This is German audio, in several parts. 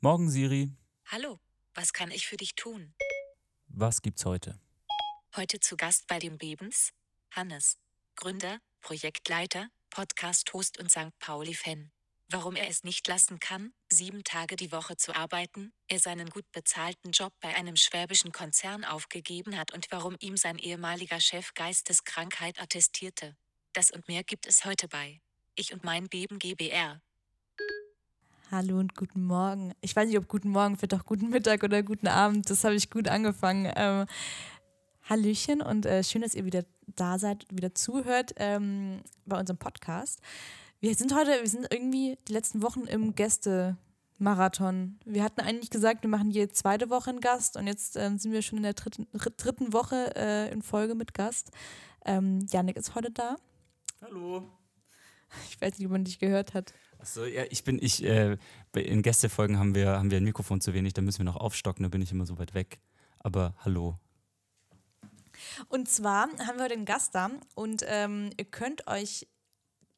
Morgen, Siri. Hallo, was kann ich für dich tun? Was gibt's heute? Heute zu Gast bei den Bebens Hannes, Gründer, Projektleiter, Podcast-Host und St. Pauli-Fan. Warum er es nicht lassen kann, sieben Tage die Woche zu arbeiten, er seinen gut bezahlten Job bei einem schwäbischen Konzern aufgegeben hat und warum ihm sein ehemaliger Chef Geisteskrankheit attestierte. Das und mehr gibt es heute bei Ich und mein Beben GBR. Hallo und guten Morgen. Ich weiß nicht, ob guten Morgen, wird doch guten Mittag oder guten Abend. Das habe ich gut angefangen. Ähm, Hallöchen und äh, schön, dass ihr wieder da seid, wieder zuhört ähm, bei unserem Podcast. Wir sind heute, wir sind irgendwie die letzten Wochen im Gäste-Marathon. Wir hatten eigentlich gesagt, wir machen jede zweite Woche einen Gast und jetzt ähm, sind wir schon in der dritten, dritten Woche äh, in Folge mit Gast. Ähm, Janik ist heute da. Hallo. Ich weiß nicht, ob man dich gehört hat. Achso, ja, ich bin, ich, äh, in Gästefolgen haben wir, haben wir ein Mikrofon zu wenig, da müssen wir noch aufstocken, da bin ich immer so weit weg. Aber hallo. Und zwar haben wir heute einen Gast da und ähm, ihr könnt euch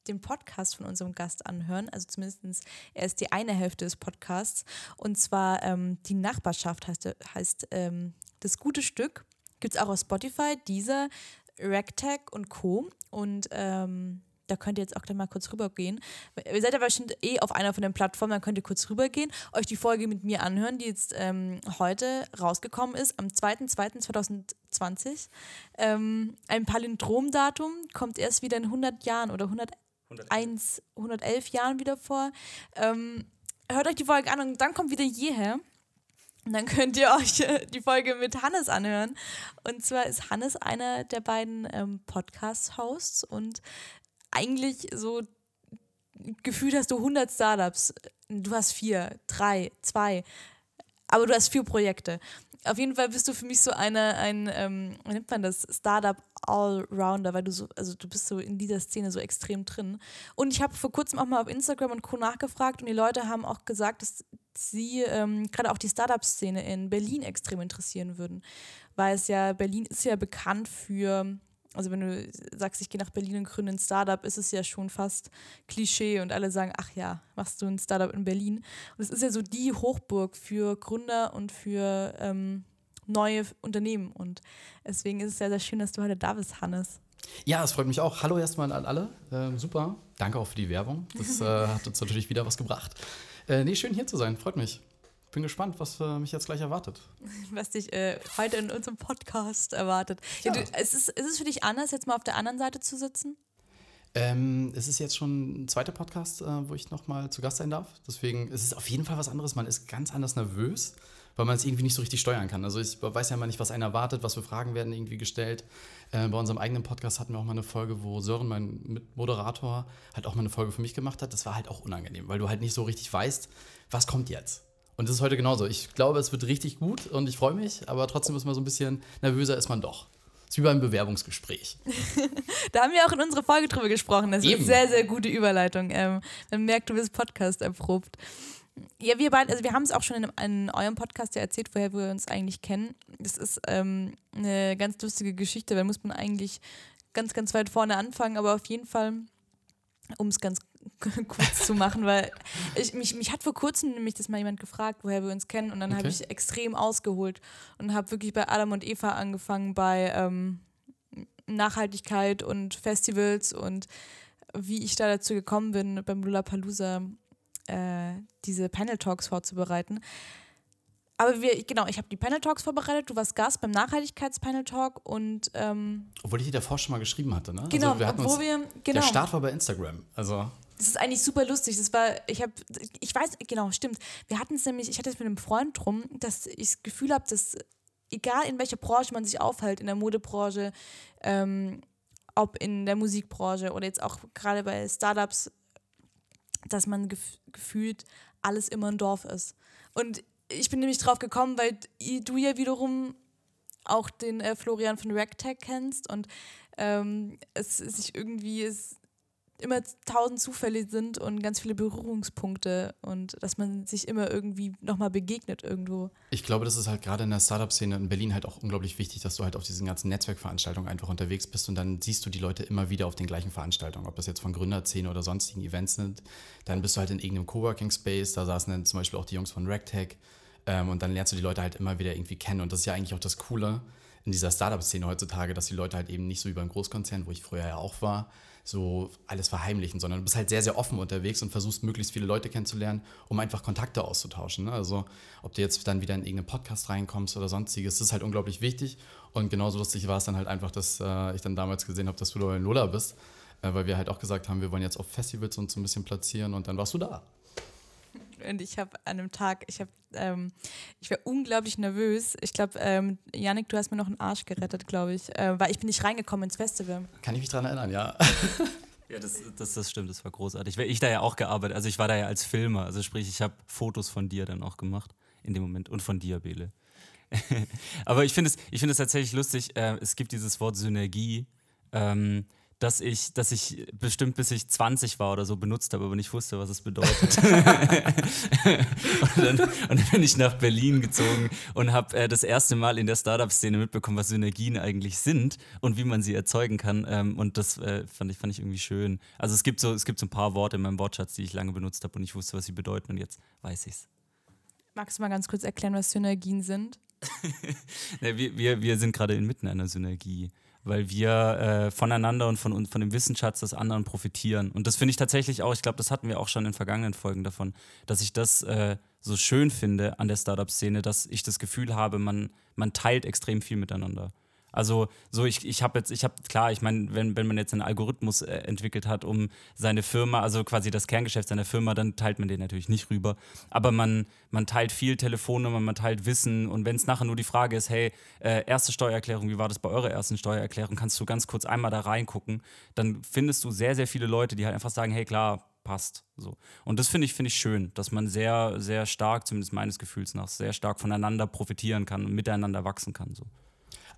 den Podcast von unserem Gast anhören. Also zumindest er ist die eine Hälfte des Podcasts. Und zwar ähm, die Nachbarschaft heißt, heißt ähm, das gute Stück. Gibt es auch auf Spotify, dieser, Ragtag und Co. Und ähm, da könnt ihr jetzt auch gleich mal kurz rübergehen. Ihr seid ja wahrscheinlich eh auf einer von den Plattformen, dann könnt ihr kurz rübergehen, euch die Folge mit mir anhören, die jetzt ähm, heute rausgekommen ist, am 2.2.2020. Ähm, ein Palindromdatum kommt erst wieder in 100 Jahren oder 101, 111 Jahren wieder vor. Ähm, hört euch die Folge an und dann kommt wieder jeher. Und dann könnt ihr euch äh, die Folge mit Hannes anhören. Und zwar ist Hannes einer der beiden ähm, Podcast-Hosts und eigentlich so gefühlt hast du 100 Startups. Du hast vier, drei, zwei, aber du hast vier Projekte. Auf jeden Fall bist du für mich so eine, ein, ähm, nennt man das, Startup Allrounder, weil du so, also du bist so in dieser Szene so extrem drin. Und ich habe vor kurzem auch mal auf Instagram und Co. nachgefragt und die Leute haben auch gesagt, dass sie ähm, gerade auch die Startup-Szene in Berlin extrem interessieren würden. Weil es ja, Berlin ist ja bekannt für also wenn du sagst, ich gehe nach Berlin und gründe ein Startup, ist es ja schon fast Klischee und alle sagen, ach ja, machst du ein Startup in Berlin. Und es ist ja so die Hochburg für Gründer und für ähm, neue Unternehmen. Und deswegen ist es sehr, sehr schön, dass du heute da bist, Hannes. Ja, es freut mich auch. Hallo erstmal an alle. Ähm, super. Danke auch für die Werbung. Das äh, hat uns natürlich wieder was gebracht. Äh, nee, schön hier zu sein. Freut mich bin gespannt, was äh, mich jetzt gleich erwartet. Was dich äh, heute in unserem Podcast erwartet. Ja. Du, ist, es, ist es für dich anders, jetzt mal auf der anderen Seite zu sitzen? Ähm, es ist jetzt schon ein zweiter Podcast, äh, wo ich nochmal zu Gast sein darf. Deswegen ist es auf jeden Fall was anderes. Man ist ganz anders nervös, weil man es irgendwie nicht so richtig steuern kann. Also ich weiß ja immer nicht, was einen erwartet, was für Fragen werden irgendwie gestellt. Äh, bei unserem eigenen Podcast hatten wir auch mal eine Folge, wo Sören, mein Mitmoderator, halt auch mal eine Folge für mich gemacht hat. Das war halt auch unangenehm, weil du halt nicht so richtig weißt, was kommt jetzt. Und das ist heute genauso. Ich glaube, es wird richtig gut und ich freue mich, aber trotzdem ist man so ein bisschen nervöser ist man doch. Das ist wie beim Bewerbungsgespräch. da haben wir auch in unserer Folge drüber gesprochen. Das Eben. ist eine sehr, sehr gute Überleitung. Ähm, man merkt, du bist Podcast erprobt. Ja, wir beide, also wir haben es auch schon in, in, eurem Podcast ja erzählt, woher wir uns eigentlich kennen. Das ist ähm, eine ganz lustige Geschichte, da muss man eigentlich ganz, ganz weit vorne anfangen, aber auf jeden Fall, um es ganz kurz zu machen, weil ich, mich, mich hat vor kurzem nämlich das mal jemand gefragt, woher wir uns kennen und dann okay. habe ich extrem ausgeholt und habe wirklich bei Adam und Eva angefangen bei ähm, Nachhaltigkeit und Festivals und wie ich da dazu gekommen bin, beim Lollapalooza äh, diese Panel Talks vorzubereiten. Aber wir, genau, ich habe die Panel Talks vorbereitet, du warst Gast beim Nachhaltigkeitspanel Talk und ähm, Obwohl ich dir davor schon mal geschrieben hatte, ne? Genau, also wir obwohl uns, wir, genau. Der Start war bei Instagram, also das ist eigentlich super lustig. Das war, ich habe, ich weiß, genau, stimmt. Wir hatten es nämlich, ich hatte es mit einem Freund drum, dass ich das Gefühl habe, dass egal in welcher Branche man sich aufhält, in der Modebranche, ähm, ob in der Musikbranche oder jetzt auch gerade bei Startups, dass man gef gefühlt alles immer ein Dorf ist. Und ich bin nämlich drauf gekommen, weil du ja wiederum auch den äh, Florian von Ragtag kennst und ähm, es sich irgendwie ist immer tausend Zufälle sind und ganz viele Berührungspunkte und dass man sich immer irgendwie nochmal begegnet irgendwo. Ich glaube, das ist halt gerade in der Startup-Szene in Berlin halt auch unglaublich wichtig, dass du halt auf diesen ganzen Netzwerkveranstaltungen einfach unterwegs bist und dann siehst du die Leute immer wieder auf den gleichen Veranstaltungen, ob das jetzt von Gründerszene oder sonstigen Events sind. Dann bist du halt in irgendeinem Coworking Space, da saßen dann zum Beispiel auch die Jungs von RegTech ähm, und dann lernst du die Leute halt immer wieder irgendwie kennen und das ist ja eigentlich auch das Coole in dieser Startup-Szene heutzutage, dass die Leute halt eben nicht so wie beim Großkonzern, wo ich früher ja auch war, so alles verheimlichen, sondern du bist halt sehr, sehr offen unterwegs und versuchst möglichst viele Leute kennenzulernen, um einfach Kontakte auszutauschen. Ne? Also ob du jetzt dann wieder in irgendeinen Podcast reinkommst oder sonstiges, das ist halt unglaublich wichtig. Und genauso lustig war es dann halt einfach, dass äh, ich dann damals gesehen habe, dass du da in Lola bist, äh, weil wir halt auch gesagt haben, wir wollen jetzt auf Festivals uns so ein bisschen platzieren und dann warst du da. Und ich habe an einem Tag, ich habe, ähm, ich war unglaublich nervös. Ich glaube, ähm, Janik, du hast mir noch einen Arsch gerettet, glaube ich, äh, weil ich bin nicht reingekommen ins Festival. Kann ich mich daran erinnern, ja. Ja, das, das, das stimmt, das war großartig. Weil ich da ja auch gearbeitet, also ich war da ja als Filmer, also sprich, ich habe Fotos von dir dann auch gemacht in dem Moment und von dir, Bele. Aber ich finde es, find es tatsächlich lustig, äh, es gibt dieses Wort Synergie. Ähm, dass ich, dass ich bestimmt bis ich 20 war oder so benutzt habe, aber nicht wusste, was es bedeutet. und, dann, und, dann, bin ich nach Berlin gezogen und habe äh, das erste Mal in der Startup-Szene mitbekommen, was Synergien eigentlich sind und wie man sie erzeugen kann. Ähm, und das äh, fand, ich, fand ich irgendwie schön. Also es gibt, so, es gibt so ein paar Worte in meinem Wortschatz, die ich lange benutzt habe und ich wusste, was sie bedeuten und jetzt weiß ich es. Magst du mal ganz kurz erklären, was Synergien sind? ja, wir, wir, wir sind gerade inmitten einer Synergie weil wir äh, voneinander und von, von dem Wissensschatz des anderen profitieren. Und das finde ich tatsächlich auch, ich glaube, das hatten wir auch schon in vergangenen Folgen davon, dass ich das äh, so schön finde an der Startup-Szene, dass ich das Gefühl habe, man, man teilt extrem viel miteinander. Also so ich, ich habe jetzt, ich habe, klar, ich meine, wenn, wenn man jetzt einen Algorithmus äh, entwickelt hat, um seine Firma, also quasi das Kerngeschäft seiner Firma, dann teilt man den natürlich nicht rüber. Aber man, man teilt viel Telefonnummern, man teilt Wissen und wenn es nachher nur die Frage ist, hey, äh, erste Steuererklärung, wie war das bei eurer ersten Steuererklärung, kannst du ganz kurz einmal da reingucken, dann findest du sehr, sehr viele Leute, die halt einfach sagen, hey klar, passt. So. Und das finde ich, finde ich schön, dass man sehr, sehr stark, zumindest meines Gefühls nach, sehr stark voneinander profitieren kann und miteinander wachsen kann. So.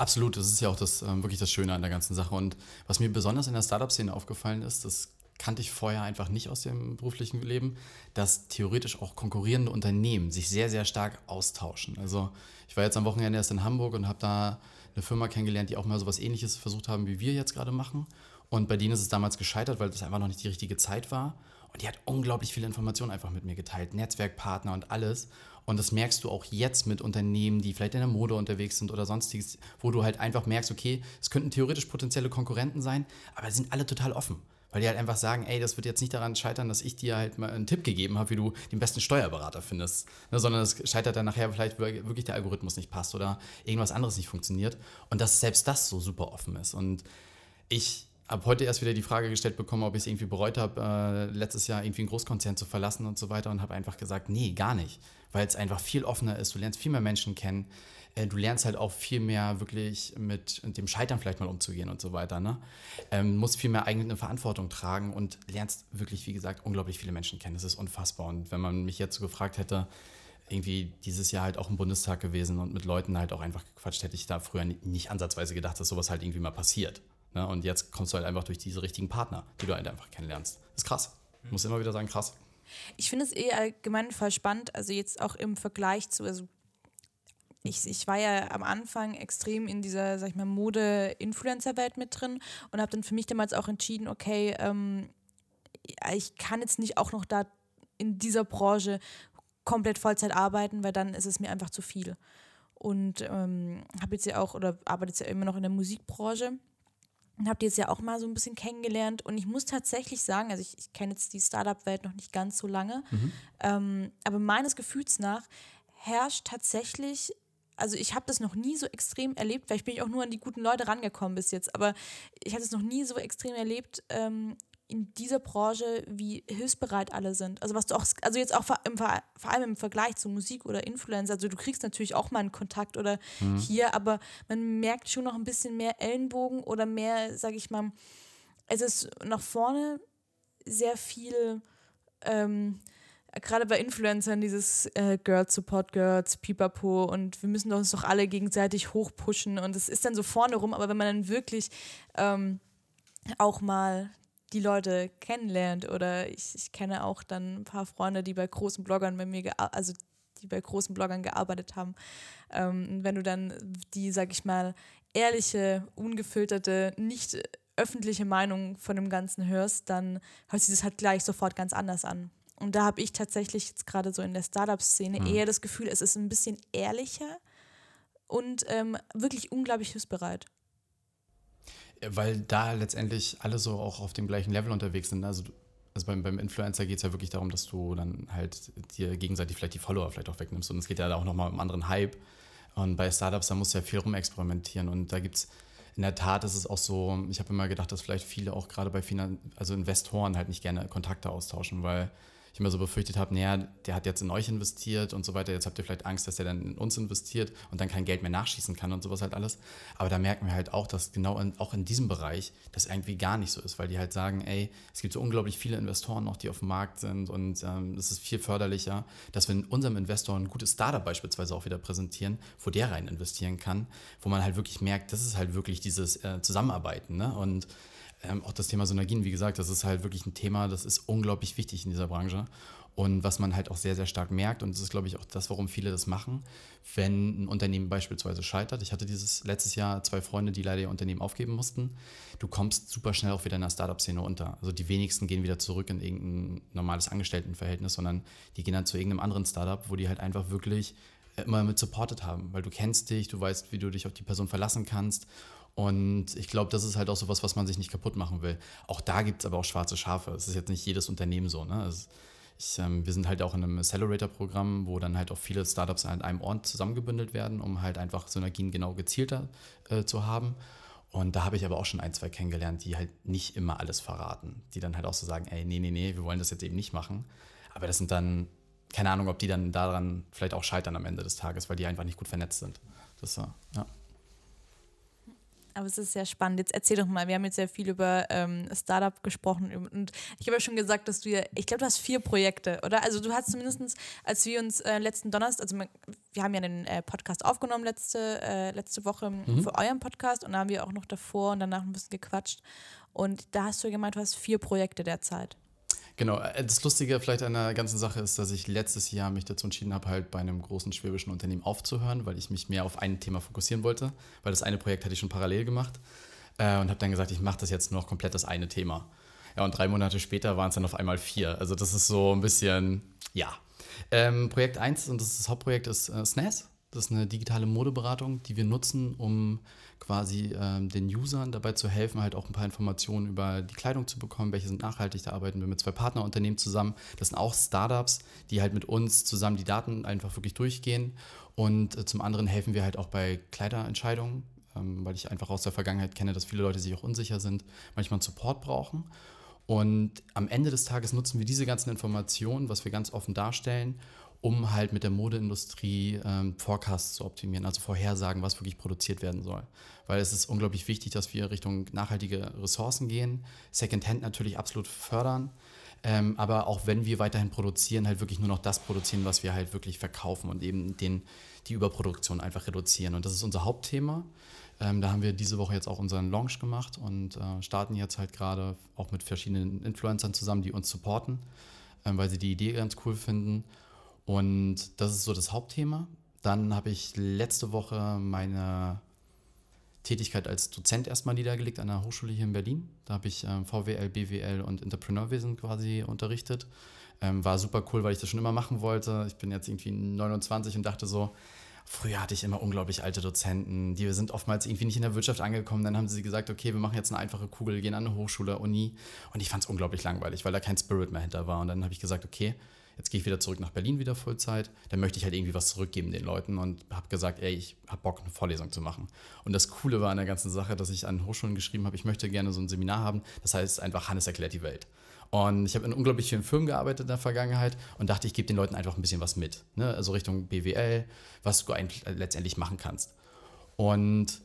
Absolut, das ist ja auch das, ähm, wirklich das Schöne an der ganzen Sache. Und was mir besonders in der Startup-Szene aufgefallen ist, das kannte ich vorher einfach nicht aus dem beruflichen Leben, dass theoretisch auch konkurrierende Unternehmen sich sehr, sehr stark austauschen. Also ich war jetzt am Wochenende erst in Hamburg und habe da eine Firma kennengelernt, die auch mal so was ähnliches versucht haben, wie wir jetzt gerade machen. Und bei denen ist es damals gescheitert, weil das einfach noch nicht die richtige Zeit war. Und die hat unglaublich viele Informationen einfach mit mir geteilt, Netzwerkpartner und alles. Und das merkst du auch jetzt mit Unternehmen, die vielleicht in der Mode unterwegs sind oder sonstiges, wo du halt einfach merkst, okay, es könnten theoretisch potenzielle Konkurrenten sein, aber die sind alle total offen. Weil die halt einfach sagen, ey, das wird jetzt nicht daran scheitern, dass ich dir halt mal einen Tipp gegeben habe, wie du den besten Steuerberater findest, ne, sondern es scheitert dann nachher vielleicht wirklich der Algorithmus nicht passt oder irgendwas anderes nicht funktioniert und dass selbst das so super offen ist. Und ich habe heute erst wieder die Frage gestellt bekommen, ob ich es irgendwie bereut habe, äh, letztes Jahr irgendwie einen Großkonzern zu verlassen und so weiter und habe einfach gesagt, nee, gar nicht weil es einfach viel offener ist. Du lernst viel mehr Menschen kennen. Äh, du lernst halt auch viel mehr wirklich mit dem Scheitern vielleicht mal umzugehen und so weiter. Ne? Ähm, musst viel mehr eigene Verantwortung tragen und lernst wirklich, wie gesagt, unglaublich viele Menschen kennen. Das ist unfassbar. Und wenn man mich jetzt so gefragt hätte, irgendwie dieses Jahr halt auch im Bundestag gewesen und mit Leuten halt auch einfach gequatscht, hätte ich da früher nicht ansatzweise gedacht, dass sowas halt irgendwie mal passiert. Ne? Und jetzt kommst du halt einfach durch diese richtigen Partner, die du halt einfach kennenlernst. Das ist krass. Ich muss immer wieder sagen, krass. Ich finde es eh allgemein voll spannend, also jetzt auch im Vergleich zu, also ich, ich war ja am Anfang extrem in dieser, sag ich mal, Mode-Influencer-Welt mit drin und habe dann für mich damals auch entschieden, okay, ähm, ich kann jetzt nicht auch noch da in dieser Branche komplett Vollzeit arbeiten, weil dann ist es mir einfach zu viel. Und ähm, habe jetzt ja auch, oder arbeite jetzt ja immer noch in der Musikbranche und habe die jetzt ja auch mal so ein bisschen kennengelernt. Und ich muss tatsächlich sagen, also ich, ich kenne jetzt die Startup-Welt noch nicht ganz so lange, mhm. ähm, aber meines Gefühls nach herrscht tatsächlich, also ich habe das noch nie so extrem erlebt, vielleicht bin ich auch nur an die guten Leute rangekommen bis jetzt, aber ich habe es noch nie so extrem erlebt, ähm, in dieser Branche, wie hilfsbereit alle sind. Also was du auch, also jetzt auch vor, im, vor allem im Vergleich zu Musik oder Influencer, also du kriegst natürlich auch mal einen Kontakt oder mhm. hier, aber man merkt schon noch ein bisschen mehr Ellenbogen oder mehr, sag ich mal, es ist nach vorne sehr viel, ähm, gerade bei Influencern, dieses äh, Girls Support Girls, Pipapo und wir müssen uns doch alle gegenseitig hochpushen und es ist dann so vorne rum, aber wenn man dann wirklich ähm, auch mal die Leute kennenlernt oder ich, ich kenne auch dann ein paar Freunde, die bei großen Bloggern bei mir, also die bei großen Bloggern gearbeitet haben. Ähm, wenn du dann die, sag ich mal, ehrliche, ungefilterte, nicht öffentliche Meinung von dem Ganzen hörst, dann hört sich das halt gleich sofort ganz anders an. Und da habe ich tatsächlich jetzt gerade so in der Startup-Szene mhm. eher das Gefühl, es ist ein bisschen ehrlicher und ähm, wirklich unglaublich hilfsbereit. Weil da letztendlich alle so auch auf dem gleichen Level unterwegs sind. Also, also beim, beim Influencer geht es ja wirklich darum, dass du dann halt dir gegenseitig vielleicht die Follower vielleicht auch wegnimmst. Und es geht ja auch nochmal um anderen Hype. Und bei Startups, da musst du ja viel rumexperimentieren. Und da gibt es in der Tat ist es auch so, ich habe immer gedacht, dass vielleicht viele auch gerade bei Finan also Investoren halt nicht gerne Kontakte austauschen, weil ich immer so befürchtet habe, naja, der hat jetzt in euch investiert und so weiter, jetzt habt ihr vielleicht Angst, dass er dann in uns investiert und dann kein Geld mehr nachschießen kann und sowas halt alles. Aber da merken wir halt auch, dass genau in, auch in diesem Bereich das irgendwie gar nicht so ist, weil die halt sagen, ey, es gibt so unglaublich viele Investoren noch, die auf dem Markt sind und ähm, es ist viel förderlicher, dass wir unserem Investor ein gutes Startup beispielsweise auch wieder präsentieren, wo der rein investieren kann, wo man halt wirklich merkt, das ist halt wirklich dieses äh, Zusammenarbeiten ne? und ähm, auch das Thema Synergien, wie gesagt, das ist halt wirklich ein Thema, das ist unglaublich wichtig in dieser Branche. Und was man halt auch sehr, sehr stark merkt, und das ist, glaube ich, auch das, warum viele das machen, wenn ein Unternehmen beispielsweise scheitert. Ich hatte dieses letztes Jahr zwei Freunde, die leider ihr Unternehmen aufgeben mussten. Du kommst super schnell auch wieder in der Startup-Szene unter. Also die wenigsten gehen wieder zurück in irgendein normales Angestelltenverhältnis, sondern die gehen dann zu irgendeinem anderen Startup, wo die halt einfach wirklich immer mit supported haben, weil du kennst dich, du weißt, wie du dich auf die Person verlassen kannst und ich glaube, das ist halt auch so was, was man sich nicht kaputt machen will. Auch da gibt es aber auch schwarze Schafe. Es ist jetzt nicht jedes Unternehmen so. Ne? Also ich, ähm, wir sind halt auch in einem Accelerator-Programm, wo dann halt auch viele Startups an einem Ort zusammengebündelt werden, um halt einfach Synergien genau gezielter äh, zu haben. Und da habe ich aber auch schon ein, zwei kennengelernt, die halt nicht immer alles verraten. Die dann halt auch so sagen, ey, nee, nee, nee, wir wollen das jetzt eben nicht machen. Aber das sind dann, keine Ahnung, ob die dann daran vielleicht auch scheitern am Ende des Tages, weil die einfach nicht gut vernetzt sind. Das, ja. Aber es ist sehr spannend. Jetzt erzähl doch mal, wir haben jetzt sehr viel über ähm, Startup gesprochen und ich habe ja schon gesagt, dass du ja, ich glaube, du hast vier Projekte, oder? Also du hast zumindest, als wir uns äh, letzten Donnerstag, also wir haben ja den äh, Podcast aufgenommen letzte, äh, letzte Woche mhm. für euren Podcast und da haben wir auch noch davor und danach ein bisschen gequatscht. Und da hast du ja gemeint, du hast vier Projekte derzeit. Genau, äh, das Lustige vielleicht an der ganzen Sache ist, dass ich letztes Jahr mich dazu entschieden habe, halt bei einem großen schwäbischen Unternehmen aufzuhören, weil ich mich mehr auf ein Thema fokussieren wollte, weil das eine Projekt hatte ich schon parallel gemacht äh, und habe dann gesagt, ich mache das jetzt nur noch komplett das eine Thema. Ja, und drei Monate später waren es dann auf einmal vier. Also das ist so ein bisschen, ja. Ähm, Projekt 1, und das das Hauptprojekt, ist äh, SNES. Das ist eine digitale Modeberatung, die wir nutzen, um quasi ähm, den Usern dabei zu helfen, halt auch ein paar Informationen über die Kleidung zu bekommen, welche sind nachhaltig. Da arbeiten wir mit zwei Partnerunternehmen zusammen. Das sind auch Startups, die halt mit uns zusammen die Daten einfach wirklich durchgehen. Und äh, zum anderen helfen wir halt auch bei Kleiderentscheidungen, ähm, weil ich einfach aus der Vergangenheit kenne, dass viele Leute sich auch unsicher sind, manchmal Support brauchen. Und am Ende des Tages nutzen wir diese ganzen Informationen, was wir ganz offen darstellen, um halt mit der Modeindustrie ähm, Forecasts zu optimieren, also Vorhersagen, was wirklich produziert werden soll. Weil es ist unglaublich wichtig, dass wir Richtung nachhaltige Ressourcen gehen, Secondhand natürlich absolut fördern, ähm, aber auch wenn wir weiterhin produzieren, halt wirklich nur noch das produzieren, was wir halt wirklich verkaufen und eben den, die Überproduktion einfach reduzieren. Und das ist unser Hauptthema. Ähm, da haben wir diese Woche jetzt auch unseren Launch gemacht und äh, starten jetzt halt gerade auch mit verschiedenen Influencern zusammen, die uns supporten, ähm, weil sie die Idee ganz cool finden. Und das ist so das Hauptthema. Dann habe ich letzte Woche meine Tätigkeit als Dozent erstmal niedergelegt an der Hochschule hier in Berlin. Da habe ich ähm, VWL, BWL und Entrepreneurwesen quasi unterrichtet. Ähm, war super cool, weil ich das schon immer machen wollte. Ich bin jetzt irgendwie 29 und dachte so, früher hatte ich immer unglaublich alte Dozenten, die sind oftmals irgendwie nicht in der Wirtschaft angekommen. Dann haben sie gesagt, okay, wir machen jetzt eine einfache Kugel, gehen an eine Hochschule, Uni. Und ich fand es unglaublich langweilig, weil da kein Spirit mehr hinter war. Und dann habe ich gesagt, okay, Jetzt gehe ich wieder zurück nach Berlin, wieder Vollzeit. Dann möchte ich halt irgendwie was zurückgeben den Leuten und habe gesagt, ey, ich habe Bock, eine Vorlesung zu machen. Und das Coole war an der ganzen Sache, dass ich an Hochschulen geschrieben habe, ich möchte gerne so ein Seminar haben. Das heißt einfach, Hannes erklärt die Welt. Und ich habe in unglaublich vielen Firmen gearbeitet in der Vergangenheit und dachte, ich gebe den Leuten einfach ein bisschen was mit. Ne? Also Richtung BWL, was du letztendlich machen kannst. Und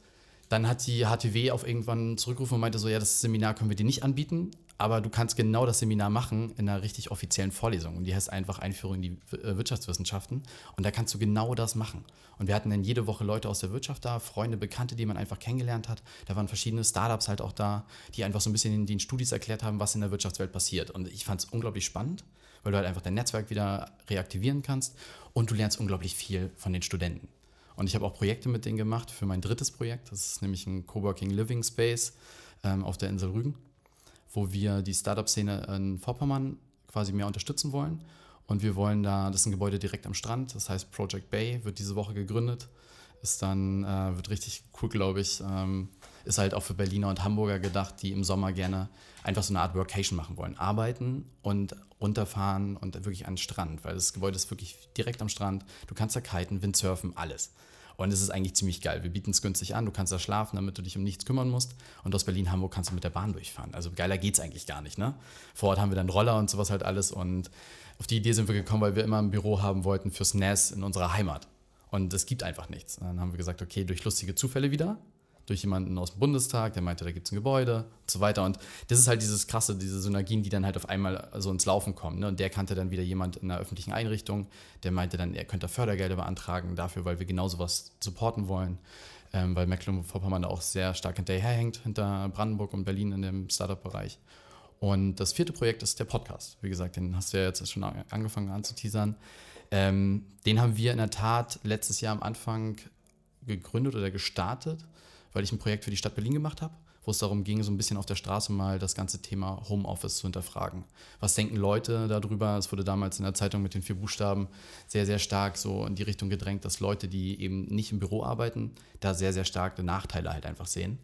dann hat die HTW auf irgendwann zurückgerufen und meinte so, ja, das Seminar können wir dir nicht anbieten, aber du kannst genau das Seminar machen in einer richtig offiziellen Vorlesung. Und die heißt einfach Einführung in die äh, Wirtschaftswissenschaften. Und da kannst du genau das machen. Und wir hatten dann jede Woche Leute aus der Wirtschaft da, Freunde, Bekannte, die man einfach kennengelernt hat. Da waren verschiedene Startups halt auch da, die einfach so ein bisschen in den Studis erklärt haben, was in der Wirtschaftswelt passiert. Und ich fand es unglaublich spannend, weil du halt einfach dein Netzwerk wieder reaktivieren kannst und du lernst unglaublich viel von den Studenten. Und ich habe auch Projekte mit denen gemacht für mein drittes Projekt. Das ist nämlich ein Coworking Living Space ähm, auf der Insel Rügen wo wir die Startup-Szene in Vorpommern quasi mehr unterstützen wollen. Und wir wollen da, das ist ein Gebäude direkt am Strand, das heißt Project Bay, wird diese Woche gegründet. Ist dann, äh, wird richtig cool, glaube ich. Ähm, ist halt auch für Berliner und Hamburger gedacht, die im Sommer gerne einfach so eine Art Workation machen wollen. Arbeiten und runterfahren und wirklich an den Strand, weil das Gebäude ist wirklich direkt am Strand. Du kannst da kiten, Windsurfen, alles. Und es ist eigentlich ziemlich geil. Wir bieten es günstig an, du kannst da schlafen, damit du dich um nichts kümmern musst. Und aus Berlin, Hamburg kannst du mit der Bahn durchfahren. Also geiler geht es eigentlich gar nicht. Ne? Vor Ort haben wir dann Roller und sowas halt alles. Und auf die Idee sind wir gekommen, weil wir immer ein Büro haben wollten fürs NAS in unserer Heimat. Und es gibt einfach nichts. Dann haben wir gesagt, okay, durch lustige Zufälle wieder durch jemanden aus dem Bundestag, der meinte, da gibt es ein Gebäude und so weiter. Und das ist halt dieses krasse, diese Synergien, die dann halt auf einmal so ins Laufen kommen. Ne? Und der kannte dann wieder jemand in einer öffentlichen Einrichtung, der meinte dann, er könnte Fördergelder beantragen dafür, weil wir genau sowas supporten wollen. Ähm, weil Mecklenburg-Vorpommern auch sehr stark hinterherhängt, hinter Brandenburg und Berlin in dem Startup-Bereich. Und das vierte Projekt ist der Podcast. Wie gesagt, den hast du ja jetzt schon angefangen anzuteasern. Ähm, den haben wir in der Tat letztes Jahr am Anfang gegründet oder gestartet weil ich ein Projekt für die Stadt Berlin gemacht habe, wo es darum ging, so ein bisschen auf der Straße mal das ganze Thema Homeoffice zu hinterfragen. Was denken Leute darüber? Es wurde damals in der Zeitung mit den vier Buchstaben sehr, sehr stark so in die Richtung gedrängt, dass Leute, die eben nicht im Büro arbeiten, da sehr, sehr starke Nachteile halt einfach sehen.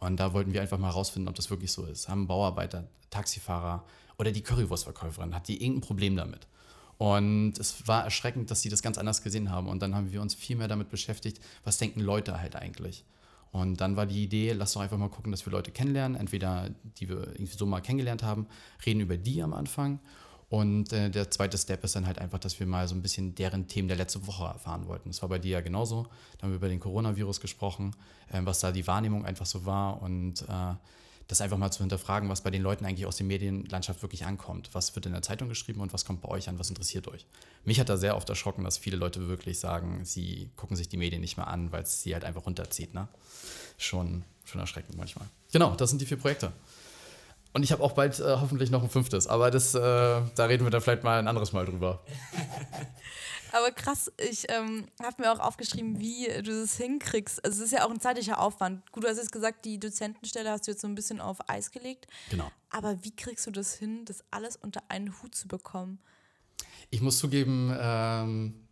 Und da wollten wir einfach mal herausfinden, ob das wirklich so ist. Haben Bauarbeiter, Taxifahrer oder die Currywurstverkäuferin, hat die irgendein Problem damit? Und es war erschreckend, dass sie das ganz anders gesehen haben. Und dann haben wir uns viel mehr damit beschäftigt, was denken Leute halt eigentlich. Und dann war die Idee, lass doch einfach mal gucken, dass wir Leute kennenlernen, entweder die wir irgendwie so mal kennengelernt haben, reden über die am Anfang. Und äh, der zweite Step ist dann halt einfach, dass wir mal so ein bisschen deren Themen der letzten Woche erfahren wollten. Das war bei dir ja genauso. Da haben wir über den Coronavirus gesprochen, äh, was da die Wahrnehmung einfach so war und äh, das einfach mal zu hinterfragen, was bei den Leuten eigentlich aus der Medienlandschaft wirklich ankommt. Was wird in der Zeitung geschrieben und was kommt bei euch an, was interessiert euch? Mich hat da sehr oft erschrocken, dass viele Leute wirklich sagen, sie gucken sich die Medien nicht mehr an, weil es sie halt einfach runterzieht. Ne? Schon, schon erschreckend manchmal. Genau, das sind die vier Projekte. Und ich habe auch bald äh, hoffentlich noch ein fünftes, aber das, äh, da reden wir dann vielleicht mal ein anderes Mal drüber. Aber krass, ich ähm, habe mir auch aufgeschrieben, wie du das hinkriegst. Also es ist ja auch ein zeitlicher Aufwand. Gut, du hast jetzt gesagt, die Dozentenstelle hast du jetzt so ein bisschen auf Eis gelegt. Genau. Aber wie kriegst du das hin, das alles unter einen Hut zu bekommen? Ich muss zugeben, ähm,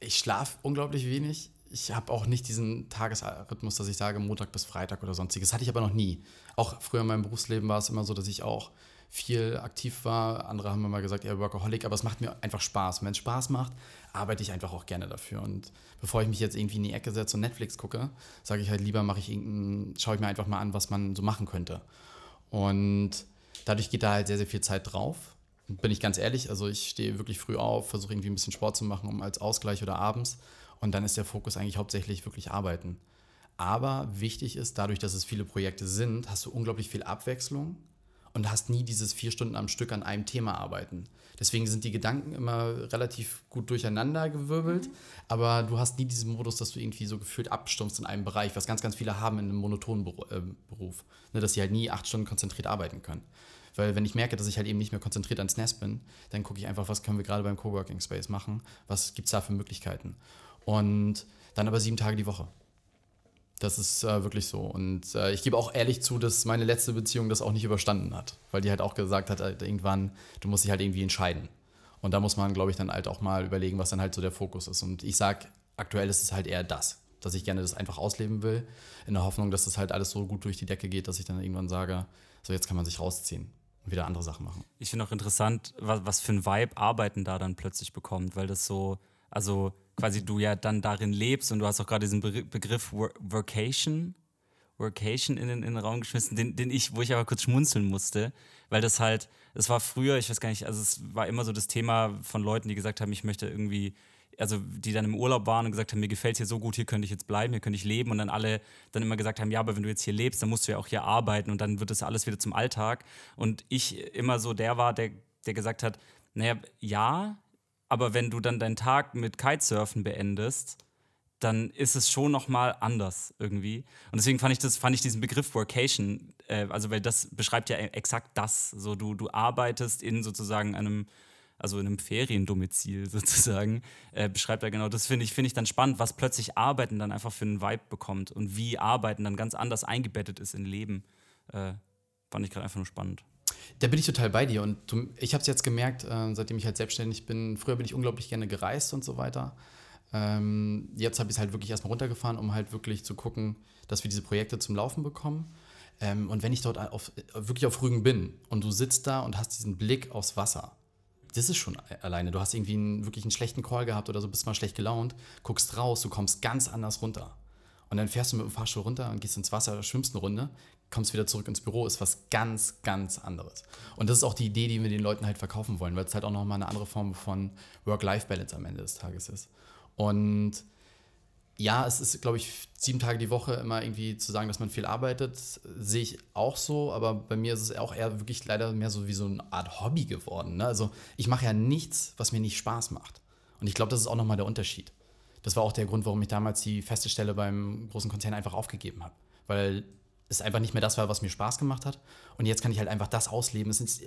ich schlafe unglaublich wenig. Ich habe auch nicht diesen Tagesrhythmus, dass ich sage Montag bis Freitag oder sonstiges. Hatte ich aber noch nie. Auch früher in meinem Berufsleben war es immer so, dass ich auch viel aktiv war. Andere haben immer gesagt, eher Workaholic, aber es macht mir einfach Spaß. Wenn es Spaß macht, arbeite ich einfach auch gerne dafür. Und bevor ich mich jetzt irgendwie in die Ecke setze und Netflix gucke, sage ich halt lieber, mache ich irgendein, schaue ich mir einfach mal an, was man so machen könnte. Und dadurch geht da halt sehr, sehr viel Zeit drauf. Bin ich ganz ehrlich, also ich stehe wirklich früh auf, versuche irgendwie ein bisschen Sport zu machen, um als Ausgleich oder abends. Und dann ist der Fokus eigentlich hauptsächlich wirklich Arbeiten. Aber wichtig ist, dadurch, dass es viele Projekte sind, hast du unglaublich viel Abwechslung und hast nie dieses vier Stunden am Stück an einem Thema arbeiten. Deswegen sind die Gedanken immer relativ gut durcheinander gewirbelt, mhm. aber du hast nie diesen Modus, dass du irgendwie so gefühlt abstumpfst in einem Bereich, was ganz, ganz viele haben in einem monotonen äh, Beruf, ne, dass sie halt nie acht Stunden konzentriert arbeiten können. Weil wenn ich merke, dass ich halt eben nicht mehr konzentriert ans Nest bin, dann gucke ich einfach, was können wir gerade beim Coworking Space machen, was gibt es da für Möglichkeiten. Und dann aber sieben Tage die Woche. Das ist äh, wirklich so. Und äh, ich gebe auch ehrlich zu, dass meine letzte Beziehung das auch nicht überstanden hat. Weil die halt auch gesagt hat, halt irgendwann, du musst dich halt irgendwie entscheiden. Und da muss man, glaube ich, dann halt auch mal überlegen, was dann halt so der Fokus ist. Und ich sage, aktuell ist es halt eher das, dass ich gerne das einfach ausleben will, in der Hoffnung, dass das halt alles so gut durch die Decke geht, dass ich dann irgendwann sage, so jetzt kann man sich rausziehen und wieder andere Sachen machen. Ich finde auch interessant, was, was für ein Vibe Arbeiten da dann plötzlich bekommt, weil das so, also quasi du ja dann darin lebst und du hast auch gerade diesen Be Begriff Workation, Workation in den, in den Raum geschmissen, den, den ich, wo ich aber kurz schmunzeln musste, weil das halt, es war früher, ich weiß gar nicht, also es war immer so das Thema von Leuten, die gesagt haben, ich möchte irgendwie also die dann im Urlaub waren und gesagt haben, mir gefällt hier so gut, hier könnte ich jetzt bleiben, hier könnte ich leben und dann alle dann immer gesagt haben, ja, aber wenn du jetzt hier lebst, dann musst du ja auch hier arbeiten und dann wird das alles wieder zum Alltag. Und ich immer so der war, der, der gesagt hat, naja, ja, aber wenn du dann deinen Tag mit Kitesurfen beendest, dann ist es schon noch mal anders irgendwie. Und deswegen fand ich das, fand ich diesen Begriff Workation, äh, also weil das beschreibt ja exakt das. So du, du arbeitest in sozusagen einem also in einem Feriendomizil sozusagen, äh, beschreibt er genau. Das finde ich, find ich dann spannend, was plötzlich Arbeiten dann einfach für einen Vibe bekommt und wie Arbeiten dann ganz anders eingebettet ist in Leben. Äh, fand ich gerade einfach nur spannend. Da bin ich total bei dir und ich habe es jetzt gemerkt, äh, seitdem ich halt selbstständig bin. Früher bin ich unglaublich gerne gereist und so weiter. Ähm, jetzt habe ich es halt wirklich erstmal runtergefahren, um halt wirklich zu gucken, dass wir diese Projekte zum Laufen bekommen. Ähm, und wenn ich dort auf, wirklich auf Rügen bin und du sitzt da und hast diesen Blick aufs Wasser, das ist schon alleine. Du hast irgendwie einen, wirklich einen schlechten Call gehabt oder so, bist mal schlecht gelaunt, guckst raus, du kommst ganz anders runter. Und dann fährst du mit dem Fahrstuhl runter und gehst ins Wasser, schwimmst eine Runde, kommst wieder zurück ins Büro, ist was ganz, ganz anderes. Und das ist auch die Idee, die wir den Leuten halt verkaufen wollen, weil es halt auch nochmal eine andere Form von Work-Life-Balance am Ende des Tages ist. Und ja, es ist, glaube ich, sieben Tage die Woche immer irgendwie zu sagen, dass man viel arbeitet, sehe ich auch so, aber bei mir ist es auch eher wirklich leider mehr so wie so eine Art Hobby geworden. Ne? Also ich mache ja nichts, was mir nicht Spaß macht. Und ich glaube, das ist auch nochmal der Unterschied. Das war auch der Grund, warum ich damals die feste Stelle beim großen Konzern einfach aufgegeben habe. Weil es einfach nicht mehr das war, was mir Spaß gemacht hat. Und jetzt kann ich halt einfach das ausleben. Es ist,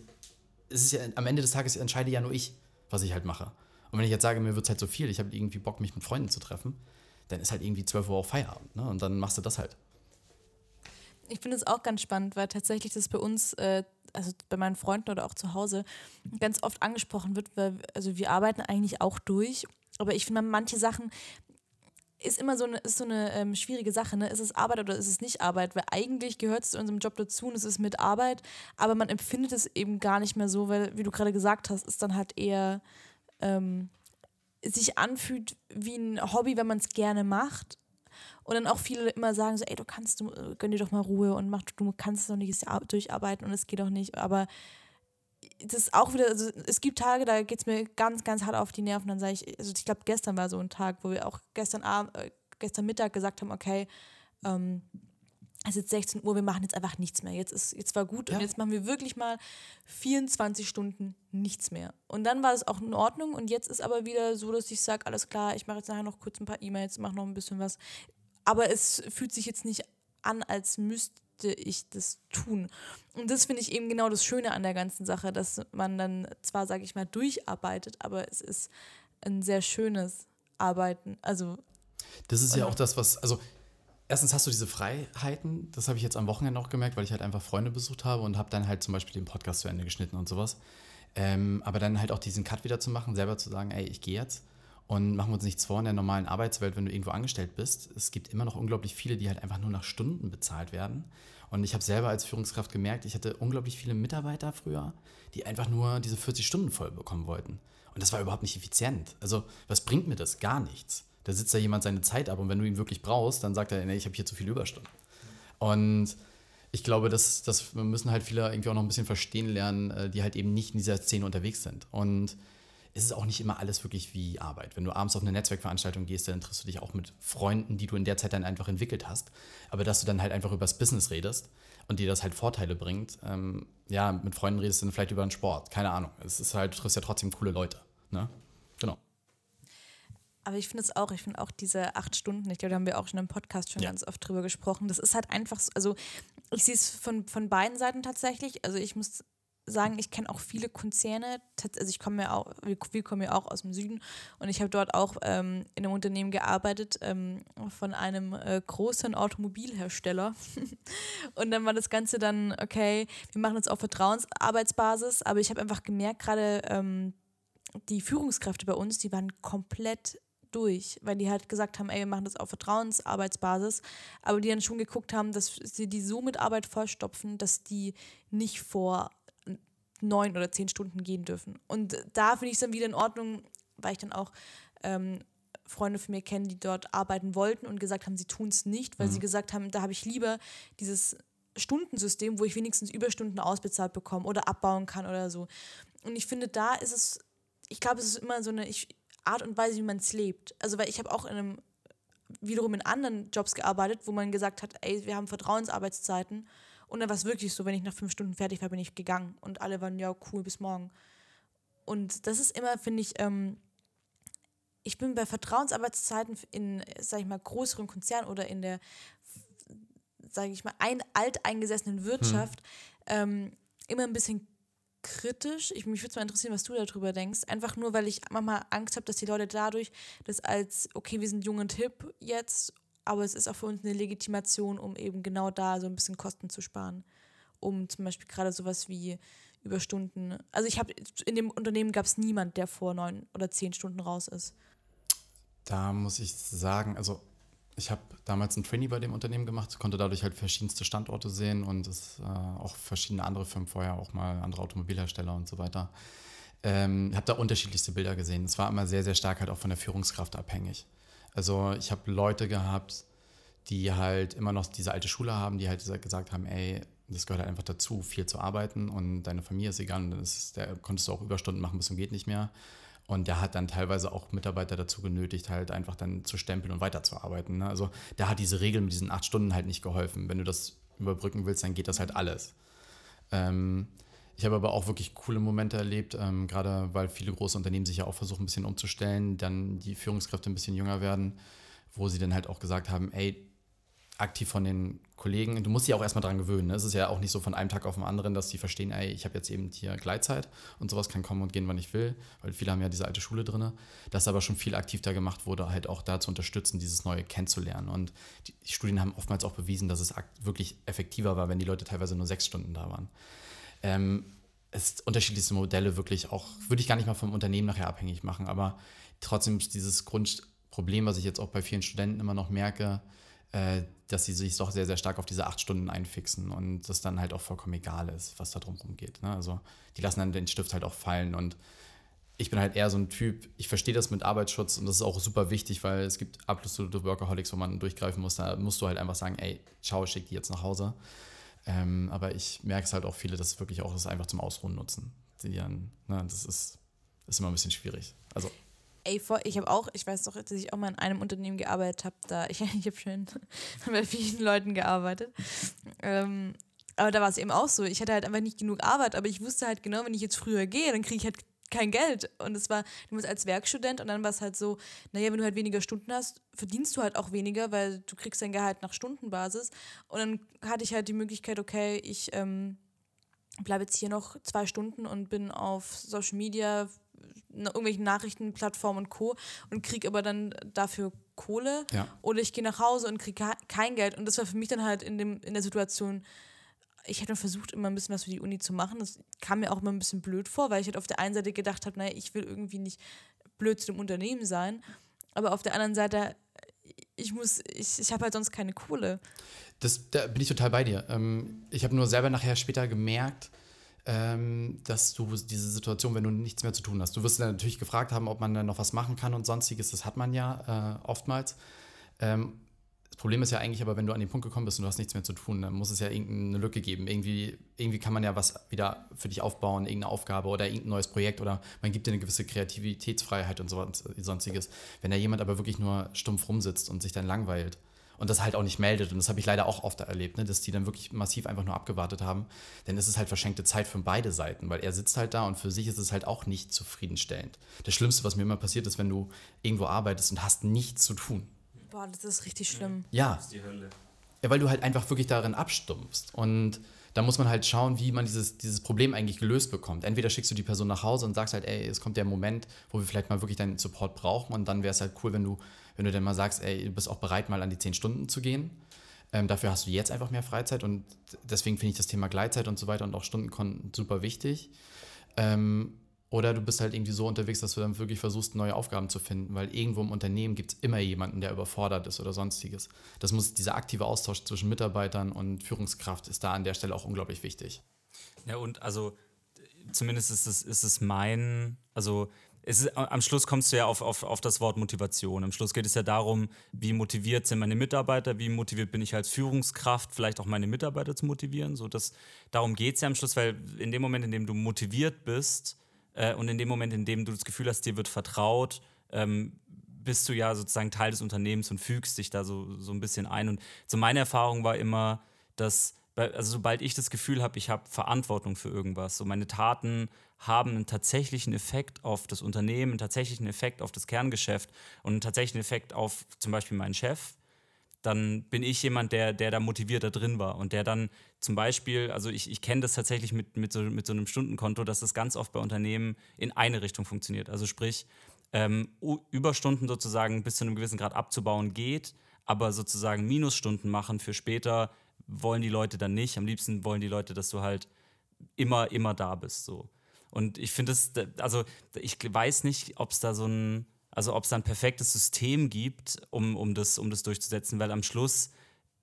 es ist ja, am Ende des Tages entscheide ja nur ich, was ich halt mache. Und wenn ich jetzt sage, mir wird es halt so viel, ich habe irgendwie Bock, mich mit Freunden zu treffen, dann ist halt irgendwie 12 Uhr auch Feierabend. Ne? Und dann machst du das halt. Ich finde es auch ganz spannend, weil tatsächlich das bei uns, äh, also bei meinen Freunden oder auch zu Hause, ganz oft angesprochen wird, weil also wir arbeiten eigentlich auch durch. Aber ich finde, manche Sachen ist immer so eine, ist so eine ähm, schwierige Sache. Ne? Ist es Arbeit oder ist es nicht Arbeit? Weil eigentlich gehört es zu unserem Job dazu und es ist mit Arbeit, aber man empfindet es eben gar nicht mehr so, weil, wie du gerade gesagt hast, ist dann halt eher ähm, sich anfühlt wie ein Hobby, wenn man es gerne macht. Und dann auch viele immer sagen so, ey, du kannst, du, gönn dir doch mal Ruhe und mach, du kannst doch nicht durcharbeiten und es geht doch nicht. Aber das ist auch wieder, also es gibt Tage, da geht es mir ganz, ganz hart auf die Nerven. Dann sage ich, also ich glaube, gestern war so ein Tag, wo wir auch gestern Abend, äh, gestern Mittag gesagt haben, okay, ähm, es ist jetzt 16 Uhr, wir machen jetzt einfach nichts mehr. Jetzt, ist, jetzt war gut ja. und jetzt machen wir wirklich mal 24 Stunden nichts mehr. Und dann war es auch in Ordnung und jetzt ist aber wieder so, dass ich sage, alles klar, ich mache jetzt nachher noch kurz ein paar E-Mails, mache noch ein bisschen was. Aber es fühlt sich jetzt nicht an, als müsste ich das tun. Und das finde ich eben genau das Schöne an der ganzen Sache, dass man dann zwar, sage ich mal, durcharbeitet, aber es ist ein sehr schönes Arbeiten. Also das ist ja auch das, was, also erstens hast du diese Freiheiten, das habe ich jetzt am Wochenende auch gemerkt, weil ich halt einfach Freunde besucht habe und habe dann halt zum Beispiel den Podcast zu Ende geschnitten und sowas. Ähm, aber dann halt auch diesen Cut wieder zu machen, selber zu sagen, ey, ich gehe jetzt und machen wir uns nichts vor in der normalen Arbeitswelt, wenn du irgendwo angestellt bist. Es gibt immer noch unglaublich viele, die halt einfach nur nach Stunden bezahlt werden. Und ich habe selber als Führungskraft gemerkt, ich hatte unglaublich viele Mitarbeiter früher, die einfach nur diese 40 Stunden voll bekommen wollten. Und das war überhaupt nicht effizient. Also, was bringt mir das? Gar nichts da sitzt da jemand seine Zeit ab und wenn du ihn wirklich brauchst, dann sagt er, nee, ich habe hier zu viele Überstunden. Und ich glaube, dass wir müssen halt viele irgendwie auch noch ein bisschen verstehen lernen, äh, die halt eben nicht in dieser Szene unterwegs sind. Und es ist auch nicht immer alles wirklich wie Arbeit. Wenn du abends auf eine Netzwerkveranstaltung gehst, dann triffst du dich auch mit Freunden, die du in der Zeit dann einfach entwickelt hast. Aber dass du dann halt einfach über das Business redest und dir das halt Vorteile bringt, ähm, ja, mit Freunden redest du dann vielleicht über den Sport. Keine Ahnung. Es ist halt, du triffst ja trotzdem coole Leute. Ne? Genau. Aber ich finde es auch, ich finde auch diese acht Stunden, ich glaube, da haben wir auch schon im Podcast schon ja. ganz oft drüber gesprochen. Das ist halt einfach so, also ich sehe es von, von beiden Seiten tatsächlich. Also ich muss sagen, ich kenne auch viele Konzerne. Also ich komme ja auch, wir, kommen ja auch aus dem Süden und ich habe dort auch ähm, in einem Unternehmen gearbeitet ähm, von einem äh, großen Automobilhersteller. und dann war das Ganze dann, okay, wir machen das auf Vertrauensarbeitsbasis, aber ich habe einfach gemerkt, gerade ähm, die Führungskräfte bei uns, die waren komplett durch, weil die halt gesagt haben, ey, wir machen das auf Vertrauensarbeitsbasis, aber die dann schon geguckt haben, dass sie die so mit Arbeit vollstopfen, dass die nicht vor neun oder zehn Stunden gehen dürfen. Und da finde ich es dann wieder in Ordnung, weil ich dann auch ähm, Freunde von mir kenne, die dort arbeiten wollten und gesagt haben, sie tun es nicht, weil mhm. sie gesagt haben, da habe ich lieber dieses Stundensystem, wo ich wenigstens Überstunden ausbezahlt bekomme oder abbauen kann oder so. Und ich finde, da ist es, ich glaube, es ist immer so eine, ich Art und Weise, wie man es lebt. Also, weil ich habe auch in einem, wiederum in anderen Jobs gearbeitet, wo man gesagt hat, ey, wir haben Vertrauensarbeitszeiten. Und dann war es wirklich so, wenn ich nach fünf Stunden fertig war, bin ich gegangen. Und alle waren, ja, cool, bis morgen. Und das ist immer, finde ich, ähm, ich bin bei Vertrauensarbeitszeiten in, sag ich mal, größeren Konzernen oder in der, sage ich mal, ein, alteingesessenen Wirtschaft ähm, immer ein bisschen kritisch. Ich, mich würde mal interessieren, was du darüber denkst. Einfach nur, weil ich manchmal Angst habe, dass die Leute dadurch das als, okay, wir sind jung und hip jetzt, aber es ist auch für uns eine Legitimation, um eben genau da so ein bisschen Kosten zu sparen. Um zum Beispiel gerade sowas wie Überstunden. Also ich habe, in dem Unternehmen gab es niemand, der vor neun oder zehn Stunden raus ist. Da muss ich sagen, also ich habe damals ein Trainee bei dem Unternehmen gemacht, konnte dadurch halt verschiedenste Standorte sehen und es, äh, auch verschiedene andere Firmen vorher, auch mal andere Automobilhersteller und so weiter. Ähm, habe da unterschiedlichste Bilder gesehen. Es war immer sehr, sehr stark halt auch von der Führungskraft abhängig. Also ich habe Leute gehabt, die halt immer noch diese alte Schule haben, die halt gesagt haben, ey, das gehört halt einfach dazu, viel zu arbeiten und deine Familie ist egal und dann ist, der konntest du auch Überstunden machen bis zum geht nicht mehr. Und der hat dann teilweise auch Mitarbeiter dazu genötigt, halt einfach dann zu stempeln und weiterzuarbeiten. Ne? Also der hat diese Regel mit diesen acht Stunden halt nicht geholfen. Wenn du das überbrücken willst, dann geht das halt alles. Ähm, ich habe aber auch wirklich coole Momente erlebt, ähm, gerade weil viele große Unternehmen sich ja auch versuchen, ein bisschen umzustellen, dann die Führungskräfte ein bisschen jünger werden, wo sie dann halt auch gesagt haben, ey, aktiv von den Kollegen, du musst dich auch erstmal dran gewöhnen. Ne? Es ist ja auch nicht so von einem Tag auf den anderen, dass die verstehen, ey, ich habe jetzt eben hier Gleitzeit und sowas kann kommen und gehen, wann ich will, weil viele haben ja diese alte Schule drin. Dass aber schon viel aktiv da gemacht wurde, halt auch da zu unterstützen, dieses Neue kennenzulernen. Und die Studien haben oftmals auch bewiesen, dass es wirklich effektiver war, wenn die Leute teilweise nur sechs Stunden da waren. Ähm, es unterschiedlichste Modelle wirklich auch, würde ich gar nicht mal vom Unternehmen nachher abhängig machen, aber trotzdem dieses Grundproblem, was ich jetzt auch bei vielen Studenten immer noch merke, äh, dass sie sich doch sehr, sehr stark auf diese acht Stunden einfixen und das dann halt auch vollkommen egal ist, was da drumherum geht. Ne? Also die lassen dann den Stift halt auch fallen und ich bin halt eher so ein Typ, ich verstehe das mit Arbeitsschutz und das ist auch super wichtig, weil es gibt absolute Workaholics, wo man durchgreifen muss. Da musst du halt einfach sagen, ey, ciao, schick die jetzt nach Hause. Ähm, aber ich merke es halt auch viele, dass wirklich auch das einfach zum Ausruhen nutzen. Die dann, ne, das ist, ist immer ein bisschen schwierig. Also Ey, ich habe auch, ich weiß doch, dass ich auch mal in einem Unternehmen gearbeitet habe, da ich, ich habe schon bei vielen Leuten gearbeitet. Ähm, aber da war es eben auch so. Ich hatte halt einfach nicht genug Arbeit, aber ich wusste halt genau, wenn ich jetzt früher gehe, dann kriege ich halt kein Geld. Und es war, du musst als Werkstudent und dann war es halt so, naja, wenn du halt weniger Stunden hast, verdienst du halt auch weniger, weil du kriegst dein Gehalt nach Stundenbasis. Und dann hatte ich halt die Möglichkeit, okay, ich ähm, bleibe jetzt hier noch zwei Stunden und bin auf Social Media, irgendwelchen Nachrichtenplattformen und Co. und kriege aber dann dafür Kohle. Ja. Oder ich gehe nach Hause und kriege kein Geld. Und das war für mich dann halt in, dem, in der Situation, ich hätte versucht, immer ein bisschen was für die Uni zu machen. Das kam mir auch immer ein bisschen blöd vor, weil ich halt auf der einen Seite gedacht habe, naja, ich will irgendwie nicht blöd zu dem Unternehmen sein. Aber auf der anderen Seite, ich muss, ich, ich habe halt sonst keine Kohle. Das, da bin ich total bei dir. Ähm, ich habe nur selber nachher später gemerkt, ähm, dass du diese Situation, wenn du nichts mehr zu tun hast, du wirst dann natürlich gefragt haben, ob man dann noch was machen kann und sonstiges, das hat man ja äh, oftmals. Ähm, das Problem ist ja eigentlich aber, wenn du an den Punkt gekommen bist und du hast nichts mehr zu tun, dann muss es ja irgendeine Lücke geben. Irgendwie, irgendwie kann man ja was wieder für dich aufbauen, irgendeine Aufgabe oder irgendein neues Projekt oder man gibt dir eine gewisse Kreativitätsfreiheit und so, sonstiges. Wenn da jemand aber wirklich nur stumpf rumsitzt und sich dann langweilt, und das halt auch nicht meldet. Und das habe ich leider auch oft erlebt, ne, dass die dann wirklich massiv einfach nur abgewartet haben. Denn es ist halt verschenkte Zeit für beide Seiten, weil er sitzt halt da und für sich ist es halt auch nicht zufriedenstellend. Das Schlimmste, was mir immer passiert ist, wenn du irgendwo arbeitest und hast nichts zu tun. Boah, das ist richtig schlimm. Ja. Das ist die Hölle. Ja, weil du halt einfach wirklich darin abstumpfst. Und da muss man halt schauen, wie man dieses, dieses Problem eigentlich gelöst bekommt. Entweder schickst du die Person nach Hause und sagst halt, ey, es kommt der Moment, wo wir vielleicht mal wirklich deinen Support brauchen und dann wäre es halt cool, wenn du wenn du dann mal sagst, ey, du bist auch bereit, mal an die zehn Stunden zu gehen. Ähm, dafür hast du jetzt einfach mehr Freizeit und deswegen finde ich das Thema Gleitzeit und so weiter und auch Stundenkonten super wichtig. Ähm, oder du bist halt irgendwie so unterwegs, dass du dann wirklich versuchst, neue Aufgaben zu finden, weil irgendwo im Unternehmen gibt es immer jemanden, der überfordert ist oder sonstiges. Das muss, dieser aktive Austausch zwischen Mitarbeitern und Führungskraft ist da an der Stelle auch unglaublich wichtig. Ja, und also zumindest ist es, ist es mein, also ist, am Schluss kommst du ja auf, auf, auf das Wort Motivation. Am Schluss geht es ja darum, wie motiviert sind meine Mitarbeiter, wie motiviert bin ich als Führungskraft, vielleicht auch meine Mitarbeiter zu motivieren. So, das, darum geht es ja am Schluss, weil in dem Moment, in dem du motiviert bist äh, und in dem Moment, in dem du das Gefühl hast, dir wird vertraut, ähm, bist du ja sozusagen Teil des Unternehmens und fügst dich da so, so ein bisschen ein. Und so meine Erfahrung war immer, dass, also sobald ich das Gefühl habe, ich habe Verantwortung für irgendwas, so meine Taten haben einen tatsächlichen Effekt auf das Unternehmen, einen tatsächlichen Effekt auf das Kerngeschäft und einen tatsächlichen Effekt auf zum Beispiel meinen Chef, dann bin ich jemand, der, der da motivierter drin war und der dann zum Beispiel, also ich, ich kenne das tatsächlich mit, mit, so, mit so einem Stundenkonto, dass das ganz oft bei Unternehmen in eine Richtung funktioniert. Also sprich, ähm, Überstunden sozusagen bis zu einem gewissen Grad abzubauen geht, aber sozusagen Minusstunden machen für später wollen die Leute dann nicht. Am liebsten wollen die Leute, dass du halt immer, immer da bist. So. Und ich finde es, also ich weiß nicht, ob es da so ein, also ob es ein perfektes System gibt, um, um, das, um das durchzusetzen, weil am Schluss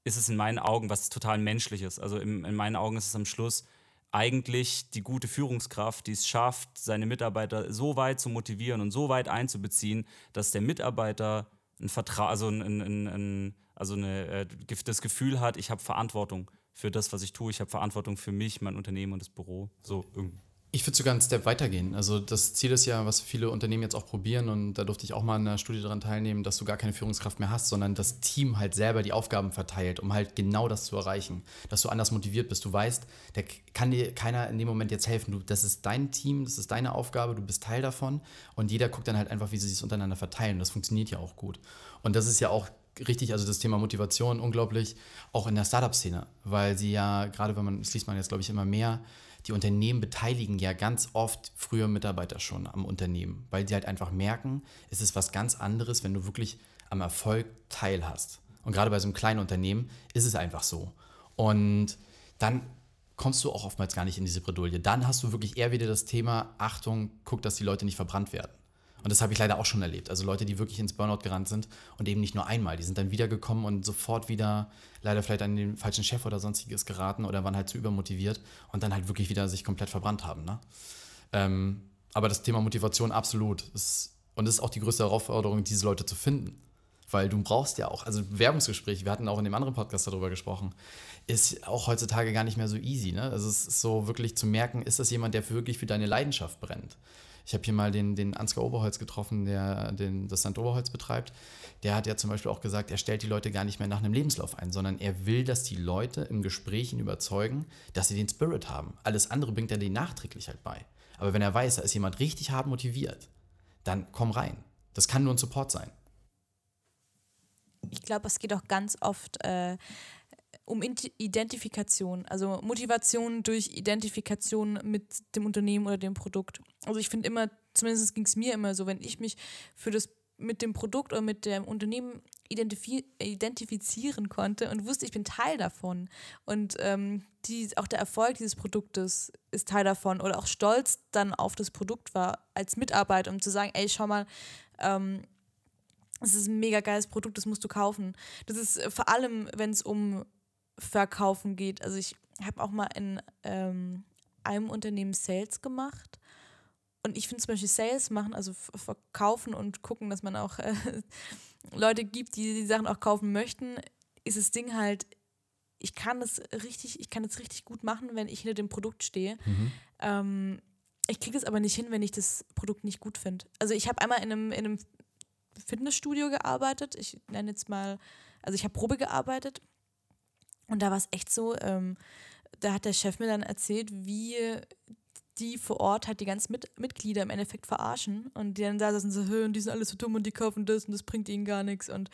ist es in meinen Augen was total Menschliches. Also in, in meinen Augen ist es am Schluss eigentlich die gute Führungskraft, die es schafft, seine Mitarbeiter so weit zu motivieren und so weit einzubeziehen, dass der Mitarbeiter ein Vertra also, ein, ein, ein, also eine, äh, das Gefühl hat, ich habe Verantwortung für das, was ich tue. Ich habe Verantwortung für mich, mein Unternehmen und das Büro. So irgendwie. Ich würde sogar einen Step weitergehen. Also das Ziel ist ja, was viele Unternehmen jetzt auch probieren und da durfte ich auch mal in einer Studie daran teilnehmen, dass du gar keine Führungskraft mehr hast, sondern das Team halt selber die Aufgaben verteilt, um halt genau das zu erreichen. Dass du anders motiviert bist. Du weißt, da kann dir keiner in dem Moment jetzt helfen. Du, das ist dein Team, das ist deine Aufgabe, du bist Teil davon und jeder guckt dann halt einfach, wie sie sich untereinander verteilen. Das funktioniert ja auch gut. Und das ist ja auch richtig, also das Thema Motivation unglaublich, auch in der Startup-Szene, weil sie ja, gerade wenn man, das liest man jetzt, glaube ich, immer mehr, die Unternehmen beteiligen ja ganz oft früher Mitarbeiter schon am Unternehmen, weil sie halt einfach merken, es ist was ganz anderes, wenn du wirklich am Erfolg teilhast. Und gerade bei so einem kleinen Unternehmen ist es einfach so. Und dann kommst du auch oftmals gar nicht in diese Bredouille. Dann hast du wirklich eher wieder das Thema, Achtung, guck, dass die Leute nicht verbrannt werden. Und das habe ich leider auch schon erlebt. Also Leute, die wirklich ins Burnout gerannt sind und eben nicht nur einmal. Die sind dann wiedergekommen und sofort wieder leider vielleicht an den falschen Chef oder sonstiges geraten oder waren halt zu übermotiviert und dann halt wirklich wieder sich komplett verbrannt haben. Ne? Ähm, aber das Thema Motivation absolut. Ist, und das ist auch die größte Herausforderung, diese Leute zu finden. Weil du brauchst ja auch, also Werbungsgespräch, wir hatten auch in dem anderen Podcast darüber gesprochen, ist auch heutzutage gar nicht mehr so easy. Ne? Also es ist so wirklich zu merken, ist das jemand, der wirklich für deine Leidenschaft brennt? Ich habe hier mal den, den Ansgar Oberholz getroffen, der den, das Sand Oberholz betreibt. Der hat ja zum Beispiel auch gesagt, er stellt die Leute gar nicht mehr nach einem Lebenslauf ein, sondern er will, dass die Leute im Gespräch ihn überzeugen, dass sie den Spirit haben. Alles andere bringt er denen nachträglich halt bei. Aber wenn er weiß, da ist jemand richtig hart motiviert, dann komm rein. Das kann nur ein Support sein. Ich glaube, es geht auch ganz oft äh, um Identifikation, also Motivation durch Identifikation mit dem Unternehmen oder dem Produkt. Also ich finde immer, zumindest ging es mir immer so, wenn ich mich für das mit dem Produkt oder mit dem Unternehmen identifi identifizieren konnte und wusste, ich bin Teil davon. Und ähm, die, auch der Erfolg dieses Produktes ist Teil davon oder auch stolz dann auf das Produkt war als Mitarbeiter, um zu sagen, ey, schau mal, ähm, es ist ein mega geiles Produkt, das musst du kaufen. Das ist vor allem, wenn es um Verkaufen geht. Also ich habe auch mal in ähm, einem Unternehmen Sales gemacht. Und ich finde zum Beispiel Sales machen, also verkaufen und gucken, dass man auch äh, Leute gibt, die die Sachen auch kaufen möchten, ist das Ding halt, ich kann das richtig, ich kann das richtig gut machen, wenn ich hinter dem Produkt stehe. Mhm. Ähm, ich kriege es aber nicht hin, wenn ich das Produkt nicht gut finde. Also ich habe einmal in einem, in einem Fitnessstudio gearbeitet. Ich nenne jetzt mal, also ich habe Probe gearbeitet und da war es echt so, ähm, da hat der Chef mir dann erzählt, wie die vor Ort halt die ganzen Mit Mitglieder im Endeffekt verarschen. Und die dann da sind so, und die sind alle so dumm und die kaufen das und das bringt ihnen gar nichts und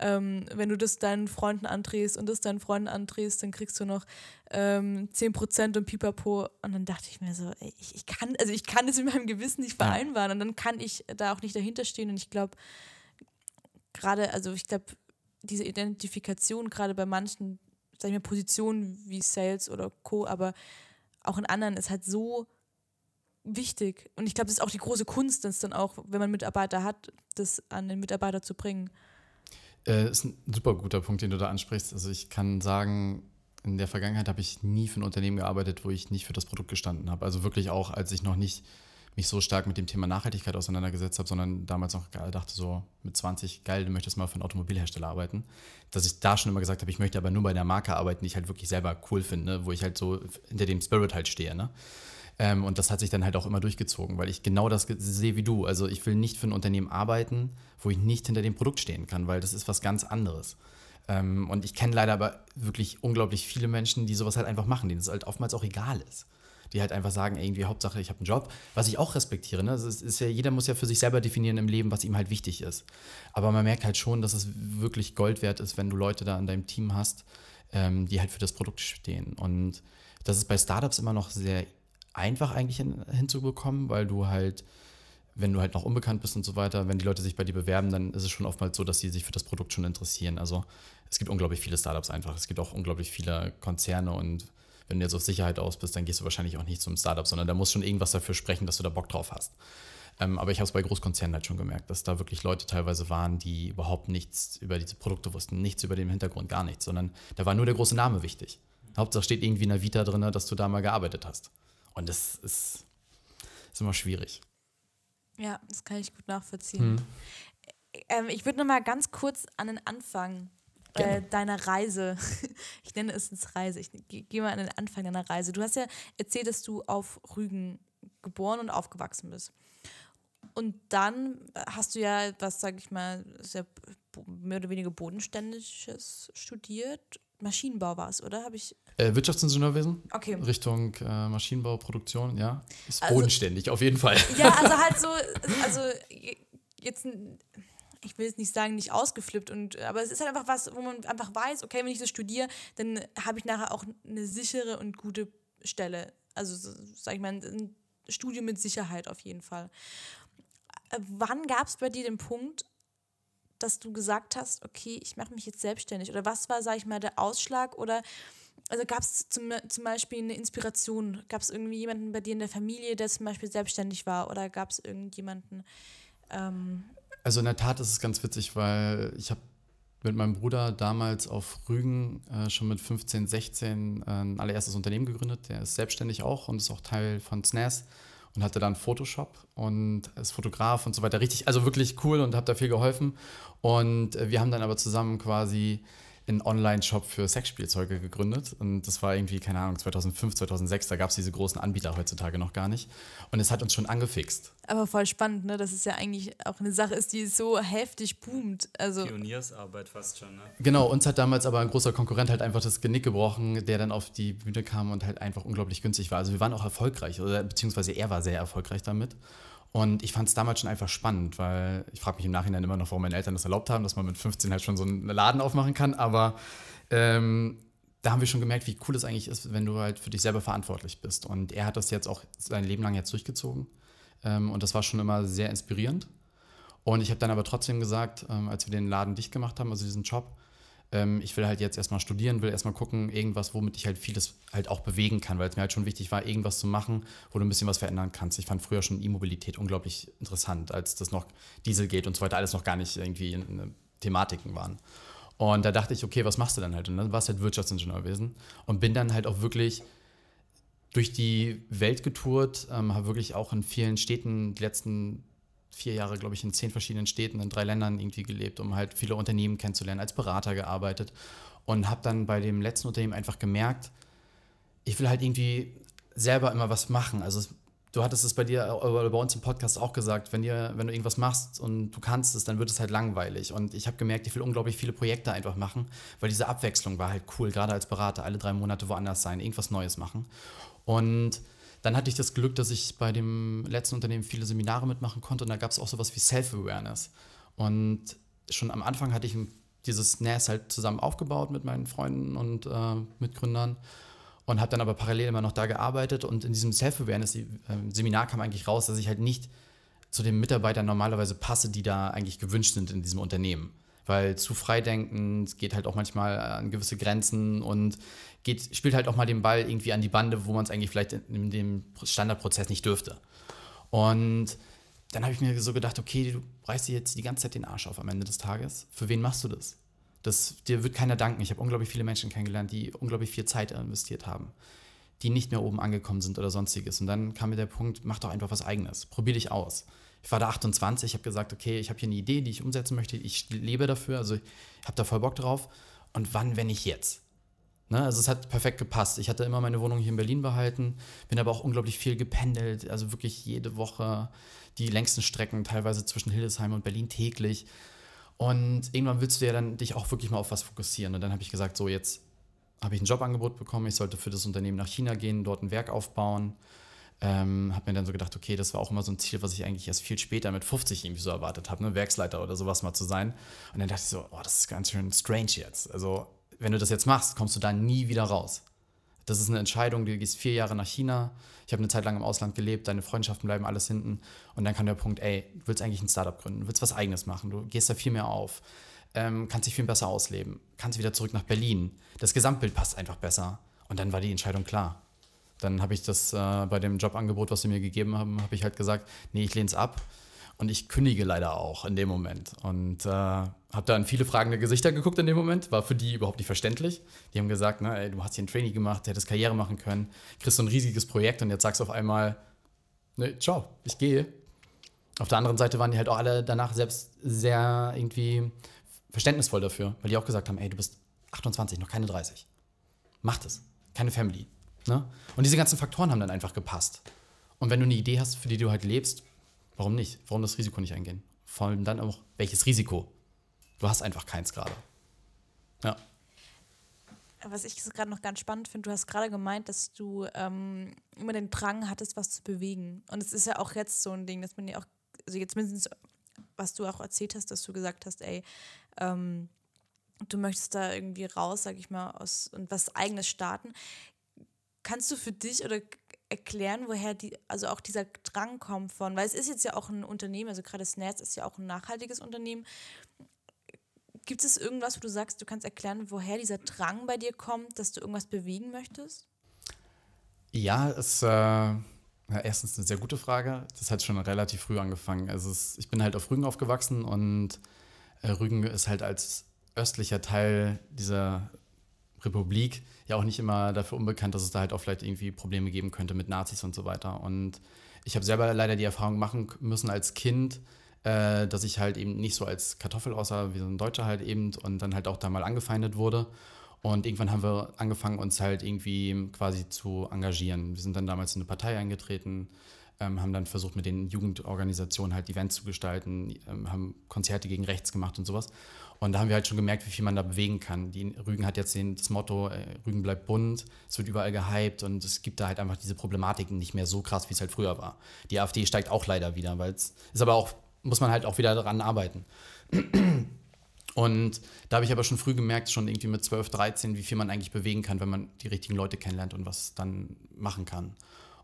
ähm, wenn du das deinen Freunden andrehst und das deinen Freunden andrehst, dann kriegst du noch ähm, 10% und pipapo. Und dann dachte ich mir so, ey, ich, ich kann, also ich kann das in meinem Gewissen nicht vereinbaren. Und dann kann ich da auch nicht dahinter stehen. Und ich glaube, gerade, also ich glaube, diese Identifikation gerade bei manchen sag ich mal, Positionen wie Sales oder Co., aber auch in anderen ist halt so wichtig. Und ich glaube, das ist auch die große Kunst, das dann auch, wenn man Mitarbeiter hat, das an den Mitarbeiter zu bringen. Äh, ist ein super guter Punkt, den du da ansprichst. Also ich kann sagen, in der Vergangenheit habe ich nie für ein Unternehmen gearbeitet, wo ich nicht für das Produkt gestanden habe. Also wirklich auch, als ich noch nicht mich so stark mit dem Thema Nachhaltigkeit auseinandergesetzt habe, sondern damals noch dachte so mit 20, geil, du möchtest mal für einen Automobilhersteller arbeiten, dass ich da schon immer gesagt habe, ich möchte aber nur bei der Marke arbeiten, die ich halt wirklich selber cool finde, wo ich halt so hinter dem Spirit halt stehe. Ne? Ähm, und das hat sich dann halt auch immer durchgezogen, weil ich genau das sehe wie du. Also ich will nicht für ein Unternehmen arbeiten, wo ich nicht hinter dem Produkt stehen kann, weil das ist was ganz anderes. Ähm, und ich kenne leider aber wirklich unglaublich viele Menschen, die sowas halt einfach machen, denen es halt oftmals auch egal ist. Die halt einfach sagen, irgendwie Hauptsache, ich habe einen Job, was ich auch respektiere. Ne? Es ist ja, jeder muss ja für sich selber definieren im Leben, was ihm halt wichtig ist. Aber man merkt halt schon, dass es wirklich Gold wert ist, wenn du Leute da in deinem Team hast, ähm, die halt für das Produkt stehen. Und das ist bei Startups immer noch sehr einfach eigentlich hin, hinzubekommen, weil du halt, wenn du halt noch unbekannt bist und so weiter, wenn die Leute sich bei dir bewerben, dann ist es schon oftmals so, dass sie sich für das Produkt schon interessieren. Also es gibt unglaublich viele Startups einfach. Es gibt auch unglaublich viele Konzerne und wenn du jetzt auf Sicherheit aus bist, dann gehst du wahrscheinlich auch nicht zum Startup, sondern da muss schon irgendwas dafür sprechen, dass du da Bock drauf hast. Ähm, aber ich habe es bei Großkonzernen halt schon gemerkt, dass da wirklich Leute teilweise waren, die überhaupt nichts über diese Produkte wussten, nichts über den Hintergrund, gar nichts, sondern da war nur der große Name wichtig. Hauptsache steht irgendwie in der Vita drin, dass du da mal gearbeitet hast. Und das ist, ist immer schwierig. Ja, das kann ich gut nachvollziehen. Ähm, ich würde noch mal ganz kurz an den Anfang äh, Gerne. deiner Reise, ich nenne es jetzt Reise, ich gehe geh mal an den Anfang deiner Reise. Du hast ja erzählt, dass du auf Rügen geboren und aufgewachsen bist. Und dann hast du ja, was sage ich mal, sehr mehr oder weniger bodenständiges studiert. Maschinenbau war es, oder? Habe ich. Äh, Wirtschaftsingenieurwesen? Okay. Richtung äh, Maschinenbau, Produktion, ja. Ist Also- bodenständig, auf jeden Fall. Ja, also halt so, also jetzt, ich will jetzt nicht sagen, nicht ausgeflippt, und, aber es ist halt einfach was, wo man einfach weiß, okay, wenn ich das studiere, dann habe ich nachher auch eine sichere und gute Stelle. Also, so, sag ich mal, ein Studium mit Sicherheit auf jeden Fall. Äh, Wann gab es bei dir den Punkt, dass du gesagt hast, okay, ich mache mich jetzt selbstständig? Oder was war, sag ich mal, der Ausschlag? Oder also gab es zum, zum Beispiel eine Inspiration? Gab es irgendwie jemanden bei dir in der Familie, der zum Beispiel selbstständig war? Oder gab es irgendjemanden? Ähm, Also in der Tat ist es ganz witzig, weil ich habe mit meinem Bruder damals auf Rügen äh, schon mit 15, 16 äh, ein allererstes Unternehmen gegründet. Der ist selbstständig auch und ist auch Teil von SNAS und hatte dann Photoshop und ist Fotograf und so weiter. Richtig, also wirklich cool und habe da viel geholfen. Und äh, wir haben dann aber zusammen quasi einen Online-Shop für Sexspielzeuge gegründet. Und das war irgendwie, keine Ahnung, 2005, 2006, da gab es diese großen Anbieter heutzutage noch gar nicht. Und es hat uns schon angefixt. aber voll spannend, ne? Dass es ja eigentlich auch eine Sache ist, die so heftig boomt. Also, Pioniersarbeit fast schon, ne? Genau, uns hat damals aber ein großer Konkurrent halt einfach das Genick gebrochen, der dann auf die Bühne kam und halt einfach unglaublich günstig war. Also wir waren auch erfolgreich, oder beziehungsweise er war sehr erfolgreich damit. Und ich fand es damals schon einfach spannend, weil ich frage mich im Nachhinein immer noch, warum meine Eltern das erlaubt haben, dass man mit 15 halt schon so einen Laden aufmachen kann. Aber ähm, da haben wir schon gemerkt, wie cool es eigentlich ist, wenn du halt für dich selber verantwortlich bist. Und er hat das jetzt auch sein Leben lang jetzt durchgezogen. Ähm, und das war schon immer sehr inspirierend. Und ich habe dann aber trotzdem gesagt, ähm, als wir den Laden dicht gemacht haben, also diesen Job, ähm, ich will halt jetzt erstmal studieren, will erstmal gucken, irgendwas, womit ich halt vieles halt auch bewegen kann, weil es mir halt schon wichtig war, irgendwas zu machen, wo du ein bisschen was verändern kannst. Ich fand früher schon E-Mobilität unglaublich interessant, als das noch Dieselgate und so weiter alles noch gar nicht irgendwie in, in Thematiken waren. Und da dachte ich, okay, was machst du dann halt? Und dann war es halt Wirtschaftsingenieurwesen und bin dann halt auch wirklich durch die Welt getourt, ähm, habe wirklich auch in vielen Städten die letzten vier Jahre, glaube ich, in zehn verschiedenen Städten, in drei Ländern irgendwie gelebt, um halt viele Unternehmen kennenzulernen, als Berater gearbeitet und habe dann bei dem letzten Unternehmen einfach gemerkt, ich will halt irgendwie selber immer was machen. Also du hattest es bei dir oder bei uns im Podcast auch gesagt, wenn, dir, wenn du irgendwas machst und du kannst es, dann wird es halt langweilig. Und ich habe gemerkt, ich will unglaublich viele Projekte einfach machen, weil diese Abwechslung war halt cool, gerade als Berater, alle drei Monate woanders sein, irgendwas Neues machen. Und dann hatte ich das Glück, dass ich bei dem letzten Unternehmen viele Seminare mitmachen konnte und da gab es auch sowas wie Self-Awareness. Und schon am Anfang hatte ich dieses NAS halt zusammen aufgebaut mit meinen Freunden und äh, Mitgründern und habe dann aber parallel immer noch da gearbeitet und in diesem Self-Awareness-Seminar kam eigentlich raus, dass ich halt nicht zu den Mitarbeitern normalerweise passe, die da eigentlich gewünscht sind in diesem Unternehmen. Weil zu freidenken, es geht halt auch manchmal an gewisse Grenzen und geht, spielt halt auch mal den Ball irgendwie an die Bande, wo man es eigentlich vielleicht in, in dem Standardprozess nicht dürfte. Und dann habe ich mir so gedacht, okay, du reißt dir jetzt die ganze Zeit den Arsch auf am Ende des Tages. Für wen machst du das? das dir wird keiner danken. Ich habe unglaublich viele Menschen kennengelernt, die unglaublich viel Zeit investiert haben, die nicht mehr oben angekommen sind oder sonstiges. Und dann kam mir der Punkt, mach doch einfach was eigenes. Probier dich aus. Ich war da 28, ich habe gesagt, okay, ich habe hier eine Idee, die ich umsetzen möchte. Ich lebe dafür, also ich habe da voll Bock drauf. Und wann, wenn nicht jetzt? Ne? Also es hat perfekt gepasst. Ich hatte immer meine Wohnung hier in Berlin behalten, bin aber auch unglaublich viel gependelt, also wirklich jede Woche die längsten Strecken, teilweise zwischen Hildesheim und Berlin täglich. Und irgendwann willst du ja dann dich auch wirklich mal auf was fokussieren. Und dann habe ich gesagt, so jetzt habe ich ein Jobangebot bekommen, ich sollte für das Unternehmen nach China gehen, dort ein Werk aufbauen. Ähm, habe mir dann so gedacht, okay, das war auch immer so ein Ziel, was ich eigentlich erst viel später mit 50 irgendwie so erwartet habe, ne? Werksleiter oder sowas mal zu sein. Und dann dachte ich so, oh, das ist ganz schön strange jetzt. Also, wenn du das jetzt machst, kommst du da nie wieder raus. Das ist eine Entscheidung, du gehst vier Jahre nach China. Ich habe eine Zeit lang im Ausland gelebt, deine Freundschaften bleiben alles hinten. Und dann kam der Punkt, ey, du willst eigentlich ein Startup gründen, du willst was Eigenes machen, du gehst da viel mehr auf, ähm, kannst dich viel besser ausleben, kannst wieder zurück nach Berlin. Das Gesamtbild passt einfach besser. Und dann war die Entscheidung klar. Dann habe ich das äh, bei dem Jobangebot, was sie mir gegeben haben, habe ich halt gesagt, nee, ich lehne es ab. Und ich kündige leider auch in dem Moment. Und äh, habe dann viele fragende Gesichter geguckt in dem Moment. War für die überhaupt nicht verständlich. Die haben gesagt, ne, ey, du hast hier ein Trainee gemacht, hättest Karriere machen können, kriegst so ein riesiges Projekt und jetzt sagst du auf einmal, ne, ciao, ich gehe. Auf der anderen Seite waren die halt auch alle danach selbst sehr irgendwie verständnisvoll dafür, weil die auch gesagt haben, ey, du bist 28, noch keine 30. Mach das. Keine Family. Ne? Und diese ganzen Faktoren haben dann einfach gepasst. Und wenn du eine Idee hast, für die du halt lebst, warum nicht? Warum das Risiko nicht eingehen? Vor allem dann auch, welches Risiko? Du hast einfach keins gerade. Ja. Was ich gerade noch ganz spannend finde, du hast gerade gemeint, dass du ähm, immer den Drang hattest, was zu bewegen. Und es ist ja auch jetzt so ein Ding, dass man ja auch, also jetzt mindestens, was du auch erzählt hast, dass du gesagt hast, ey, ähm, du möchtest da irgendwie raus, sag ich mal, aus und was eigenes starten. Kannst du für dich oder erklären, woher die, also auch dieser Drang kommt von, weil es ist jetzt ja auch ein Unternehmen, also gerade Snaz ist ja auch ein nachhaltiges Unternehmen. Gibt es irgendwas, wo du sagst, du kannst erklären, woher dieser Drang bei dir kommt, dass du irgendwas bewegen möchtest? Ja, es äh, ja, erstens eine sehr gute Frage. Das hat schon relativ früh angefangen. Also es, ich bin halt auf Rügen aufgewachsen und äh, Rügen ist halt als östlicher Teil dieser Republik ja auch nicht immer dafür unbekannt, dass es da halt auch vielleicht irgendwie Probleme geben könnte mit Nazis und so weiter. Und ich habe selber leider die Erfahrung machen müssen als Kind, äh, dass ich halt eben nicht so als Kartoffel aussah, wie so ein Deutscher halt eben und dann halt auch da mal angefeindet wurde. Und irgendwann haben wir angefangen, uns halt irgendwie quasi zu engagieren. Wir sind dann damals in eine Partei eingetreten, ähm, haben dann versucht, mit den Jugendorganisationen halt Events zu gestalten, ähm, haben Konzerte gegen rechts gemacht und sowas. Und da haben wir halt schon gemerkt, wie viel man da bewegen kann. Die Rügen hat jetzt das Motto, äh, Rügen bleibt bunt, es wird überall gehypt und es gibt da halt einfach diese Problematiken nicht mehr so krass, wie es halt früher war. Die AfD steigt auch leider wieder, weil es ist aber auch, muss man halt auch wieder daran arbeiten. Und da habe ich aber schon früh gemerkt, schon irgendwie mit 12, 13, wie viel man eigentlich bewegen kann, wenn man die richtigen Leute kennenlernt und was dann machen kann.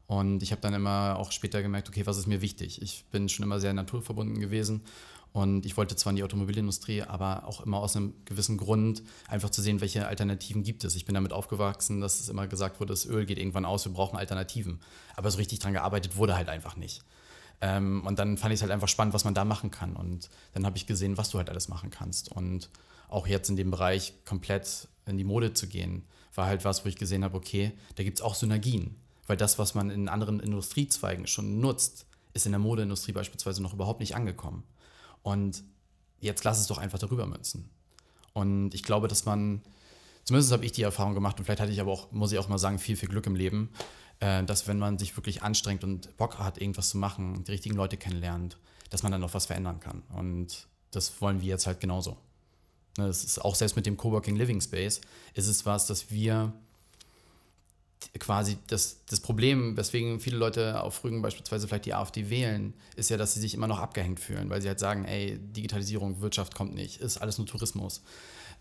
Und ich habe dann immer auch später gemerkt, okay, was ist mir wichtig? Ich bin schon immer sehr naturverbunden gewesen und ich wollte zwar in die Automobilindustrie, aber auch immer aus einem gewissen Grund einfach zu sehen, welche Alternativen gibt es. Ich bin damit aufgewachsen, dass es immer gesagt wurde, das Öl geht irgendwann aus, wir brauchen Alternativen. Aber so richtig dran gearbeitet wurde halt einfach nicht. Ähm, und dann fand ich es halt einfach spannend, was man da machen kann. Und dann habe ich gesehen, was du halt alles machen kannst. Und auch jetzt in dem Bereich komplett in die Mode zu gehen, war halt was, wo ich gesehen habe, okay, da gibt es auch Synergien. Weil das, was man in anderen Industriezweigen schon nutzt, ist in der Modeindustrie beispielsweise noch überhaupt nicht angekommen. Und jetzt lass es doch einfach darüber münzen. Und ich glaube, dass man, zumindest habe ich die Erfahrung gemacht und vielleicht hatte ich aber auch, muss ich auch mal sagen, viel, viel Glück im Leben, dass wenn man sich wirklich anstrengt und Bock hat, irgendwas zu machen, die richtigen Leute kennenlernt, dass man dann noch was verändern kann. Und das wollen wir jetzt halt genauso. Das ne, ist auch selbst mit dem Coworking Living Space, ist es was, dass wir quasi das, das Problem, weswegen viele Leute auf Rügen beispielsweise vielleicht die AfD wählen, ist ja, dass sie sich immer noch abgehängt fühlen, weil sie halt sagen, ey, Digitalisierung, Wirtschaft kommt nicht, ist alles nur Tourismus.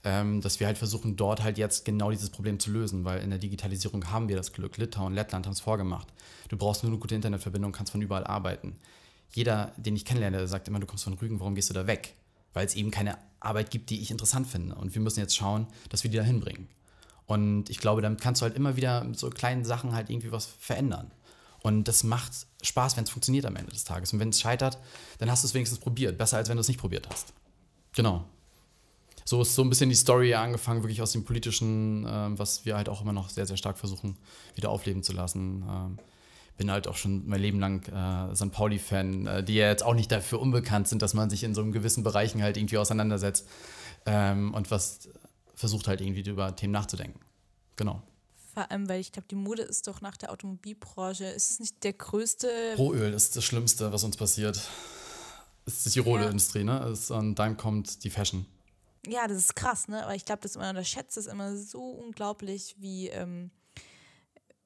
Ähm, dass wir halt versuchen, dort halt jetzt genau dieses Problem zu lösen, weil in der Digitalisierung haben wir das Glück. Litauen, Lettland haben es vorgemacht. Du brauchst nur eine gute Internetverbindung, kannst von überall arbeiten. Jeder, den ich kennenlerne, sagt immer, du kommst von Rügen, warum gehst du da weg? Weil es eben keine Arbeit gibt, die ich interessant finde. Und wir müssen jetzt schauen, dass wir die da hinbringen. Und ich glaube, damit kannst du halt immer wieder mit so kleinen Sachen halt irgendwie was verändern. Und das macht Spaß, wenn es funktioniert am Ende des Tages. Und wenn es scheitert, dann hast du es wenigstens probiert. Besser, als wenn du es nicht probiert hast. Genau. So ist so ein bisschen die Story angefangen, wirklich aus dem Politischen, äh, was wir halt auch immer noch sehr, sehr stark versuchen, wieder aufleben zu lassen. Ähm, bin halt auch schon mein Leben lang äh, St. Pauli-Fan, äh, die ja jetzt auch nicht dafür unbekannt sind, dass man sich in so einem gewissen Bereichen halt irgendwie auseinandersetzt. Ähm, und was versucht halt irgendwie über Themen nachzudenken. Genau. Vor allem, weil ich glaube, die Mode ist doch nach der Automobilbranche, ist es nicht der größte. Rohöl ist das Schlimmste, was uns passiert. Es ist die Rohölindustrie, ne? Es- Und dann kommt die Fashion. Ja, das ist krass, ne? Aber ich glaube, dass man unterschätzt es immer so unglaublich, wie, ähm,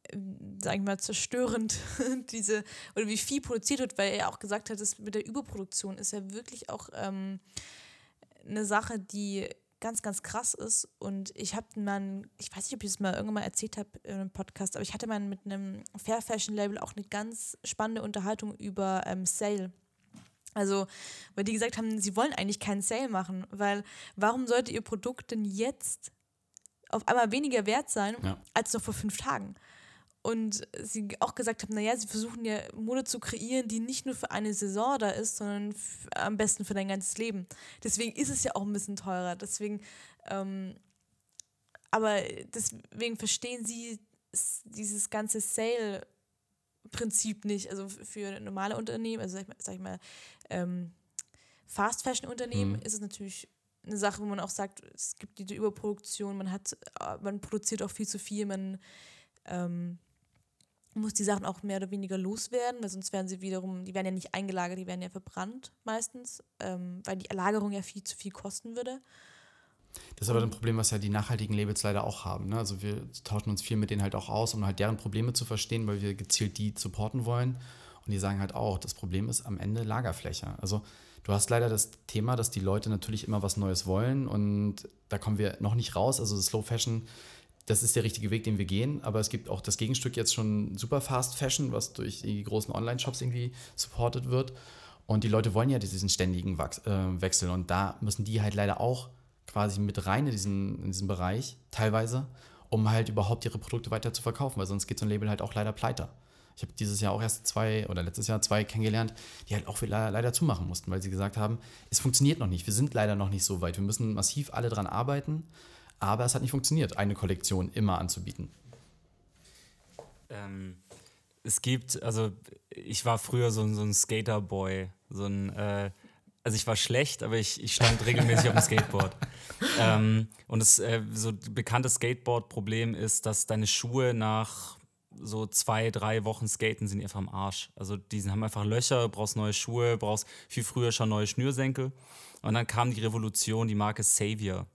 äh, sag ich mal, zerstörend diese, oder wie viel produziert wird, weil er auch gesagt hat, dass mit der Überproduktion ist ja wirklich auch ähm, eine Sache, die ganz, ganz krass ist. Und ich habe mal, ich weiß nicht, ob ich das mal irgendwann mal erzählt habe in einem Podcast, aber ich hatte mal mit einem Fair Fashion Label auch eine ganz spannende Unterhaltung über ähm, Sale. Also, weil die gesagt haben, sie wollen eigentlich keinen Sale machen, weil warum sollte ihr Produkt denn jetzt auf einmal weniger wert sein Ja. als noch vor fünf Tagen? Und sie auch gesagt haben, naja, sie versuchen ja Mode zu kreieren, die nicht nur für eine Saison da ist, sondern am besten für dein ganzes Leben. Deswegen ist es ja auch ein bisschen teurer. Deswegen, ähm, aber deswegen verstehen sie dieses ganze Sale-Prinzip nicht. Also für normale Unternehmen, also sag ich mal, sag ich mal ähm, Fast-Fashion-Unternehmen Mhm. ist es natürlich eine Sache, wo man auch sagt, es gibt diese Überproduktion, man hat, äh, man produziert auch viel zu viel, man ähm, muss die Sachen auch mehr oder weniger loswerden, weil sonst werden sie wiederum, die werden ja nicht eingelagert, die werden ja verbrannt meistens, ähm, weil die Lagerung ja viel zu viel kosten würde. Das ist aber ein Problem, was ja die nachhaltigen Labels leider auch haben. Ne? Also wir tauschen uns viel mit denen halt auch aus, um halt deren Probleme zu verstehen, weil wir gezielt die supporten wollen. Und die sagen halt auch, das Problem ist am Ende Lagerfläche. Also du hast leider das Thema, dass die Leute natürlich immer was Neues wollen und da kommen wir noch nicht raus. Also Slow Fashion, das ist der richtige Weg, den wir gehen. Aber es gibt auch das Gegenstück jetzt schon Super Fast Fashion, was durch die großen Online-Shops irgendwie supported wird. Und die Leute wollen ja diesen ständigen äh, Wechsel. Und da müssen die halt leider auch quasi mit rein in diesen, in diesen Bereich, teilweise, um halt überhaupt ihre Produkte weiter zu verkaufen, weil sonst geht so ein Label halt auch leider pleite. Ich habe dieses Jahr auch erst zwei oder letztes Jahr zwei kennengelernt, die halt auch leider zumachen mussten, weil sie gesagt haben, es funktioniert noch nicht, wir sind leider noch nicht so weit, wir müssen massiv alle dran arbeiten, aber es hat nicht funktioniert, eine Kollektion immer anzubieten. Ähm, es gibt, also ich war früher so, ein- so ein Skaterboy, so ein, äh, also ich war schlecht, aber ich, ich stand regelmäßig auf dem Skateboard. Ähm, und das äh, so bekanntes Skateboard-Problem ist, dass deine Schuhe nach so zwei, drei Wochen Skaten sind einfach am Arsch. Also die haben einfach Löcher, brauchst neue Schuhe, brauchst viel früher schon neue Schnürsenkel. Und dann kam die Revolution, die Marke Savior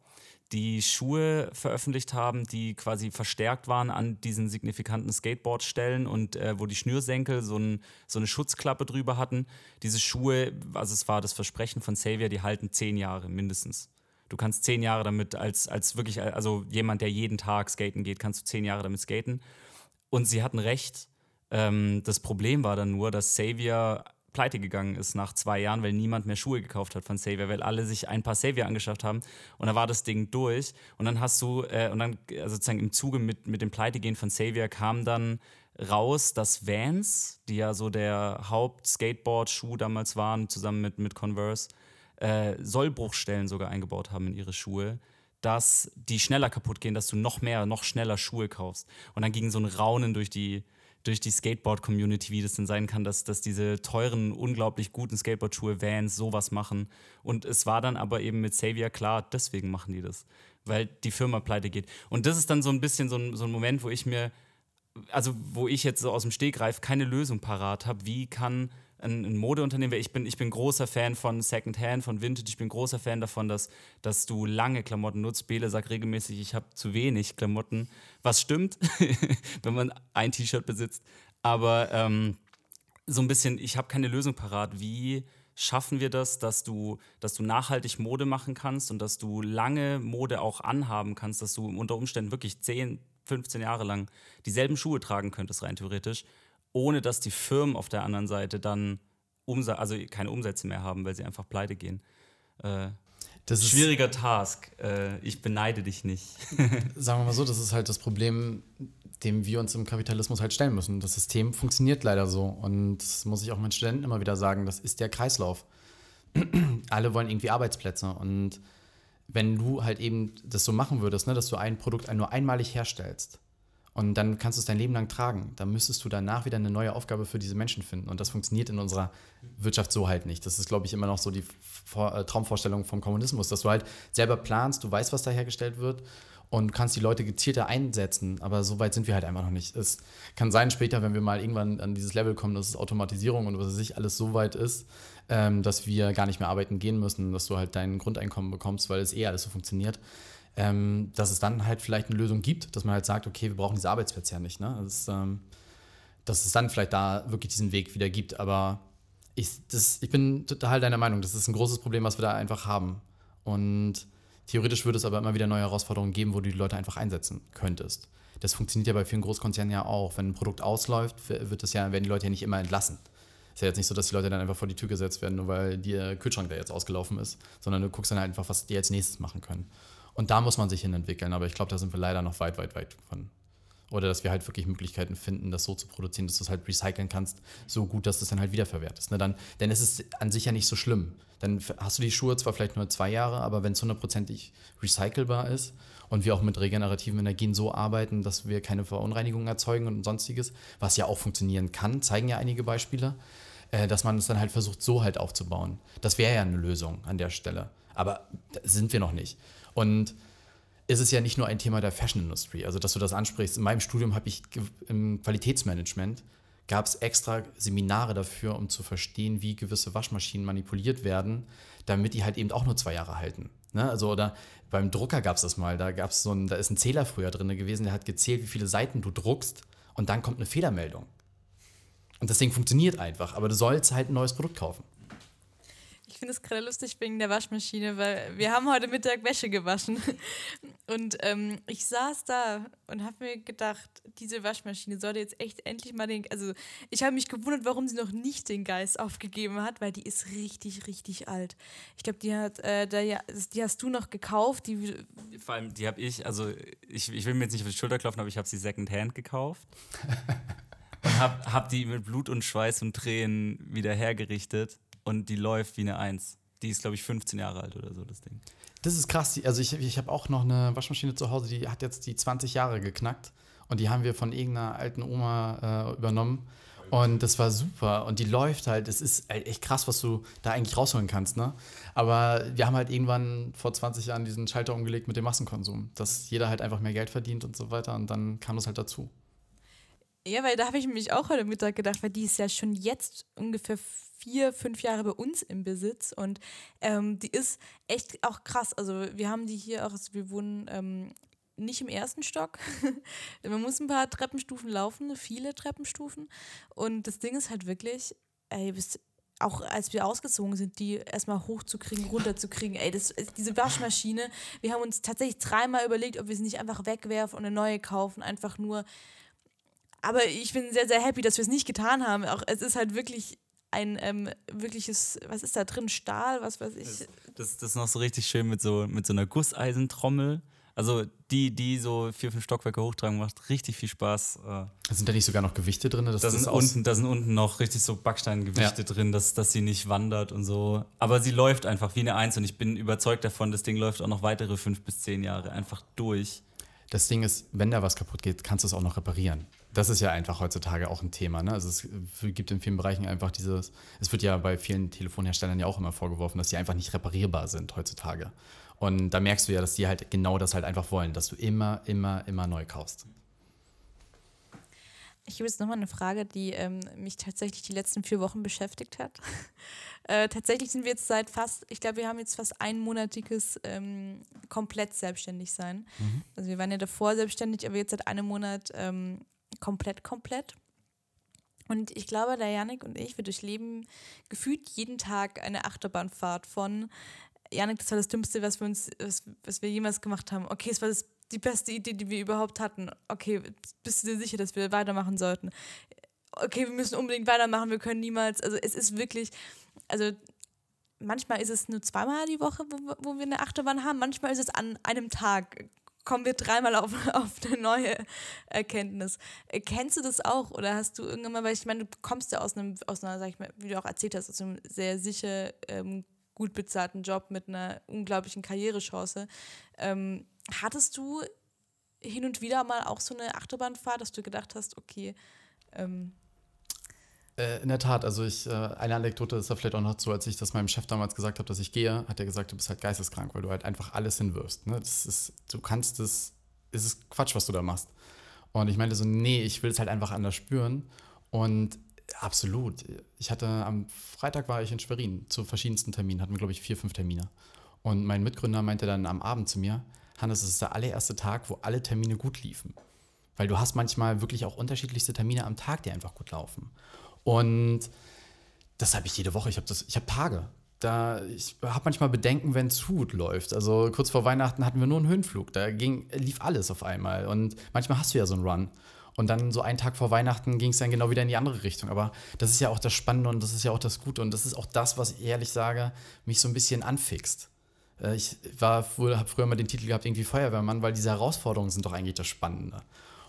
die Schuhe veröffentlicht haben, die quasi verstärkt waren an diesen signifikanten Skateboardstellen und äh, wo die Schnürsenkel so, ein, so eine Schutzklappe drüber hatten. Diese Schuhe, also es war das Versprechen von Xavier, die halten zehn Jahre mindestens. Du kannst zehn Jahre damit als, als wirklich, also jemand, der jeden Tag skaten geht, kannst du zehn Jahre damit skaten. Und sie hatten recht. Ähm, das Problem war dann nur, dass Xavier pleite gegangen ist nach zwei Jahren, weil niemand mehr Schuhe gekauft hat von Xavier, weil alle sich ein paar Xavier angeschafft haben und da war das Ding durch und dann hast du, äh, und dann also sozusagen im Zuge mit, mit dem Pleitegehen von Xavier kam dann raus, dass Vans, die ja so der Haupt-Skateboard-Schuh damals waren, zusammen mit, mit Converse, äh, Sollbruchstellen sogar eingebaut haben in ihre Schuhe, dass die schneller kaputt gehen, dass du noch mehr, noch schneller Schuhe kaufst. Und dann ging so ein Raunen durch die, durch die Skateboard-Community, wie das denn sein kann, dass, dass diese teuren, unglaublich guten Skateboard-Schuhe, Vans, sowas machen. Und es war dann aber eben mit Xavier klar, deswegen machen die das, weil die Firma pleite geht. Und das ist dann so ein bisschen so ein, so ein Moment, wo ich mir, also wo ich jetzt so aus dem Stegreif keine Lösung parat habe, wie kann ein, ein Modeunternehmen, weil ich bin, ich bin großer Fan von Secondhand, von Vintage, ich bin großer Fan davon, dass, dass du lange Klamotten nutzt. Bele sagt regelmäßig, ich habe zu wenig Klamotten, was stimmt, wenn man ein T-Shirt besitzt. Aber ähm, so ein bisschen, ich habe keine Lösung parat. Wie schaffen wir das, dass du, dass du nachhaltig Mode machen kannst und dass du lange Mode auch anhaben kannst, dass du unter Umständen wirklich 10, 15 Jahre lang dieselben Schuhe tragen könntest, rein theoretisch, ohne dass die Firmen auf der anderen Seite dann Umsa also keine Umsätze mehr haben, weil sie einfach pleite gehen. Äh, Das ist, schwieriger Task. Äh, ich beneide dich nicht. sagen wir mal so, das ist halt das Problem, dem wir uns im Kapitalismus halt stellen müssen. Das System funktioniert leider so. Und das muss ich auch meinen Studenten immer wieder sagen, das ist der Kreislauf. Alle wollen irgendwie Arbeitsplätze. Und wenn du halt eben das so machen würdest, ne, dass du ein Produkt nur einmalig herstellst und dann kannst du es dein Leben lang tragen, dann müsstest du danach wieder eine neue Aufgabe für diese Menschen finden. Und das funktioniert in unserer Wirtschaft so halt nicht. Das ist, glaube ich, immer noch so die äh, Traumvorstellung vom Kommunismus, dass du halt selber planst, du weißt, was da hergestellt wird und kannst die Leute gezielter einsetzen, aber so weit sind wir halt einfach noch nicht. Es kann sein später, wenn wir mal irgendwann an dieses Level kommen, dass es Automatisierung und was weiß ich alles so weit ist, ähm, dass wir gar nicht mehr arbeiten gehen müssen, dass du halt dein Grundeinkommen bekommst, weil es eh alles so funktioniert. Ähm, dass es dann halt vielleicht eine Lösung gibt, dass man halt sagt, okay, wir brauchen diese Arbeitsplätze ja nicht. Ne? Das, ähm, dass es dann vielleicht da wirklich diesen Weg wieder gibt. Aber ich, das, ich bin total deiner Meinung, das ist ein großes Problem, was wir da einfach haben. Und theoretisch würde es aber immer wieder neue Herausforderungen geben, wo du die Leute einfach einsetzen könntest. Das funktioniert ja bei vielen Großkonzernen ja auch. Wenn ein Produkt ausläuft, wird das ja, werden die Leute ja nicht immer entlassen. Ist ja jetzt nicht so, dass die Leute dann einfach vor die Tür gesetzt werden, nur weil der Kühlschrank da jetzt ausgelaufen ist, sondern du guckst dann halt einfach, was die als nächstes machen können. Und da muss man sich hin entwickeln, aber ich glaube, da sind wir leider noch weit, weit, weit von. Oder dass wir halt wirklich Möglichkeiten finden, das so zu produzieren, dass du es halt recyceln kannst, so gut, dass du es dann halt wiederverwertest. Ne? Dann, denn es ist an sich ja nicht so schlimm. Dann hast du die Schuhe zwar vielleicht nur zwei Jahre, aber wenn es hundertprozentig recycelbar ist und wir auch mit regenerativen Energien so arbeiten, dass wir keine Verunreinigungen erzeugen und sonstiges, was ja auch funktionieren kann, zeigen ja einige Beispiele, äh, dass man es dann halt versucht, so halt aufzubauen. Das wäre ja eine Lösung an der Stelle. Aber sind wir noch nicht. Und ist es ja nicht nur ein Thema der Fashion-Industrie. Also, dass du das ansprichst. In meinem Studium habe ich im Qualitätsmanagement gab es extra Seminare dafür, um zu verstehen, wie gewisse Waschmaschinen manipuliert werden, damit die halt eben auch nur zwei Jahre halten. Ne? Also, oder beim Drucker gab es das mal, da gab es so ein, da ist ein Zähler früher drin gewesen, der hat gezählt, wie viele Seiten du druckst und dann kommt eine Fehlermeldung. Und das Ding funktioniert einfach, aber du sollst halt ein neues Produkt kaufen. Ich finde es gerade lustig wegen der Waschmaschine, weil wir haben heute Mittag Wäsche gewaschen. Und ähm, ich saß da und habe mir gedacht, diese Waschmaschine sollte jetzt echt endlich mal den. Also, ich habe mich gewundert, warum sie noch nicht den Geist aufgegeben hat, weil die ist richtig, richtig alt. Ich glaube, die hat, äh, die hast du noch gekauft. Die Vor allem, die habe ich, also ich, ich will mir jetzt nicht auf die Schulter klopfen, aber ich habe sie Secondhand gekauft. und habe hab die mit Blut und Schweiß und Tränen wieder hergerichtet und die läuft wie eine Eins. Die ist, glaube ich, 15 Jahre alt oder so, das Ding. Das ist krass. Also ich, ich habe auch noch eine Waschmaschine zu Hause, die hat jetzt die 20 Jahre geknackt. Und die haben wir von irgendeiner alten Oma äh, übernommen. Und das war super. Und die läuft halt. Es ist echt krass, was du da eigentlich rausholen kannst. Ne? Aber wir haben halt irgendwann vor 20 Jahren diesen Schalter umgelegt mit dem Massenkonsum. Dass jeder halt einfach mehr Geld verdient und so weiter. Und dann kam das halt dazu. Ja, weil da habe ich mich auch heute Mittag gedacht, weil die ist ja schon jetzt ungefähr vier, fünf Jahre bei uns im Besitz und ähm, die ist echt auch krass. Also wir haben die hier auch, also wir wohnen ähm, nicht im ersten Stock. Man muss ein paar Treppenstufen laufen, viele Treppenstufen. Und das Ding ist halt wirklich, ey, bist auch als wir ausgezogen sind, die erstmal hochzukriegen, runterzukriegen. Ey, das, diese Waschmaschine, wir haben uns tatsächlich dreimal überlegt, ob wir sie nicht einfach wegwerfen und eine neue kaufen, einfach nur aber ich bin sehr, sehr happy, dass wir es nicht getan haben. Auch es ist halt wirklich ein ähm, wirkliches, was ist da drin? Stahl, was weiß ich. Das, das ist noch so richtig schön mit so, mit so einer Gusseisentrommel. Also die, die so vier, fünf Stockwerke hochtragen, macht richtig viel Spaß. Äh. Sind da nicht sogar noch Gewichte drin? da, sind unten, da sind unten noch richtig so Backsteingewichte ja. drin, dass, dass sie nicht wandert und so. Aber sie läuft einfach wie eine Eins und ich bin überzeugt davon, das Ding läuft auch noch weitere fünf bis zehn Jahre einfach durch. Das Ding ist, wenn da was kaputt geht, kannst du es auch noch reparieren das ist ja einfach heutzutage auch ein Thema. Ne? Also es gibt in vielen Bereichen einfach dieses, es wird ja bei vielen Telefonherstellern ja auch immer vorgeworfen, dass die einfach nicht reparierbar sind heutzutage. Und da merkst du ja, dass die halt genau das halt einfach wollen, dass du immer, immer, immer neu kaufst. Ich habe jetzt nochmal eine Frage, die ähm, mich tatsächlich die letzten vier Wochen beschäftigt hat. äh, tatsächlich sind wir jetzt seit fast, ich glaube, wir haben jetzt fast einmonatiges ähm, komplett selbstständig sein. Mhm. Also wir waren ja davor selbstständig, aber jetzt seit einem Monat ähm, komplett, komplett. Und ich glaube, der Janik und ich, wir durchleben gefühlt jeden Tag eine Achterbahnfahrt von Janik, das war das Dümmste, was wir uns, was, was wir jemals gemacht haben. Okay, es war das, die beste Idee, die wir überhaupt hatten. Okay, bist du dir sicher, dass wir weitermachen sollten? Okay, wir müssen unbedingt weitermachen, wir können niemals. Also es ist wirklich, also manchmal ist es nur zweimal die Woche, wo, wo wir eine Achterbahn haben, manchmal ist es an einem Tag kommen wir dreimal auf, auf eine neue Erkenntnis. Äh, kennst du das auch oder hast du irgendwann mal, weil ich meine, du kommst ja aus einem, aus einer, sag ich mal, wie du auch erzählt hast, aus einem sehr sicher ähm, gut bezahlten Job mit einer unglaublichen Karrierechance. Ähm, hattest du hin und wieder mal auch so eine Achterbahnfahrt, dass du gedacht hast, okay, ähm, äh, in der Tat, also ich, äh, eine Anekdote ist da vielleicht auch noch so, als ich das meinem Chef damals gesagt habe, dass ich gehe, hat er gesagt, du bist halt geisteskrank, weil du halt einfach alles hinwirfst. Ne? Das ist, du kannst es es ist Quatsch, was du da machst. Und ich meinte so, nee, ich will es halt einfach anders spüren. Und absolut. Ich hatte am Freitag war ich in Schwerin zu verschiedensten Terminen, hatten wir, glaube ich, vier, fünf Termine. Und mein Mitgründer meinte dann am Abend zu mir, Hannes, es ist der allererste Tag, wo alle Termine gut liefen. Weil du hast manchmal wirklich auch unterschiedlichste Termine am Tag, die einfach gut laufen. Und das habe ich jede Woche. Ich habe hab Tage. Da, ich habe manchmal Bedenken, wenn es gut läuft. Also kurz vor Weihnachten hatten wir nur einen Höhenflug. Da ging, lief alles auf einmal. Und manchmal hast du ja so einen Run. Und dann so einen Tag vor Weihnachten ging es dann genau wieder in die andere Richtung. Aber das ist ja auch das Spannende und das ist ja auch das Gute. Und das ist auch das, was ich ehrlich sage, mich so ein bisschen anfixt. Äh, ich habe früher mal den Titel gehabt, irgendwie Feuerwehrmann, weil diese Herausforderungen sind doch eigentlich das Spannende.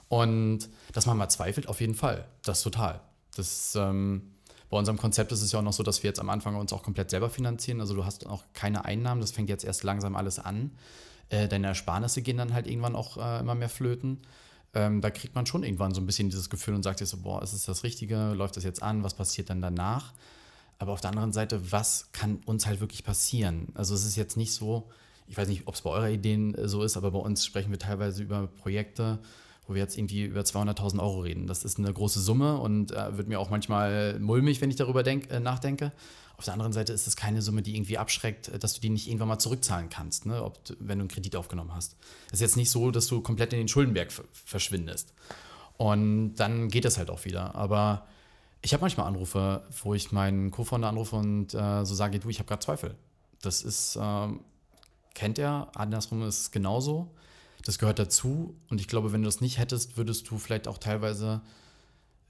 Und dass man mal zweifelt, auf jeden Fall. Das total. Das, ähm, bei unserem Konzept ist es ja auch noch so, dass wir jetzt am Anfang uns auch komplett selber finanzieren. Also du hast auch keine Einnahmen, das fängt jetzt erst langsam alles an. Äh, deine Ersparnisse gehen dann halt irgendwann auch äh, immer mehr flöten. Ähm, da kriegt man schon irgendwann so ein bisschen dieses Gefühl und sagt sich so, boah, ist es das Richtige? Läuft das jetzt an? Was passiert dann danach? Aber auf der anderen Seite, was kann uns halt wirklich passieren? Also es ist jetzt nicht so, ich weiß nicht, ob es bei eurer Ideen so ist, aber bei uns sprechen wir teilweise über Projekte, wo wir jetzt irgendwie über 200.000 Euro reden. Das ist eine große Summe und äh, wird mir auch manchmal mulmig, wenn ich darüber denk, äh, nachdenke. Auf der anderen Seite ist es keine Summe, die irgendwie abschreckt, äh, dass du die nicht irgendwann mal zurückzahlen kannst, ne? Ob, wenn du einen Kredit aufgenommen hast. Es ist jetzt nicht so, dass du komplett in den Schuldenberg verschwindest. Und dann geht es halt auch wieder. Aber ich habe manchmal Anrufe, wo ich meinen Co-Founder anrufe und äh, so sage, du, ich habe gerade Zweifel. Das ist, ähm, kennt er, andersrum ist es genauso das gehört dazu. Und ich glaube, wenn du das nicht hättest, würdest du vielleicht auch teilweise,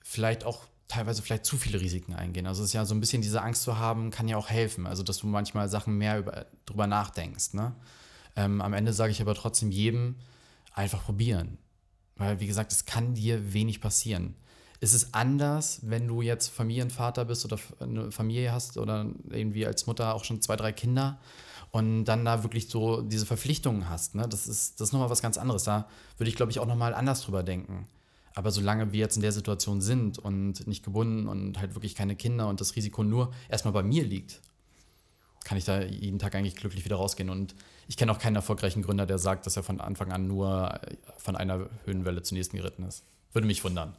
vielleicht auch teilweise vielleicht zu viele Risiken eingehen. Also es ist ja so ein bisschen diese Angst zu haben, kann ja auch helfen. Also dass du manchmal Sachen mehr über, drüber nachdenkst. Ne? Ähm, am Ende sage ich aber trotzdem jedem, einfach probieren. Weil, wie gesagt, es kann dir wenig passieren. Es ist anders, wenn du jetzt Familienvater bist oder eine Familie hast oder irgendwie als Mutter auch schon zwei, drei Kinder und dann da wirklich so diese Verpflichtungen hast. Ne? Das ist, das ist nochmal was ganz anderes. Da würde ich, glaube ich, auch nochmal anders drüber denken. Aber solange wir jetzt in der Situation sind und nicht gebunden und halt wirklich keine Kinder und das Risiko nur erstmal bei mir liegt, kann ich da jeden Tag eigentlich glücklich wieder rausgehen. Und ich kenne auch keinen erfolgreichen Gründer, der sagt, dass er von Anfang an nur von einer Höhenwelle zur nächsten geritten ist. Würde mich wundern.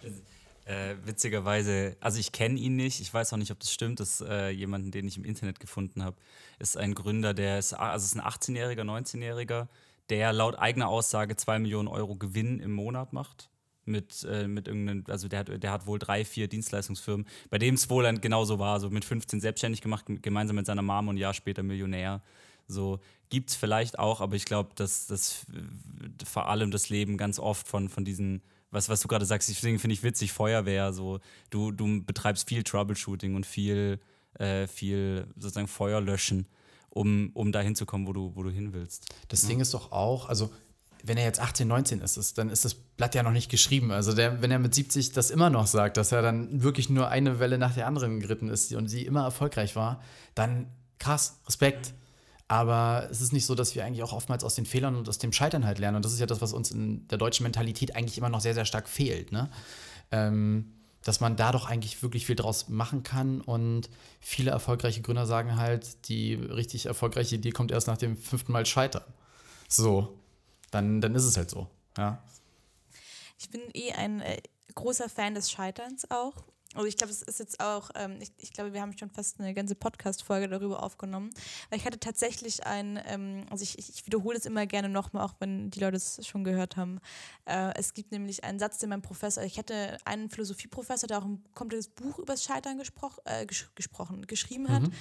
Äh, witzigerweise, also ich kenne ihn nicht, ich weiß auch nicht, ob das stimmt, das ist äh, jemanden, den ich im Internet gefunden habe, ist ein Gründer, der ist, also ist ein 18-Jähriger, 19-Jähriger, der laut eigener Aussage 2 Millionen Euro Gewinn im Monat macht. Mit, äh, mit irgendeinem, also der hat, der hat wohl drei, vier Dienstleistungsfirmen, bei dem es wohl dann genauso war, so mit 15 selbstständig gemacht, gemeinsam mit seiner Mom und ein Jahr später Millionär. So gibt es vielleicht auch, aber ich glaube, dass das vor allem das Leben ganz oft von, von diesen was, was du gerade sagst, deswegen finde ich witzig, Feuerwehr, so, du, du betreibst viel Troubleshooting und viel, äh, viel sozusagen Feuer löschen, um, um da hinzukommen, wo du, wo du hin willst. Das ja. Ding ist doch auch, also wenn er jetzt 18, 19 ist, ist, dann ist das Blatt ja noch nicht geschrieben. Also der, wenn er mit 70 das immer noch sagt, dass er dann wirklich nur eine Welle nach der anderen geritten ist und sie immer erfolgreich war, dann krass, Respekt. Aber es ist nicht so, dass wir eigentlich auch oftmals aus den Fehlern und aus dem Scheitern halt lernen. Und das ist ja das, was uns in der deutschen Mentalität eigentlich immer noch sehr, sehr stark fehlt. Ne? Ähm, dass man da doch eigentlich wirklich viel draus machen kann. Und viele erfolgreiche Gründer sagen halt, die richtig erfolgreiche Idee kommt erst nach dem fünften Mal Scheitern. So, dann, dann ist es halt so. Ja. Ich bin eh ein äh, großer Fan des Scheiterns auch. Also ich glaube, es ist jetzt auch, ähm, ich, ich, glaube, wir haben schon fast eine ganze Podcast-Folge darüber aufgenommen. Weil ich hatte tatsächlich ein, ähm, also ich, ich wiederhole es immer gerne nochmal, auch wenn die Leute es schon gehört haben. Äh, es gibt nämlich einen Satz, den mein Professor, ich hatte einen Philosophieprofessor, der auch ein komplettes Buch über das Scheitern gesproch, äh, ges gesprochen, geschrieben hat. Mhm.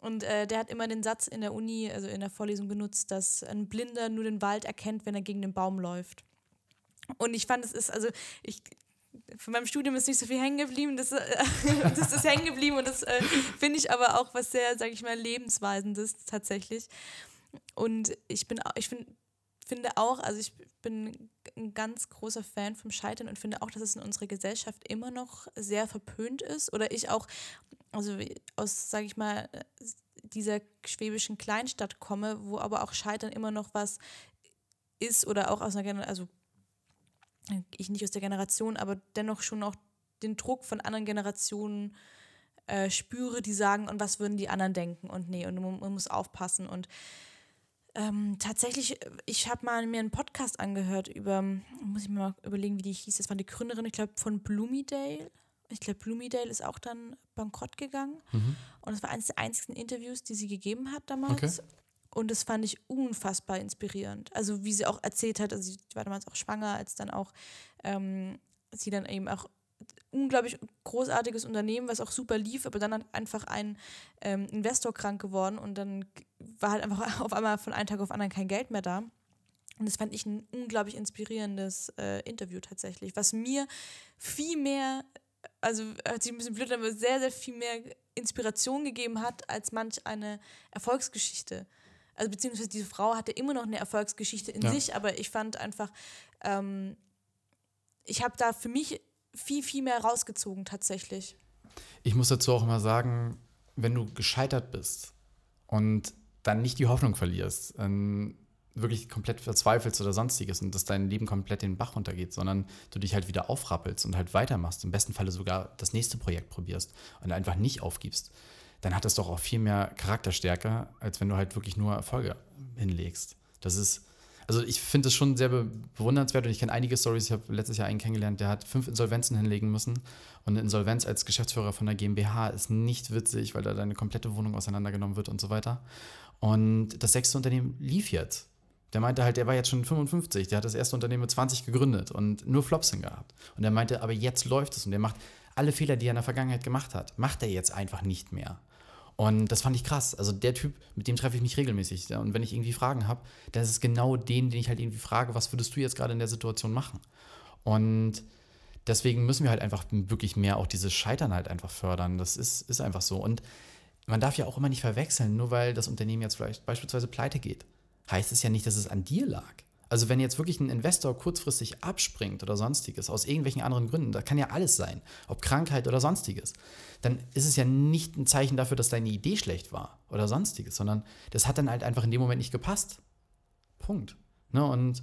Und äh, der hat immer den Satz in der Uni, also in der Vorlesung benutzt, dass ein Blinder nur den Wald erkennt, wenn er gegen den Baum läuft. Und ich fand, es ist, also ich, von meinem Studium ist nicht so viel hängen geblieben. Das, äh, das ist hängen geblieben und das äh, finde ich aber auch was sehr, sage ich mal, lebensweisendes tatsächlich. Und ich bin, ich find, finde auch, also ich bin ein ganz großer Fan vom Scheitern und finde auch, dass es in unserer Gesellschaft immer noch sehr verpönt ist. Oder ich auch, also aus, sage ich mal, dieser schwäbischen Kleinstadt komme, wo aber auch Scheitern immer noch was ist oder auch aus einer, also ich nicht aus der Generation, aber dennoch schon noch den Druck von anderen Generationen äh, spüre, die sagen, und was würden die anderen denken und nee, und man, man muss aufpassen und Ähm, tatsächlich, ich habe mal mir einen Podcast angehört über, muss ich mir mal überlegen, wie die hieß. Das war die Gründerin, ich glaube, von Bloomydale. Ich glaube, Bloomydale ist auch dann bankrott gegangen. Mhm. Und es war eines der einzigen Interviews, die sie gegeben hat damals. Okay. Und das fand ich unfassbar inspirierend. Also wie sie auch erzählt hat, also sie war damals auch schwanger, als dann auch ähm, sie dann eben auch unglaublich großartiges Unternehmen, was auch super lief, aber dann hat einfach ein ähm, Investor krank geworden und dann war halt einfach auf einmal von einem Tag auf anderen kein Geld mehr da. Und das fand ich ein unglaublich inspirierendes äh, Interview tatsächlich, was mir viel mehr, also hört sich ein bisschen blöd, aber sehr, sehr viel mehr Inspiration gegeben hat als manch eine Erfolgsgeschichte. Also beziehungsweise diese Frau hatte immer noch eine Erfolgsgeschichte in Ja. sich, aber ich fand einfach, ähm, ich habe da für mich viel, viel mehr rausgezogen tatsächlich. Ich muss dazu auch immer sagen, wenn du gescheitert bist und dann nicht die Hoffnung verlierst, ähm, wirklich komplett verzweifelst oder sonstiges und dass dein Leben komplett den Bach runtergeht, sondern du dich halt wieder aufrappelst und halt weitermachst, im besten Falle sogar das nächste Projekt probierst und einfach nicht aufgibst, dann hat das doch auch viel mehr Charakterstärke, als wenn du halt wirklich nur Erfolge hinlegst. Das ist, also ich finde es schon sehr be bewundernswert und ich kenne einige Stories. Ich habe letztes Jahr einen kennengelernt, der hat fünf Insolvenzen hinlegen müssen. Und eine Insolvenz als Geschäftsführer von der GmbH ist nicht witzig, weil da deine komplette Wohnung auseinandergenommen wird und so weiter. Und das sechste Unternehmen lief jetzt. Der meinte halt, der war jetzt schon 55, der hat das erste Unternehmen mit 20 gegründet und nur Flops hin gehabt. Und er meinte, aber jetzt läuft es und der macht alle Fehler, die er in der Vergangenheit gemacht hat, macht er jetzt einfach nicht mehr. Und das fand ich krass. Also der Typ, mit dem treffe ich mich regelmäßig. Und wenn ich irgendwie Fragen habe, dann ist es genau den, den ich halt irgendwie frage, was würdest du jetzt gerade in der Situation machen? Und deswegen müssen wir halt einfach wirklich mehr auch dieses Scheitern halt einfach fördern. Das ist, ist einfach so. Und man darf ja auch immer nicht verwechseln, nur weil das Unternehmen jetzt vielleicht beispielsweise pleite geht, heißt es ja nicht, dass es an dir lag. Also wenn jetzt wirklich ein Investor kurzfristig abspringt oder sonstiges, aus irgendwelchen anderen Gründen, da kann ja alles sein, ob Krankheit oder sonstiges, dann ist es ja nicht ein Zeichen dafür, dass deine Idee schlecht war oder sonstiges, sondern das hat dann halt einfach in dem Moment nicht gepasst. Punkt. Ne? Und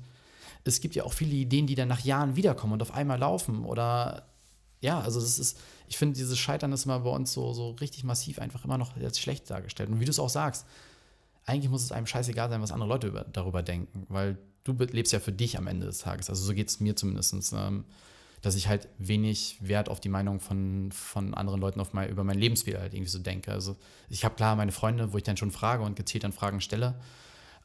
es gibt ja auch viele Ideen, die dann nach Jahren wiederkommen und auf einmal laufen oder ja, also das ist, ich finde, dieses Scheitern ist immer bei uns so, so richtig massiv einfach immer noch als schlecht dargestellt. Und wie du es auch sagst, eigentlich muss es einem scheißegal sein, was andere Leute über, darüber denken, weil du lebst ja für dich am Ende des Tages. Also so geht es mir zumindest, ähm, dass ich halt wenig Wert auf die Meinung von, von anderen Leuten auf mein, über mein Lebensbild halt irgendwie so denke. Also ich habe klar meine Freunde, wo ich dann schon frage und gezielt dann Fragen stelle,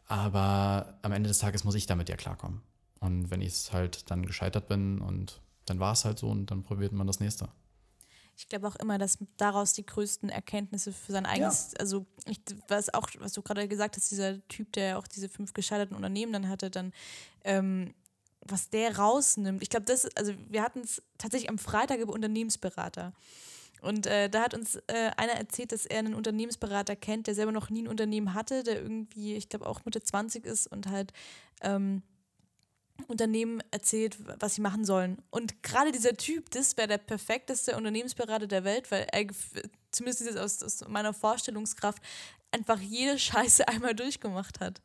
aber am Ende des Tages muss ich damit ja klarkommen. Und wenn ich es halt dann gescheitert bin und dann war es halt so und dann probiert man das nächste. Ich glaube auch immer, dass daraus die größten Erkenntnisse für sein eigenes, also ich, was auch, was du gerade gesagt hast, dieser Typ, der auch diese fünf gescheiterten Unternehmen dann hatte, dann ähm, was der rausnimmt. Ich glaube, das, also wir hatten es tatsächlich am Freitag über Unternehmensberater. Und äh, da hat uns äh, einer erzählt, dass er einen Unternehmensberater kennt, der selber noch nie ein Unternehmen hatte, der irgendwie, ich glaube, auch Mitte 20 ist und halt ähm, Unternehmen erzählt, was sie machen sollen. Und gerade dieser Typ, das wäre der perfekteste Unternehmensberater der Welt, weil er, zumindest jetzt aus, aus meiner Vorstellungskraft, einfach jede Scheiße einmal durchgemacht hat.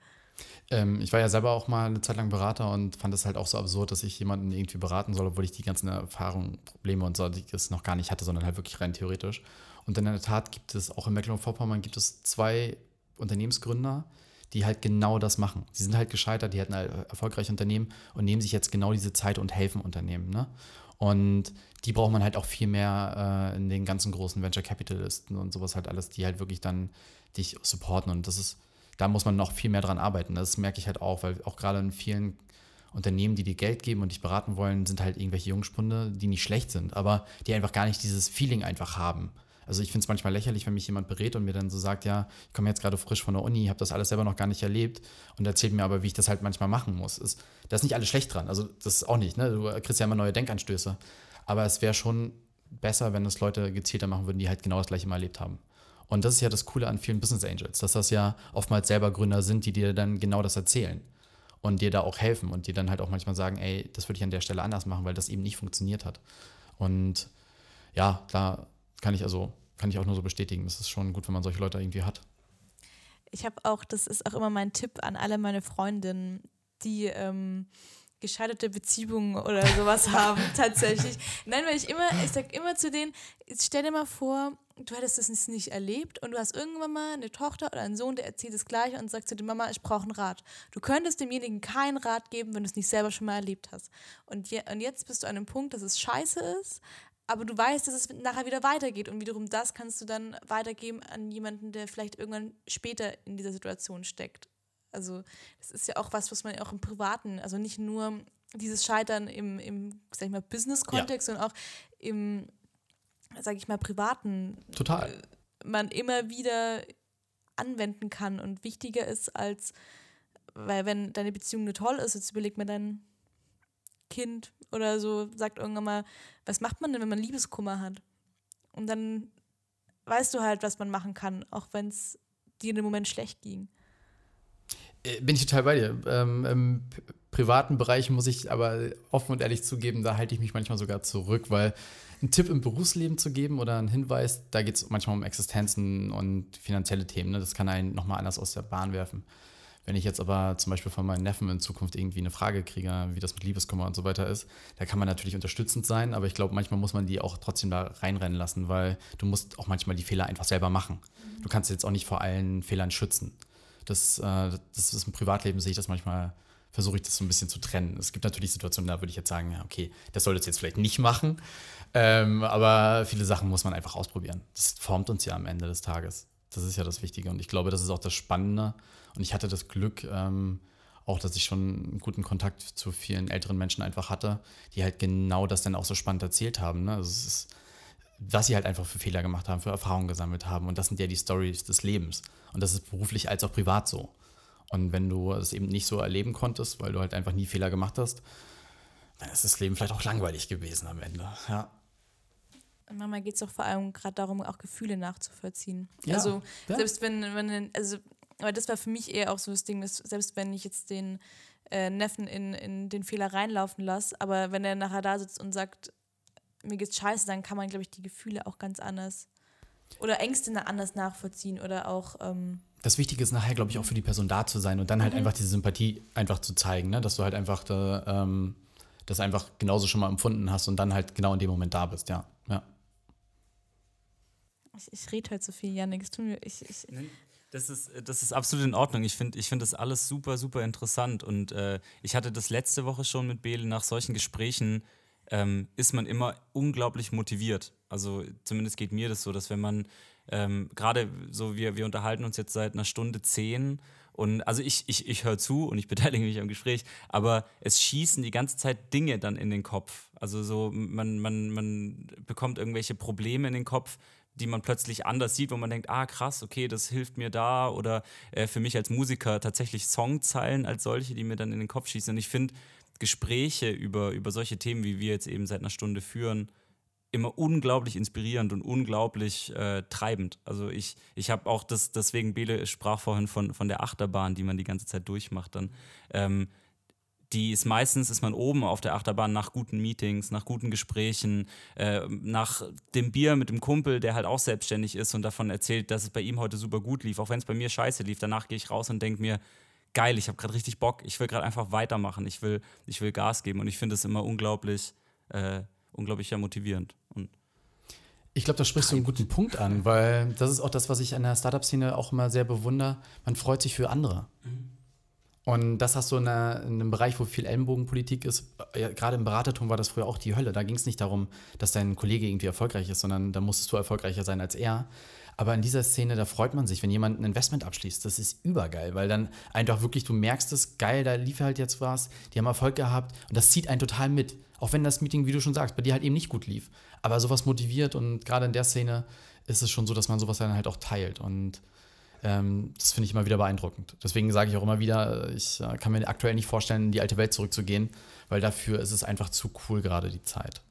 Ähm, ich war ja selber auch mal eine Zeit lang Berater und fand es halt auch so absurd, dass ich jemanden irgendwie beraten soll, obwohl ich die ganzen Erfahrungen, Probleme und sonstiges noch gar nicht hatte, sondern halt wirklich rein theoretisch. Und in der Tat gibt es auch in Mecklenburg-Vorpommern gibt es zwei Unternehmensgründer, die halt genau das machen. Sie sind halt gescheitert, die hatten halt erfolgreiche Unternehmen und nehmen sich jetzt genau diese Zeit und helfen Unternehmen. Ne? Und die braucht man halt auch viel mehr äh, in den ganzen großen Venture Capitalisten und sowas halt alles, die halt wirklich dann dich supporten. Und das ist, da muss man noch viel mehr dran arbeiten. Das merke ich halt auch, weil auch gerade in vielen Unternehmen, die dir Geld geben und dich beraten wollen, sind halt irgendwelche Jungspunde, die nicht schlecht sind, aber die einfach gar nicht dieses Feeling einfach haben. Also ich finde es manchmal lächerlich, wenn mich jemand berät und mir dann so sagt, ja, ich komme jetzt gerade frisch von der Uni, habe das alles selber noch gar nicht erlebt und erzählt mir aber, wie ich das halt manchmal machen muss. Ist, da ist nicht alles schlecht dran, also das ist auch nicht, ne? Du kriegst ja immer neue Denkanstöße. Aber es wäre schon besser, wenn es Leute gezielter machen würden, die halt genau das gleiche mal erlebt haben. Und das ist ja das Coole an vielen Business Angels, dass das ja oftmals selber Gründer sind, die dir dann genau das erzählen und dir da auch helfen und dir dann halt auch manchmal sagen, ey, das würde ich an der Stelle anders machen, weil das eben nicht funktioniert hat. Und ja, da kann ich also, kann ich auch nur so bestätigen. Es ist schon gut, wenn man solche Leute irgendwie hat. Ich habe auch, das ist auch immer mein Tipp an alle meine Freundinnen, die ähm, gescheiterte Beziehungen oder sowas haben, tatsächlich. Nein, weil ich immer, ich sag immer zu denen, stell dir mal vor, du hättest es nicht erlebt und du hast irgendwann mal eine Tochter oder einen Sohn, der erzählt das Gleiche und sagt zu der Mama, ich brauche einen Rat. Du könntest demjenigen keinen Rat geben, wenn du es nicht selber schon mal erlebt hast. Und, je, und jetzt bist du an einem Punkt, dass es scheiße ist, aber du weißt, dass es nachher wieder weitergeht und wiederum das kannst du dann weitergeben an jemanden, der vielleicht irgendwann später in dieser Situation steckt. Also das ist ja auch was, was man auch im Privaten, also nicht nur dieses Scheitern im, im sag ich mal, Business-Kontext, ja. sondern auch im, sag ich mal, privaten. Total. Äh, man immer wieder anwenden kann und wichtiger ist als, weil wenn deine Beziehung nur toll ist, jetzt überleg mir dein Kind oder so, sagt irgendwann mal, was macht man denn, wenn man Liebeskummer hat? Und dann weißt du halt, was man machen kann, auch wenn es dir in dem Moment schlecht ging. Äh, bin ich total bei dir. Ähm, Im privaten Bereich muss ich aber offen und ehrlich zugeben, da halte ich mich manchmal sogar zurück, weil einen Tipp im Berufsleben zu geben oder einen Hinweis, da geht es manchmal um Existenzen und finanzielle Themen. Ne? Das kann einen nochmal anders aus der Bahn werfen. Wenn ich jetzt aber zum Beispiel von meinen Neffen in Zukunft irgendwie eine Frage kriege, wie das mit Liebeskummer und so weiter ist, da kann man natürlich unterstützend sein, aber ich glaube, manchmal muss man die auch trotzdem da reinrennen lassen, weil du musst auch manchmal die Fehler einfach selber machen. Du kannst jetzt auch nicht vor allen Fehlern schützen. Das, äh, das ist im Privatleben, sehe ich das manchmal, versuche ich das so ein bisschen zu trennen. Es gibt natürlich Situationen, da würde ich jetzt sagen, ja, okay, das solltest du jetzt vielleicht nicht machen, ähm, aber viele Sachen muss man einfach ausprobieren. Das formt uns ja am Ende des Tages. Das ist ja das Wichtige und ich glaube, das ist auch das Spannende. Und ich hatte das Glück, ähm, auch, dass ich schon einen guten Kontakt zu vielen älteren Menschen einfach hatte, die halt genau das dann auch so spannend erzählt haben. Ne? Also ist, was sie halt einfach für Fehler gemacht haben, für Erfahrungen gesammelt haben. Und das sind ja die Stories des Lebens. Und das ist beruflich als auch privat so. Und wenn du es eben nicht so erleben konntest, weil du halt einfach nie Fehler gemacht hast, dann ist das Leben vielleicht auch langweilig gewesen am Ende. Ja. Manchmal geht es auch vor allem gerade darum, auch Gefühle nachzuvollziehen. Ja, also ja. selbst wenn, wenn, also, aber das war für mich eher auch so das Ding, dass selbst wenn ich jetzt den äh, Neffen in, in den Fehler reinlaufen lasse, aber wenn er nachher da sitzt und sagt, mir geht's scheiße, dann kann man, glaube ich, die Gefühle auch ganz anders oder Ängste anders nachvollziehen oder auch. Ähm das Wichtige ist nachher, glaube ich, auch für die Person da zu sein und dann halt mhm. einfach diese Sympathie einfach zu zeigen, ne? dass du halt einfach da, ähm, das einfach genauso schon mal empfunden hast und dann halt genau in dem Moment da bist, ja. ja. Ich, ich rede halt so viel, Janik. Es tut mir, ich, ich das ist, das ist absolut in Ordnung. Ich finde ich find das alles super, super interessant. Und äh, ich hatte das letzte Woche schon mit Bele nach solchen Gesprächen ähm, ist man immer unglaublich motiviert. Also zumindest geht mir das so, dass wenn man ähm, gerade so, wir, wir unterhalten uns jetzt seit einer Stunde zehn und also ich, ich, ich höre zu und ich beteilige mich am Gespräch, aber es schießen die ganze Zeit Dinge dann in den Kopf. Also so, man, man, man bekommt irgendwelche Probleme in den Kopf, die man plötzlich anders sieht, wo man denkt, ah krass, okay, das hilft mir da oder äh, für mich als Musiker tatsächlich Songzeilen als solche, die mir dann in den Kopf schießen. Und ich finde, Gespräche über, über solche Themen, wie wir jetzt eben seit einer Stunde führen, immer unglaublich inspirierend und unglaublich äh, treibend. Also ich, ich habe auch das, deswegen Bele sprach vorhin von, von der Achterbahn, die man die ganze Zeit durchmacht dann. Ähm, die ist meistens ist man oben auf der Achterbahn nach guten Meetings, nach guten Gesprächen, äh, nach dem Bier mit dem Kumpel, der halt auch selbstständig ist und davon erzählt, dass es bei ihm heute super gut lief, auch wenn es bei mir scheiße lief. Danach gehe ich raus und denke mir, geil, ich habe gerade richtig Bock, ich will gerade einfach weitermachen, ich will, ich will Gas geben und ich finde es immer unglaublich, äh, unglaublich ja, motivierend. Und ich glaube, da sprichst du einen guten Punkt an, weil das ist auch das, was ich an der Startup-Szene auch immer sehr bewundere. Man freut sich für andere. Mhm. Und das hast du in, einer, in, einem Bereich, wo viel Ellenbogenpolitik ist. Ja, Gerade im Beratertum war das früher auch die Hölle. Da ging es nicht darum, dass dein Kollege irgendwie erfolgreich ist, sondern da musstest du erfolgreicher sein als er. Aber in dieser Szene, da freut man sich, wenn jemand ein Investment abschließt. Das ist übergeil, weil dann einfach wirklich, du merkst es, geil, da lief halt jetzt was, die haben Erfolg gehabt und das zieht einen total mit. Auch wenn das Meeting, wie du schon sagst, bei dir halt eben nicht gut lief. Aber sowas motiviert und gerade in der Szene ist es schon so, dass man sowas dann halt auch teilt. Und ähm, das finde ich immer wieder beeindruckend. Deswegen sage ich auch immer wieder, ich äh, kann mir aktuell nicht vorstellen, in die alte Welt zurückzugehen, weil dafür ist es einfach zu cool gerade die Zeit.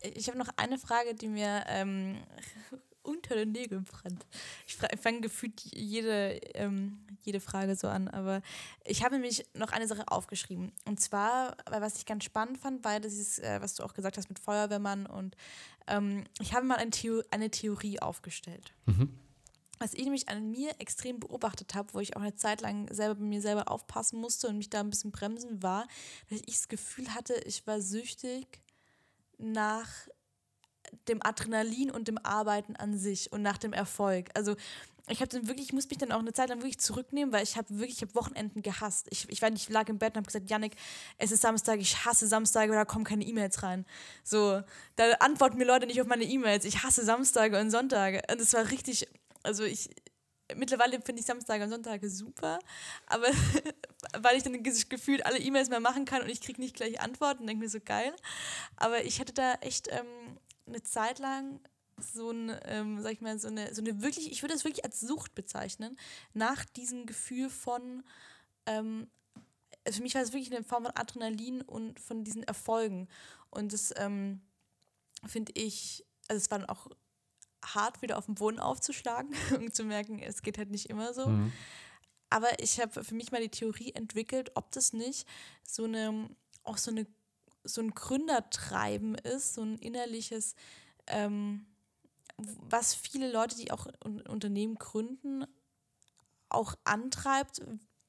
Ich habe noch eine Frage, die mir ähm, unter den Nägeln brennt. Ich fange gefühlt jede, ähm, jede Frage so an, aber ich habe nämlich noch eine Sache aufgeschrieben. Und zwar, weil was ich ganz spannend fand, weil das ist, äh, was du auch gesagt hast mit Feuerwehrmann und ähm, ich habe mal eine, Theo eine Theorie aufgestellt. Mhm. Was ich nämlich an mir extrem beobachtet habe, wo ich auch eine Zeit lang selber bei mir selber aufpassen musste und mich da ein bisschen bremsen, war, dass ich das Gefühl hatte, ich war süchtig nach dem Adrenalin und dem Arbeiten an sich und nach dem Erfolg. Also ich habe dann wirklich, ich muss mich dann auch eine Zeit lang wirklich zurücknehmen, weil ich habe wirklich, ich habe Wochenenden gehasst. Ich, ich war nicht, lag im Bett und habe gesagt, Yannick, es ist Samstag, ich hasse Samstage, da kommen keine E-Mails rein. So, da antworten mir Leute nicht auf meine E-Mails. Ich hasse Samstage und Sonntage. Und es war richtig, also ich, mittlerweile finde ich Samstage und Sonntage super, aber weil ich dann gefühlt alle E-Mails mehr machen kann und ich kriege nicht gleich Antworten, denke mir so geil. Aber ich hatte da echt ähm, eine Zeit lang so ein, ähm, sag ich mal, so eine, so eine wirklich, ich würde das wirklich als Sucht bezeichnen, nach diesem Gefühl von, ähm, für mich war es wirklich eine Form von Adrenalin und von diesen Erfolgen. Und das ähm, finde ich, also es war dann auch hart, wieder auf den Boden aufzuschlagen und zu merken, es geht halt nicht immer so. Mhm. Aber ich habe für mich mal die Theorie entwickelt, ob das nicht so eine, auch so eine, so ein Gründertreiben ist, so ein innerliches, ähm, was viele Leute, die auch Unternehmen gründen, auch antreibt,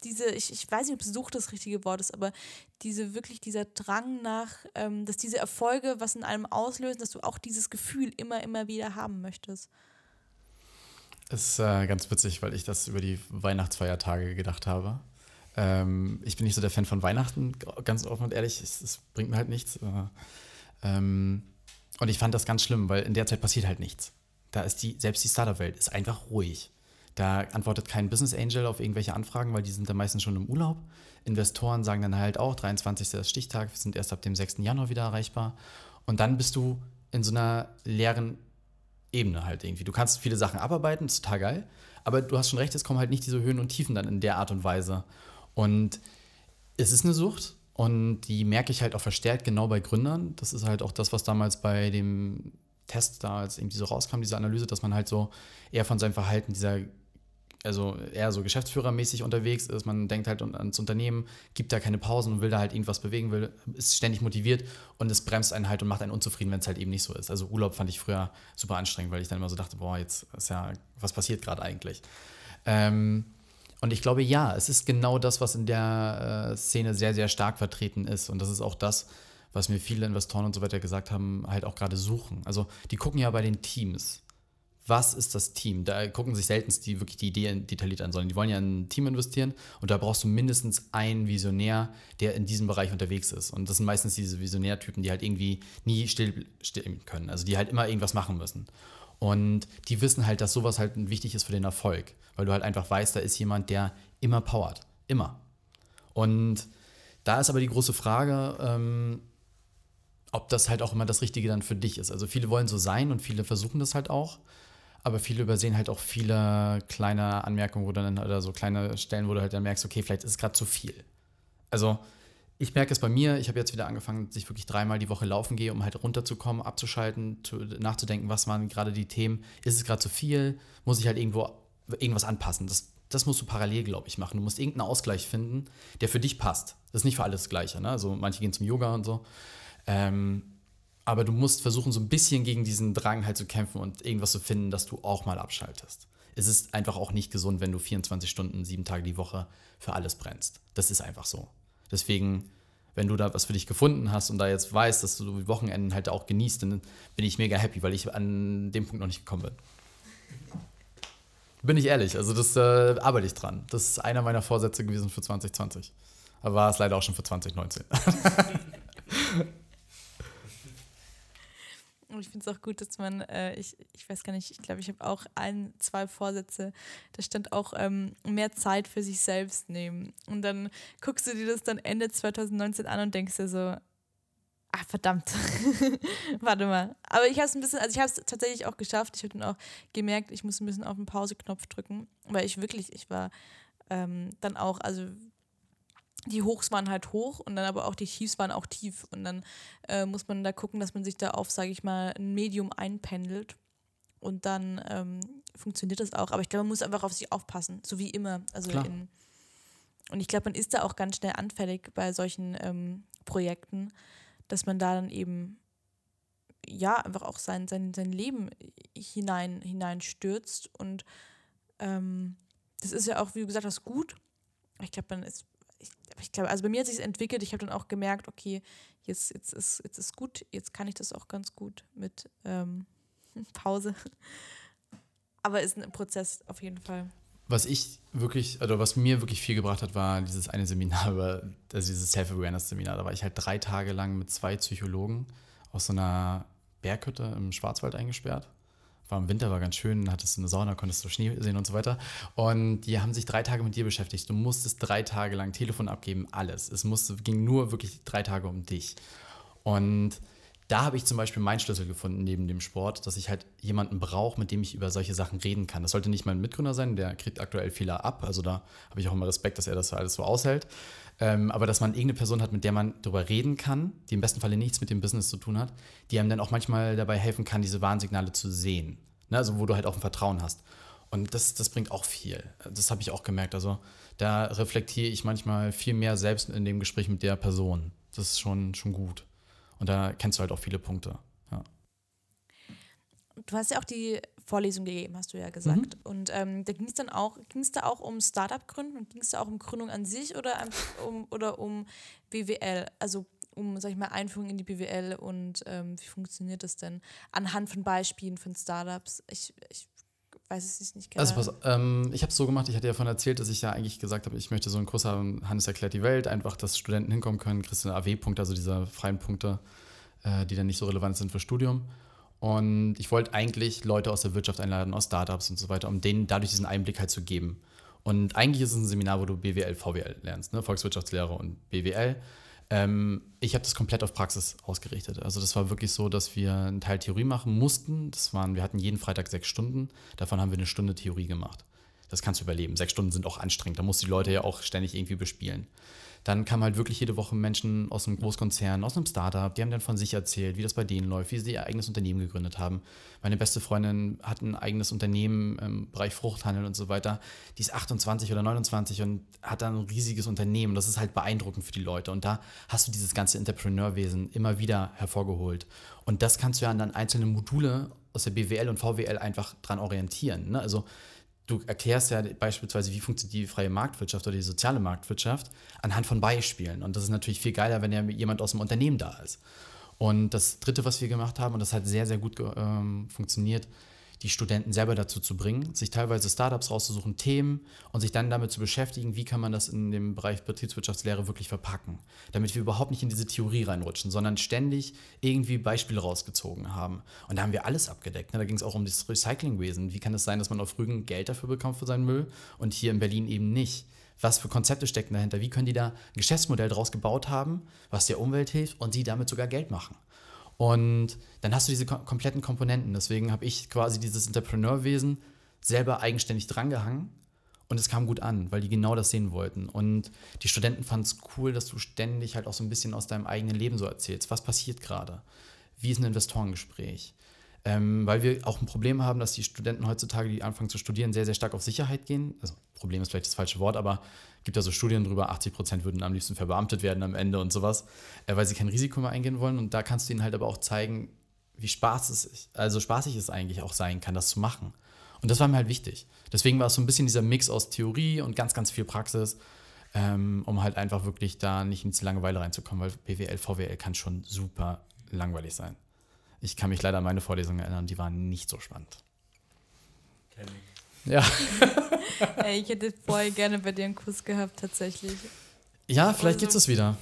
diese, ich, ich weiß nicht, ob Sucht das richtige Wort ist, aber diese wirklich dieser Drang nach, ähm, dass diese Erfolge was in einem auslösen, dass du auch dieses Gefühl immer, immer wieder haben möchtest. Ist äh, ganz witzig, weil ich das über die Weihnachtsfeiertage gedacht habe. Ähm, ich bin nicht so der Fan von Weihnachten, ganz offen und ehrlich, es, bringt mir halt nichts. Äh, ähm, und ich fand das ganz schlimm, weil in der Zeit passiert halt nichts. Da ist die, selbst die Startup-Welt ist einfach ruhig. Da antwortet kein Business Angel auf irgendwelche Anfragen, weil die sind dann meistens schon im Urlaub. Investoren sagen dann halt auch, 23. ist Stichtag, wir sind erst ab dem 6. Januar wieder erreichbar. Und dann bist du in so einer leeren Ebene halt irgendwie. Du kannst viele Sachen abarbeiten, ist total geil, aber du hast schon recht, es kommen halt nicht diese Höhen und Tiefen dann in der Art und Weise. Und es ist eine Sucht und die merke ich halt auch verstärkt genau bei Gründern. Das ist halt auch das, was damals bei dem Test da, als irgendwie so rauskam, diese Analyse, dass man halt so eher von seinem Verhalten dieser also eher so geschäftsführermäßig unterwegs ist. Man denkt halt ans Unternehmen, gibt da keine Pausen und will da halt irgendwas bewegen, will, ist ständig motiviert und es bremst einen halt und macht einen unzufrieden, wenn es halt eben nicht so ist. Also Urlaub fand ich früher super anstrengend, weil ich dann immer so dachte, boah, jetzt ist ja, was passiert gerade eigentlich? Ähm, und ich glaube, ja, es ist genau das, was in der äh, Szene sehr, sehr stark vertreten ist. Und das ist auch das, was mir viele Investoren und so weiter gesagt haben, halt auch gerade suchen. Also die gucken ja bei den Teams was ist das Team? Da gucken sich selten die wirklich die Idee detailliert an, sondern die wollen ja in ein Team investieren und da brauchst du mindestens einen Visionär, der in diesem Bereich unterwegs ist. Und das sind meistens diese Visionärtypen, die halt irgendwie nie still stehen können, also die halt immer irgendwas machen müssen. Und die wissen halt, dass sowas halt wichtig ist für den Erfolg, weil du halt einfach weißt, da ist jemand, der immer powert. Immer. Und da ist aber die große Frage, ähm, ob das halt auch immer das Richtige dann für dich ist. Also viele wollen so sein und viele versuchen das halt auch. Aber viele übersehen halt auch viele kleine Anmerkungen, wo dann, oder so kleine Stellen, wo du halt dann merkst, okay, vielleicht ist es gerade zu viel. Also, ich merke es bei mir, ich habe jetzt wieder angefangen, dass ich wirklich dreimal die Woche laufen gehe, um halt runterzukommen, abzuschalten, zu, nachzudenken, was waren gerade die Themen. Ist es gerade zu viel? Muss ich halt irgendwo irgendwas anpassen? Das, das musst du parallel, glaube ich, machen. Du musst irgendeinen Ausgleich finden, der für dich passt. Das ist nicht für alles das Gleiche. Ne? Also manche gehen zum Yoga und so. Ähm, aber du musst versuchen, so ein bisschen gegen diesen Drang halt zu kämpfen und irgendwas zu finden, dass du auch mal abschaltest. Es ist einfach auch nicht gesund, wenn du 24 Stunden, sieben Tage die Woche für alles brennst. Das ist einfach so. Deswegen, wenn du da was für dich gefunden hast und da jetzt weißt, dass du die Wochenenden halt auch genießt, dann bin ich mega happy, weil ich an dem Punkt noch nicht gekommen bin. Bin ich ehrlich, also das äh, arbeite ich dran. Das ist einer meiner Vorsätze gewesen für 2020. Aber war es leider auch schon für 2019. Und ich finde es auch gut, dass man, äh, ich, ich weiß gar nicht, ich glaube, ich habe auch ein, zwei Vorsätze, da stand auch ähm, mehr Zeit für sich selbst nehmen. Und dann guckst du dir das dann Ende 2019 an und denkst dir so, ah, verdammt, warte mal. Aber ich habe es ein bisschen, also ich habe es tatsächlich auch geschafft. Ich habe dann auch gemerkt, ich muss ein bisschen auf den Pause-Knopf drücken, weil ich wirklich, ich war ähm, dann auch, also die Hochs waren halt hoch und dann aber auch die Tiefs waren auch tief. Und dann äh, muss man da gucken, dass man sich da auf, sage ich mal, ein Medium einpendelt. Und dann ähm, funktioniert das auch. Aber ich glaube, man muss einfach auf sich aufpassen, so wie immer. Also in, und ich glaube, man ist da auch ganz schnell anfällig bei solchen ähm, Projekten, dass man da dann eben ja einfach auch sein, sein, sein Leben hinein, hineinstürzt. Und ähm, das ist ja auch, wie du gesagt hast, gut. Ich glaube, man ist ich, ich glaube, also bei mir hat sich entwickelt. Ich habe dann auch gemerkt, okay, jetzt, jetzt, ist, jetzt ist gut, jetzt kann ich das auch ganz gut mit ähm, Pause. Aber ist ein Prozess auf jeden Fall. Was ich wirklich, oder was mir wirklich viel gebracht hat, war dieses eine Seminar über, also dieses Self-Awareness-Seminar. Da war ich halt drei Tage lang mit zwei Psychologen aus so einer Berghütte im Schwarzwald eingesperrt. War im Winter, war ganz schön, hattest du eine Sauna, konntest du Schnee sehen und so weiter. Und die haben sich drei Tage mit dir beschäftigt. Du musstest drei Tage lang Telefon abgeben, alles. Es musste, ging nur wirklich drei Tage um dich. Und da habe ich zum Beispiel meinen Schlüssel gefunden neben dem Sport, dass ich halt jemanden brauche, mit dem ich über solche Sachen reden kann. Das sollte nicht mein Mitgründer sein, der kriegt aktuell Fehler ab. Also da habe ich auch immer Respekt, dass er das alles so aushält. Ähm, aber dass man irgendeine Person hat, mit der man darüber reden kann, die im besten Falle nichts mit dem Business zu tun hat, die einem dann auch manchmal dabei helfen kann, diese Warnsignale zu sehen. Ne? Also wo du halt auch ein Vertrauen hast. Und das, das bringt auch viel. Das habe ich auch gemerkt. Also da reflektiere ich manchmal viel mehr selbst in dem Gespräch mit der Person. Das ist schon, schon gut. Und da kennst du halt auch viele Punkte. Ja. Du hast ja auch die Vorlesung gegeben, hast du ja gesagt. Mhm. Und ähm, da ging es dann auch, ging es da auch um Startup-Gründen und ging es da auch um Gründung an sich oder um, oder um BWL? Also um, sag ich mal, Einführung in die BWL und ähm, wie funktioniert das denn? Anhand von Beispielen von Startups. Ich, ich weiß es nicht genau. Also pass, ähm, ich habe es so gemacht, ich hatte ja davon erzählt, dass ich ja eigentlich gesagt habe, ich möchte so einen Kurs haben, Hannes erklärt die Welt, einfach, dass Studenten hinkommen können, kriegst du AW-Punkte, also diese freien Punkte, äh, die dann nicht so relevant sind für Studium. Und ich wollte eigentlich Leute aus der Wirtschaft einladen, aus Startups und so weiter, um denen dadurch diesen Einblick halt zu geben. Und eigentlich ist es ein Seminar, wo du BWL, VWL lernst, ne? Volkswirtschaftslehre und BWL. Ähm, ich habe das komplett auf Praxis ausgerichtet. Also das war wirklich so, dass wir einen Teil Theorie machen mussten. Das waren, wir hatten jeden Freitag sechs Stunden. Davon haben wir eine Stunde Theorie gemacht. Das kannst du überleben. Sechs Stunden sind auch anstrengend. Da musst du die Leute ja auch ständig irgendwie bespielen. Dann kamen halt wirklich jede Woche Menschen aus einem Großkonzern, aus einem Startup, die haben dann von sich erzählt, wie das bei denen läuft, wie sie ihr eigenes Unternehmen gegründet haben. Meine beste Freundin hat ein eigenes Unternehmen im Bereich Fruchthandel und so weiter. Die ist 28 oder 29 und hat dann ein riesiges Unternehmen. Das ist halt beeindruckend für die Leute. Und da hast du dieses ganze Entrepreneurwesen immer wieder hervorgeholt. Und das kannst du ja an dann einzelne Module aus der BWL und VWL einfach dran orientieren. Ne? Also du erklärst ja beispielsweise, wie funktioniert die freie Marktwirtschaft oder die soziale Marktwirtschaft anhand von Beispielen. Und das ist natürlich viel geiler, wenn ja jemand aus dem Unternehmen da ist. Und das Dritte, was wir gemacht haben, und das hat sehr, sehr gut ähm, funktioniert, die Studenten selber dazu zu bringen, sich teilweise Startups rauszusuchen, Themen und sich dann damit zu beschäftigen, wie kann man das in dem Bereich Betriebswirtschaftslehre wirklich verpacken, damit wir überhaupt nicht in diese Theorie reinrutschen, sondern ständig irgendwie Beispiele rausgezogen haben. Und da haben wir alles abgedeckt. Ne? Da ging es auch um das Recyclingwesen. Wie kann es sein, dass man auf Rügen Geld dafür bekommt für seinen Müll und hier in Berlin eben nicht? Was für Konzepte stecken dahinter? Wie können die da ein Geschäftsmodell draus gebaut haben, was der Umwelt hilft und sie damit sogar Geld machen? Und dann hast du diese kom kompletten Komponenten. Deswegen habe ich quasi dieses Entrepreneurwesen selber eigenständig drangehangen und es kam gut an, weil die genau das sehen wollten. Und die Studenten fanden es cool, dass du ständig halt auch so ein bisschen aus deinem eigenen Leben so erzählst. Was passiert gerade? Wie ist ein Investorengespräch? Ähm, weil wir auch ein Problem haben, dass die Studenten heutzutage, die anfangen zu studieren, sehr, sehr stark auf Sicherheit gehen. Also Problem ist vielleicht das falsche Wort, aber gibt da so Studien drüber, 80 Prozent würden am liebsten verbeamtet werden am Ende und sowas, äh, weil sie kein Risiko mehr eingehen wollen. Und da kannst du ihnen halt aber auch zeigen, wie Spaß es, also spaßig es eigentlich auch sein kann, das zu machen. Und das war mir halt wichtig. Deswegen war es so ein bisschen dieser Mix aus Theorie und ganz, ganz viel Praxis, ähm, um halt einfach wirklich da nicht ins Langeweile reinzukommen, weil BWL, VWL kann schon super langweilig sein. Ich kann mich leider an meine Vorlesungen erinnern, die waren nicht so spannend. Kenn ich. Ja. Ey, ich hätte voll gerne bei dir einen Kuss gehabt, tatsächlich. Ja, vielleicht also, gibt es wieder.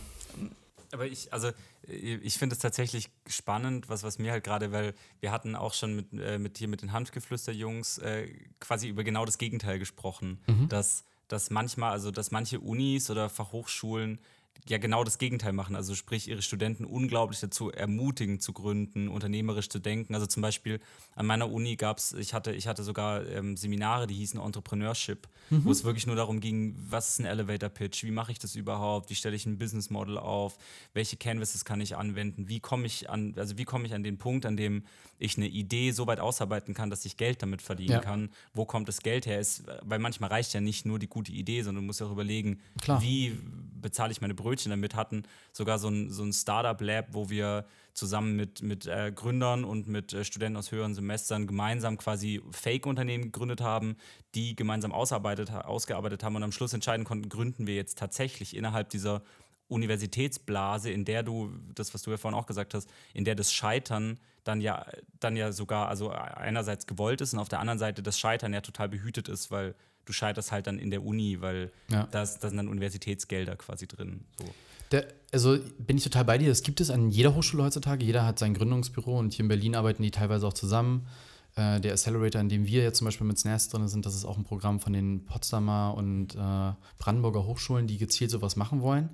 Aber ich, also ich finde es tatsächlich spannend, was, was mir halt gerade, weil wir hatten auch schon mit, äh, mit hier mit den Hanfgeflüster-Jungs äh, quasi über genau das Gegenteil gesprochen. Mhm. Dass, dass manchmal, also dass manche Unis oder Fachhochschulen ja genau das Gegenteil machen. Also sprich, ihre Studenten unglaublich dazu ermutigen zu gründen, unternehmerisch zu denken. Also zum Beispiel an meiner Uni gab es, ich hatte, ich hatte sogar ähm, Seminare, die hießen Entrepreneurship, mhm. wo es wirklich nur darum ging, was ist ein Elevator Pitch, wie mache ich das überhaupt, wie stelle ich ein Business Model auf, welche Canvases kann ich anwenden, wie komme ich an, also wie komme ich an den Punkt, an dem ich eine Idee so weit ausarbeiten kann, dass ich Geld damit verdienen ja. kann. Wo kommt das Geld her? Ist, weil manchmal reicht ja nicht nur die gute Idee, sondern du musst auch überlegen, Klar. wie bezahle ich meine Brötchen damit, hatten. Sogar so ein, so ein Startup-Lab, wo wir zusammen mit, mit äh, Gründern und mit äh, Studenten aus höheren Semestern gemeinsam quasi Fake-Unternehmen gegründet haben, die gemeinsam ausarbeitet, ausgearbeitet haben und am Schluss entscheiden konnten, gründen wir jetzt tatsächlich innerhalb dieser Universitätsblase, in der du, das, was du ja vorhin auch gesagt hast, in der das Scheitern dann ja, dann ja sogar, also einerseits gewollt ist und auf der anderen Seite das Scheitern ja total behütet ist, weil du scheiterst halt dann in der Uni, weil ja. da sind dann Universitätsgelder quasi drin. So. Der, also bin ich total bei dir. Das gibt es an jeder Hochschule heutzutage. Jeder hat sein Gründungsbüro und hier in Berlin arbeiten die teilweise auch zusammen. Äh, der Accelerator, in dem wir jetzt zum Beispiel mit SNAS drin sind, das ist auch ein Programm von den Potsdamer und äh, Brandenburger Hochschulen, die gezielt sowas machen wollen.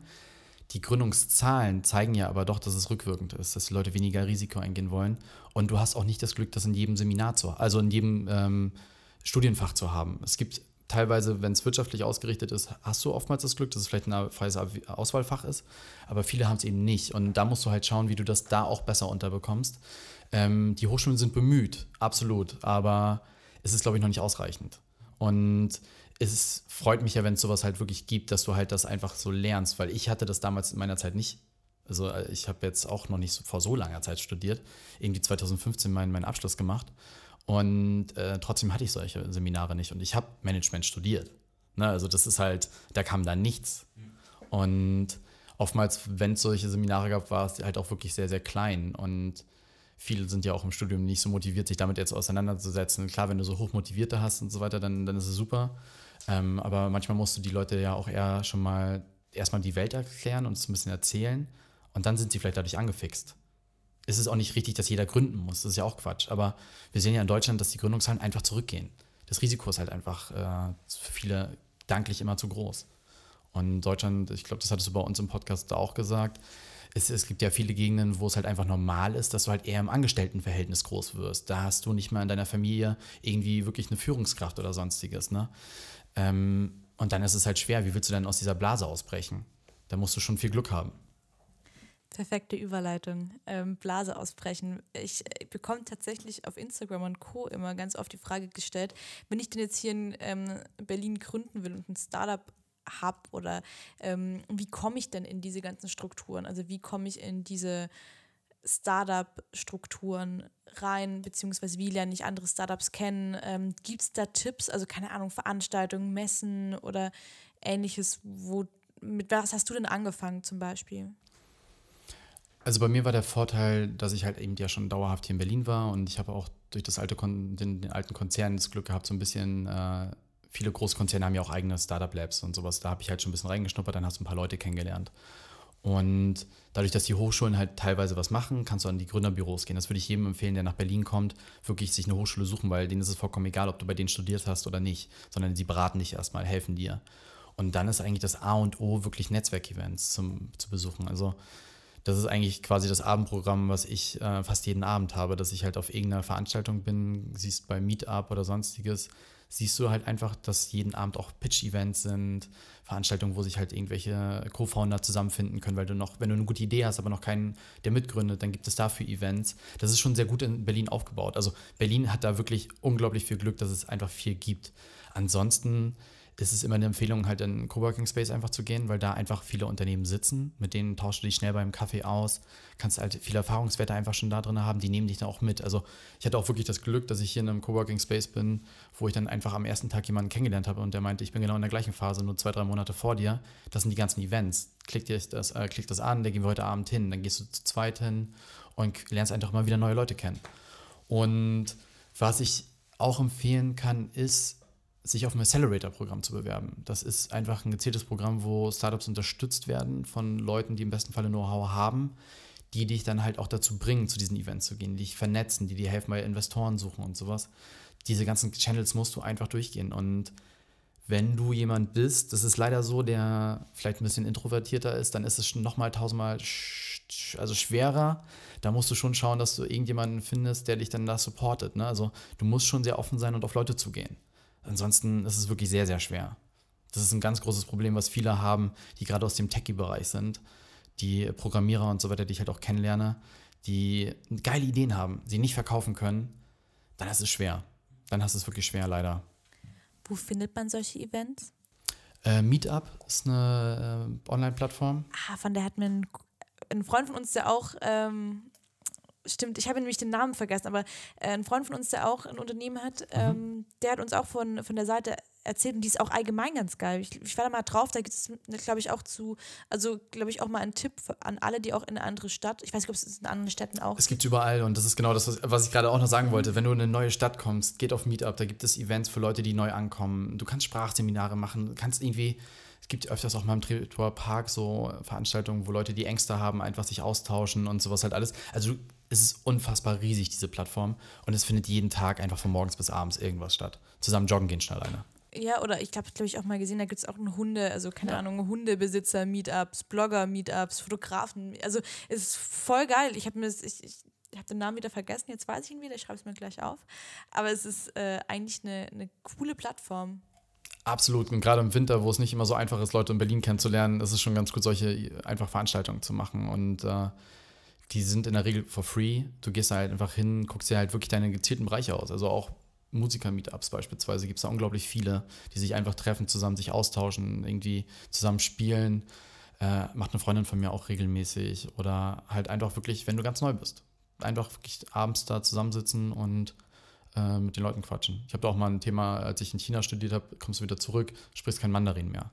Die Gründungszahlen zeigen ja aber doch, dass es rückwirkend ist, dass die Leute weniger Risiko eingehen wollen. Und du hast auch nicht das Glück, das in jedem Seminar zu, also in jedem ähm, Studienfach zu haben. Es gibt teilweise, wenn es wirtschaftlich ausgerichtet ist, hast du oftmals das Glück, dass es vielleicht ein freies Auswahlfach ist, aber viele haben es eben nicht. Und da musst du halt schauen, wie du das da auch besser unterbekommst. Ähm, die Hochschulen sind bemüht, absolut, aber es ist, glaube ich, noch nicht ausreichend. Und es freut mich ja, wenn es sowas halt wirklich gibt, dass du halt das einfach so lernst, weil ich hatte das damals in meiner Zeit nicht. Also äh, ich habe jetzt auch noch nicht vor so langer Zeit studiert, irgendwie 2015 meinen, meinen Abschluss gemacht und äh, trotzdem hatte ich solche Seminare nicht und ich habe Management studiert. Ne? Also das ist halt, da kam da nichts. Und oftmals, wenn es solche Seminare gab, war es halt auch wirklich sehr, sehr klein und viele sind ja auch im Studium nicht so motiviert, sich damit jetzt auseinanderzusetzen. Klar, wenn du so hoch motivierte hast und so weiter, dann, dann ist es super. Ähm, aber manchmal musst du die Leute ja auch eher schon mal erstmal die Welt erklären und es ein bisschen erzählen und dann sind sie vielleicht dadurch angefixt. Es ist auch nicht richtig, dass jeder gründen muss, das ist ja auch Quatsch. Aber wir sehen ja in Deutschland, dass die Gründungszahlen einfach zurückgehen. Das Risiko ist halt einfach äh, für viele danklich immer zu groß. Und Deutschland, ich glaube, das hattest du bei uns im Podcast auch gesagt, es, es, gibt ja viele Gegenden, wo es halt einfach normal ist, dass du halt eher im Angestelltenverhältnis groß wirst. Da hast du nicht mal in deiner Familie irgendwie wirklich eine Führungskraft oder sonstiges. Ne? Ähm, und dann ist es halt schwer. Wie willst du denn aus dieser Blase ausbrechen? Da musst du schon viel Glück haben. Perfekte Überleitung. Ähm, Blase ausbrechen. Ich, ich äh, bekomme tatsächlich auf Instagram und Co. immer ganz oft die Frage gestellt, wenn ich denn jetzt hier in ähm, Berlin gründen will und ein Startup habe oder ähm, wie komme ich denn in diese ganzen Strukturen? Also wie komme ich in diese Startup-Strukturen rein, beziehungsweise wie lerne ich andere Startups kennen? Ähm, Gibt es da Tipps, also keine Ahnung, Veranstaltungen, Messen oder ähnliches, wo mit was hast du denn angefangen zum Beispiel? Also bei mir war der Vorteil, dass ich halt eben ja schon dauerhaft hier in Berlin war und ich habe auch durch das alte Kon den, den, alten Konzern das Glück gehabt, so ein bisschen, äh, viele Großkonzerne haben ja auch eigene Startup-Labs und sowas. Da habe ich halt schon ein bisschen reingeschnuppert, dann hast du ein paar Leute kennengelernt. Und dadurch, dass die Hochschulen halt teilweise was machen, kannst du an die Gründerbüros gehen. Das würde ich jedem empfehlen, der nach Berlin kommt, wirklich sich eine Hochschule suchen, weil denen ist es vollkommen egal, ob du bei denen studiert hast oder nicht, sondern sie beraten dich erstmal, helfen dir. Und dann ist eigentlich das A und O wirklich Netzwerkevents zu besuchen. Also das ist eigentlich quasi das Abendprogramm, was ich äh, fast jeden Abend habe, dass ich halt auf irgendeiner Veranstaltung bin, siehst bei Meetup oder sonstiges, siehst du halt einfach, dass jeden Abend auch Pitch-Events sind, Veranstaltungen, wo sich halt irgendwelche Co-Founder zusammenfinden können, weil du noch, wenn du eine gute Idee hast, aber noch keinen, der mitgründet, dann gibt es dafür Events. Das ist schon sehr gut in Berlin aufgebaut. Also Berlin hat da wirklich unglaublich viel Glück, dass es einfach viel gibt. Ansonsten ist es immer eine Empfehlung, halt in Coworking Space einfach zu gehen, weil da einfach viele Unternehmen sitzen. Mit denen tauschst du dich schnell beim Kaffee aus, kannst halt viele Erfahrungswerte einfach schon da drin haben, die nehmen dich dann auch mit. Also ich hatte auch wirklich das Glück, dass ich hier in einem Coworking Space bin, wo ich dann einfach am ersten Tag jemanden kennengelernt habe und der meinte, ich bin genau in der gleichen Phase, nur zwei, drei Monate vor dir. Das sind die ganzen Events. Klick dir das, äh, klick das an, da gehen wir heute Abend hin. Dann gehst du zu zweit hin und lernst einfach mal wieder neue Leute kennen. Und was ich auch empfehlen kann, ist, sich auf ein Accelerator-Programm zu bewerben. Das ist einfach ein gezieltes Programm, wo Startups unterstützt werden von Leuten, die im besten Falle Know-how haben, die dich dann halt auch dazu bringen, zu diesen Events zu gehen, die dich vernetzen, die dir helfen bei Investoren suchen und sowas. Diese ganzen Channels musst du einfach durchgehen. Und wenn du jemand bist, das ist leider so, der vielleicht ein bisschen introvertierter ist, dann ist es schon nochmal tausendmal also schwerer. Da musst du schon schauen, dass du irgendjemanden findest, der dich dann da supportet. Ne? Also du musst schon sehr offen sein und auf Leute zugehen. Ansonsten ist es wirklich sehr, sehr schwer. Das ist ein ganz großes Problem, was viele haben, die gerade aus dem Techie-Bereich sind, die Programmierer und so weiter, die ich halt auch kennenlerne, die geile Ideen haben, sie nicht verkaufen können, dann ist es schwer. Dann hast du es wirklich schwer, leider. Wo findet man solche Events? Äh, Meetup ist eine äh, Online-Plattform. Ah, von der hat mir ein, ein Freund von uns, der auch, ähm, stimmt, ich habe nämlich den Namen vergessen, aber äh, ein Freund von uns, der auch ein Unternehmen hat, ähm, der hat uns auch von, von der Seite erzählt und die ist auch allgemein ganz geil. Ich, ich war da mal drauf, da gibt es, glaube ich, auch zu, also glaube ich auch mal einen Tipp an alle, die auch in eine andere Stadt, ich weiß nicht, ob es in anderen Städten auch Es gibt überall und das ist genau das, was, was ich gerade auch noch sagen wollte. Wenn du in eine neue Stadt kommst, geht auf Meetup, da gibt es Events für Leute, die neu ankommen. Du kannst Sprachseminare machen, du kannst irgendwie, es gibt öfters auch mal im Treptower Park so Veranstaltungen, wo Leute, die Ängste haben, einfach sich austauschen und sowas halt alles. Also es ist unfassbar riesig, diese Plattform und es findet jeden Tag einfach von morgens bis abends irgendwas statt. Zusammen joggen gehen schnell alleine. Ja, oder ich glaube, glaube ich auch mal gesehen, da gibt es auch einen Hunde, also keine Ahnung, Hundebesitzer-Meetups, Blogger-Meetups, Fotografen. Also es ist voll geil. Ich habe mir das, ich, ich habe den Namen wieder vergessen, jetzt weiß ich ihn wieder, ich schreibe es mir gleich auf. Aber es ist äh, eigentlich eine, eine coole Plattform. Absolut. Und gerade im Winter, wo es nicht immer so einfach ist, Leute in Berlin kennenzulernen, ist es schon ganz gut, solche einfach Veranstaltungen zu machen. Und äh, die sind in der Regel for free. Du gehst da halt einfach hin, guckst dir halt wirklich deine gezielten Bereiche aus. Also auch Musiker-Meetups beispielsweise gibt es da unglaublich viele, die sich einfach treffen, zusammen sich austauschen, irgendwie zusammen spielen. Äh, macht eine Freundin von mir auch regelmäßig. Oder halt einfach wirklich, wenn du ganz neu bist. Einfach wirklich abends da zusammensitzen und äh, mit den Leuten quatschen. Ich habe da auch mal ein Thema, als ich in China studiert habe, kommst du wieder zurück, sprichst kein Mandarin mehr.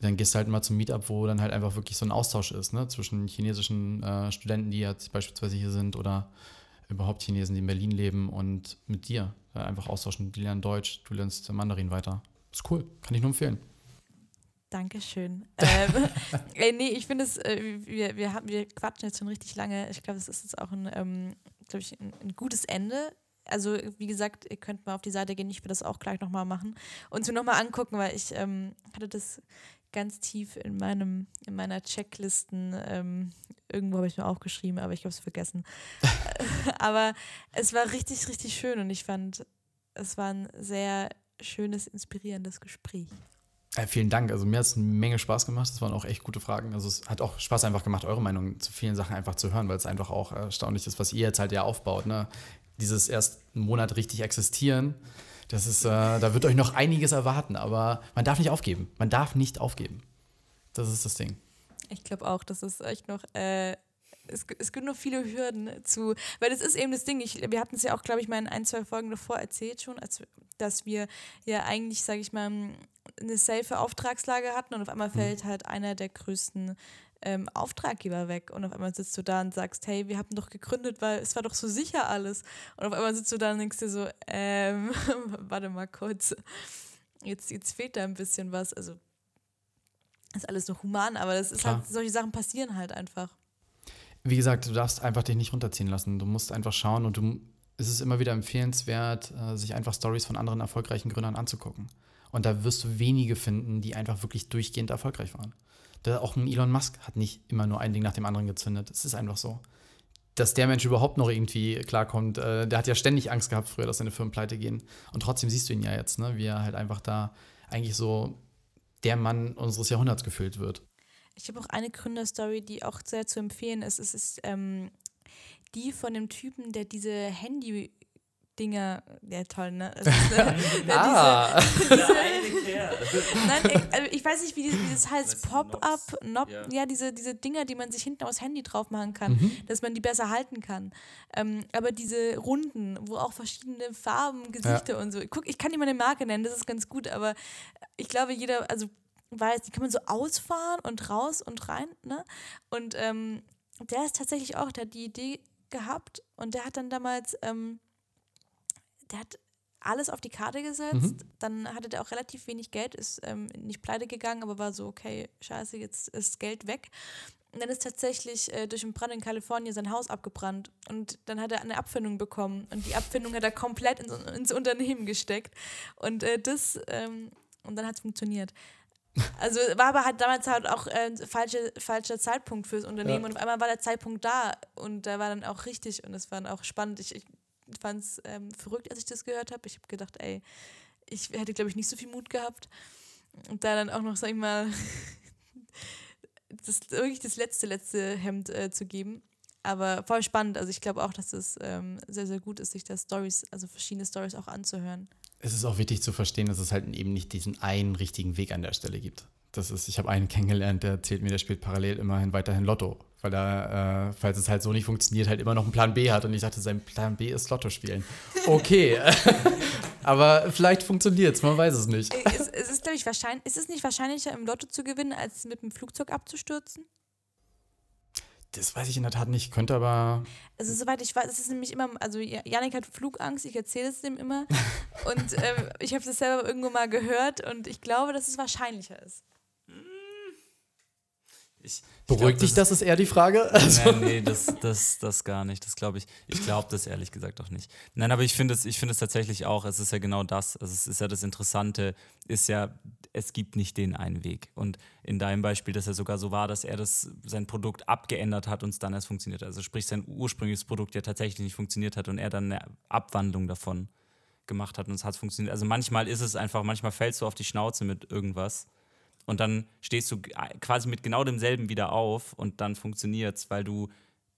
Dann gehst du halt mal zum Meetup, wo dann halt einfach wirklich so ein Austausch ist, ne? Zwischen chinesischen äh, Studenten, die jetzt beispielsweise hier sind, oder überhaupt Chinesen, die in Berlin leben und mit dir äh, einfach austauschen. Die lernen Deutsch, du lernst Mandarin weiter. Ist cool, kann ich nur empfehlen. Dankeschön. ähm, ey, nee, ich finde es, äh, wir, wir, haben, wir quatschen jetzt schon richtig lange. Ich glaube, es ist jetzt auch ein, ähm, glaube ich, ein, ein gutes Ende. Also, wie gesagt, ihr könnt mal auf die Seite gehen, ich werde das auch gleich nochmal machen und es mir nochmal angucken, weil ich ähm, hatte das ganz tief in meinem, in meiner Checklisten, ähm, irgendwo habe ich mir aufgeschrieben, aber ich habe es vergessen. aber es war richtig, richtig schön und ich fand, es war ein sehr schönes, inspirierendes Gespräch. Äh, vielen Dank. Also mir hat es eine Menge Spaß gemacht. Es waren auch echt gute Fragen. Also es hat auch Spaß einfach gemacht, eure Meinung zu vielen Sachen einfach zu hören, weil es einfach auch erstaunlich ist, was ihr jetzt halt ja aufbaut. Ne? Dieses erst einen Monat richtig existieren, das ist, äh, da wird euch noch einiges erwarten, aber man darf nicht aufgeben. Man darf nicht aufgeben. Das ist das Ding. Ich glaube auch, das ist echt noch. Äh, es, es gibt noch viele Hürden zu, weil das ist eben das Ding. Ich, wir hatten es ja auch, glaube ich, mal in ein, zwei Folgen davor erzählt schon, als, dass wir ja eigentlich, sage ich mal, eine safe Auftragslage hatten und auf einmal fällt halt einer der größten ähm, Auftraggeber weg und auf einmal sitzt du da und sagst, hey, wir haben doch gegründet, weil es war doch so sicher alles. Und auf einmal sitzt du da und denkst dir so, ähm, warte mal kurz, jetzt, jetzt fehlt da ein bisschen was. Also ist alles noch human, aber das ist Klar. halt, solche Sachen passieren halt einfach. Wie gesagt, du darfst einfach dich nicht runterziehen lassen. Du musst einfach schauen und du, es ist immer wieder empfehlenswert, äh, sich einfach Stories von anderen erfolgreichen Gründern anzugucken. Und da wirst du wenige finden, die einfach wirklich durchgehend erfolgreich waren. Da auch ein Elon Musk hat nicht immer nur ein Ding nach dem anderen gezündet. Es ist einfach so. Dass der Mensch überhaupt noch irgendwie klarkommt, äh, der hat ja ständig Angst gehabt früher, dass seine Firmen pleite gehen. Und trotzdem siehst du ihn ja jetzt, ne? wie er halt einfach da eigentlich so der Mann unseres Jahrhunderts gefühlt wird. Ich habe auch eine Gründerstory, die auch sehr zu empfehlen ist. Es ist ähm, die von dem Typen, der diese Handy Dinger, ja toll, ne? Ist, äh, Ah. Nein, ich, also ich weiß nicht, wie, die, wie das heißt. Pop-up? Knob, Ja. ja, diese, diese Dinger, die man sich hinten aufs Handy drauf machen kann, Mhm. dass man die besser halten kann. Ähm, aber diese Runden, wo auch verschiedene Farben, Gesichter und so. Guck, ich kann nicht mal eine Marke nennen, das ist ganz gut, aber ich glaube, jeder, also weiß, die kann man so ausfahren und raus und rein, ne? Und ähm, der ist tatsächlich auch, der hat die Idee gehabt und der hat dann damals, ähm, der hat alles auf die Karte gesetzt. Dann hatte der auch relativ wenig Geld, ist ähm, nicht pleite gegangen, aber war so, okay, scheiße, jetzt ist Geld weg. Und dann ist tatsächlich äh, durch einen Brand in Kalifornien sein Haus abgebrannt. Und dann hat er eine Abfindung bekommen. Und die Abfindung hat er komplett ins, ins Unternehmen gesteckt. Und äh, das, ähm, und dann hat es funktioniert. Also war aber halt damals halt auch äh, falsche, falscher Zeitpunkt fürs Unternehmen. Ja. Und auf einmal war der Zeitpunkt da. Und der war dann auch richtig. Und es war dann auch spannend. Ich, ich fand es ähm, verrückt, als ich das gehört habe. Ich habe gedacht, ey, ich hätte, glaube ich, nicht so viel Mut gehabt. Und da dann auch noch, sag ich mal, das wirklich das letzte, letzte Hemd äh, zu geben. Aber voll spannend. Also ich glaube auch, dass es ähm, sehr, sehr gut ist, sich da Stories, also verschiedene Stories auch anzuhören. Es ist auch wichtig zu verstehen, dass es halt eben nicht diesen einen richtigen Weg an der Stelle gibt. Das ist, ich habe einen kennengelernt, der erzählt mir, der spielt parallel immerhin weiterhin Lotto, weil er, äh, falls es halt so nicht funktioniert, halt immer noch einen Plan B hat. Und ich dachte, sein Plan B ist Lotto spielen. Okay, aber vielleicht funktioniert es, man weiß es nicht. Es, es ist, glaube ich, wahrscheinlich, ist es nicht wahrscheinlicher, im Lotto zu gewinnen, als mit dem Flugzeug abzustürzen? Das weiß ich in der Tat nicht, könnte aber. Also soweit ich weiß, es ist nämlich immer, also Janik hat Flugangst, ich erzähle es dem immer und ähm, ich habe das selber irgendwo mal gehört und ich glaube, dass es wahrscheinlicher ist. Ich, ich Beruhigt glaub, dich das, ist eher die Frage? Also, Nee, nee, das, das, das gar nicht. Das glaube ich. Ich glaube das ehrlich gesagt auch nicht. Nein, aber ich finde es, ich finde es tatsächlich auch, es ist ja genau das. Also es ist ja das Interessante, ist ja, es gibt nicht den einen Weg. Und in deinem Beispiel, dass er sogar so war, dass er das, sein Produkt abgeändert hat und es dann erst funktioniert. Also sprich, sein ursprüngliches Produkt ja tatsächlich nicht funktioniert hat und er dann eine Abwandlung davon gemacht hat und es hat funktioniert. Also manchmal ist es einfach, manchmal fällst du auf die Schnauze mit irgendwas und dann stehst du quasi mit genau demselben wieder auf und dann funktioniert es, weil du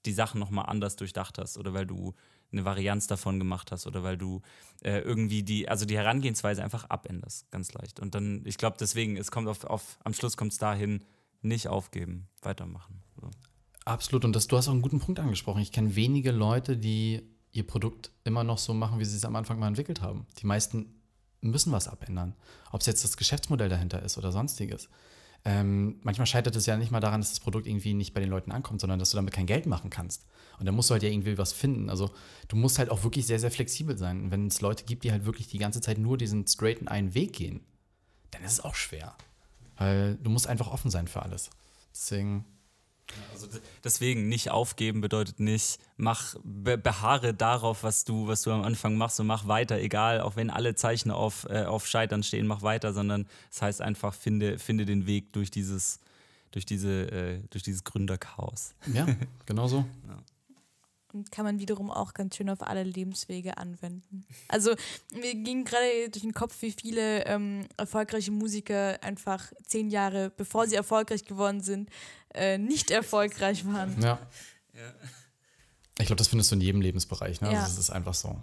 die Sachen nochmal anders durchdacht hast oder weil du eine Varianz davon gemacht hast oder weil du äh, irgendwie die, also die Herangehensweise einfach abänderst, ganz leicht. Und dann, ich glaube deswegen, es kommt auf, auf am Schluss kommt es dahin, nicht aufgeben, weitermachen. So. Absolut, und das, du hast auch einen guten Punkt angesprochen. Ich kenne wenige Leute, die ihr Produkt immer noch so machen, wie sie es am Anfang mal entwickelt haben. Die meisten müssen was abändern. Ob es jetzt das Geschäftsmodell dahinter ist oder sonstiges. Ähm, manchmal scheitert es ja nicht mal daran, dass das Produkt irgendwie nicht bei den Leuten ankommt, sondern dass du damit kein Geld machen kannst. Und da musst du halt ja irgendwie was finden. Also du musst halt auch wirklich sehr, sehr flexibel sein. Und wenn es Leute gibt, die halt wirklich die ganze Zeit nur diesen straighten einen Weg gehen, dann ist es auch schwer. Weil du musst einfach offen sein für alles. Deswegen. Also deswegen nicht aufgeben bedeutet nicht, mach be beharre darauf, was du, was du am Anfang machst und mach weiter, egal, auch wenn alle Zeichen auf, äh, auf Scheitern stehen, mach weiter, sondern es das heißt einfach, finde, finde den Weg durch dieses, durch diese, äh, durch dieses Gründerchaos. Ja, genau so. Ja. Kann man wiederum auch ganz schön auf alle Lebenswege anwenden. Also mir ging gerade durch den Kopf, wie viele ähm, erfolgreiche Musiker einfach zehn Jahre, bevor sie erfolgreich geworden sind, äh, nicht erfolgreich waren. Ja. Ich glaube, das findest du in jedem Lebensbereich. Ne? Ja. Also, das ist einfach so.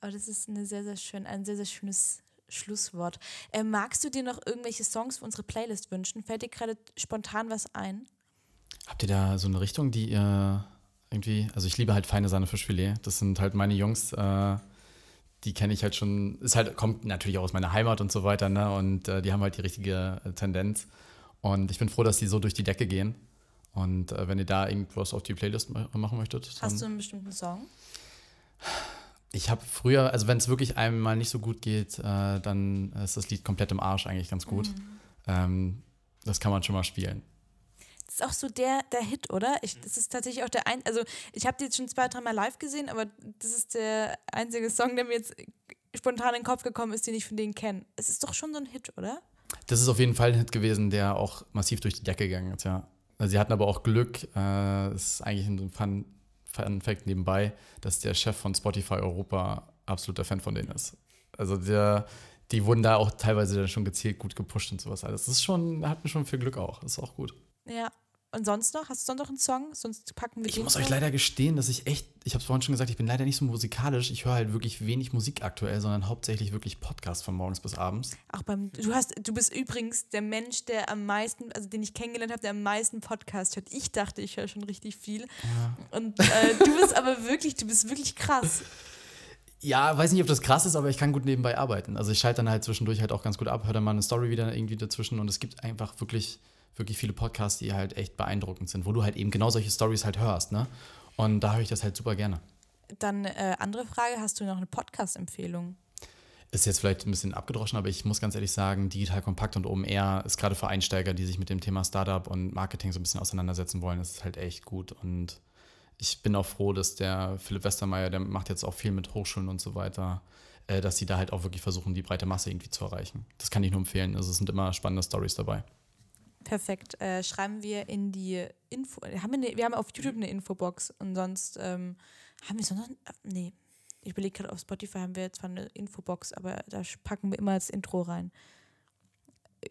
Aber das ist eine sehr, sehr schön, ein sehr, sehr schönes Schlusswort. Äh, magst du dir noch irgendwelche Songs für unsere Playlist wünschen? Fällt dir gerade spontan was ein? Habt ihr da so eine Richtung, die ihr irgendwie, also ich liebe halt feine Sahne Fischfilet. Das sind halt meine Jungs, äh, die kenne ich halt schon, ist halt, kommt natürlich auch aus meiner Heimat und so weiter, ne? Und äh, die haben halt die richtige äh, Tendenz. Und ich bin froh, dass die so durch die Decke gehen. Und äh, wenn ihr da irgendwas auf die Playlist ma machen möchtet, Hast du einen bestimmten Song? Ich habe früher, also wenn es wirklich einem mal nicht so gut geht, äh, dann ist das Lied komplett im Arsch eigentlich ganz gut. Ähm, das kann man schon mal spielen. Das ist auch so der, der Hit, oder? Ich, das ist tatsächlich auch der ein, also ich habe die jetzt schon zwei, dreimal live gesehen, aber das ist der einzige Song, der mir jetzt spontan in den Kopf gekommen ist, den ich von denen kenne. Es ist doch schon so ein Hit, oder? Das ist auf jeden Fall ein Hit gewesen, der auch massiv durch die Decke gegangen ist, ja. Also sie hatten aber auch Glück, äh, das ist eigentlich ein Fun, Fun Fact nebenbei, dass der Chef von Spotify Europa absoluter Fan von denen ist. Also der, die wurden da auch teilweise dann schon gezielt gut gepusht und sowas alles. Das ist schon, hat mir schon viel Glück auch. Das ist auch gut. Ja. Und sonst noch? Hast du sonst noch einen Song? Sonst packen wir Ich muss euch drauf. leider gestehen, dass ich echt, ich habe es vorhin schon gesagt, ich bin leider nicht so musikalisch. Ich höre halt wirklich wenig Musik aktuell, sondern hauptsächlich wirklich Podcasts von morgens bis abends. Auch beim, du hast, du bist übrigens der Mensch, der am meisten, also den ich kennengelernt habe, der am meisten Podcast hört. Ich dachte, ich höre schon richtig viel. Und äh, du bist aber wirklich, du bist wirklich krass. Ja, weiß nicht, ob das krass ist, aber ich kann gut nebenbei arbeiten. Also ich schalte dann halt zwischendurch halt auch ganz gut ab, höre dann mal eine Story wieder irgendwie dazwischen und es gibt einfach wirklich, wirklich viele Podcasts, die halt echt beeindruckend sind, wo du halt eben genau solche Stories halt hörst, ne? Und da höre ich das halt super gerne. Dann äh, andere Frage, hast du noch eine Podcast-Empfehlung? Ist jetzt vielleicht ein bisschen abgedroschen, aber ich muss ganz ehrlich sagen, Digital Kompakt und OMR ist gerade für Einsteiger, die sich mit dem Thema Startup und Marketing so ein bisschen auseinandersetzen wollen, ist halt echt gut. Und ich bin auch froh, dass der Philipp Westermeier, der macht jetzt auch viel mit Hochschulen und so weiter, äh, dass sie da halt auch wirklich versuchen, die breite Masse irgendwie zu erreichen. Das kann ich nur empfehlen. Also es sind immer spannende Stories dabei. Perfekt. Äh, schreiben wir in die Info. Haben wir, eine, wir haben auf YouTube eine Infobox und sonst ähm, haben wir sonst äh, Nee. Ich überlege gerade, auf Spotify haben wir jetzt zwar eine Infobox, aber da packen wir immer das Intro rein.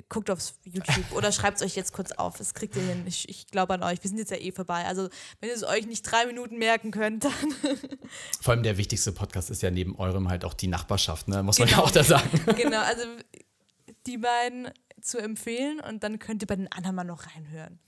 guckt aufs YouTube oder schreibt es euch jetzt kurz auf. Das kriegt ihr hin. Ich, ich glaube an euch. Wir sind jetzt ja eh vorbei. Also, wenn ihr es euch nicht drei Minuten merken könnt, dann. Vor allem der wichtigste Podcast ist ja neben eurem halt auch die Nachbarschaft, ne? muss man Genau. ja auch da sagen. genau, also die beiden zu empfehlen und dann könnt ihr bei den anderen mal noch reinhören.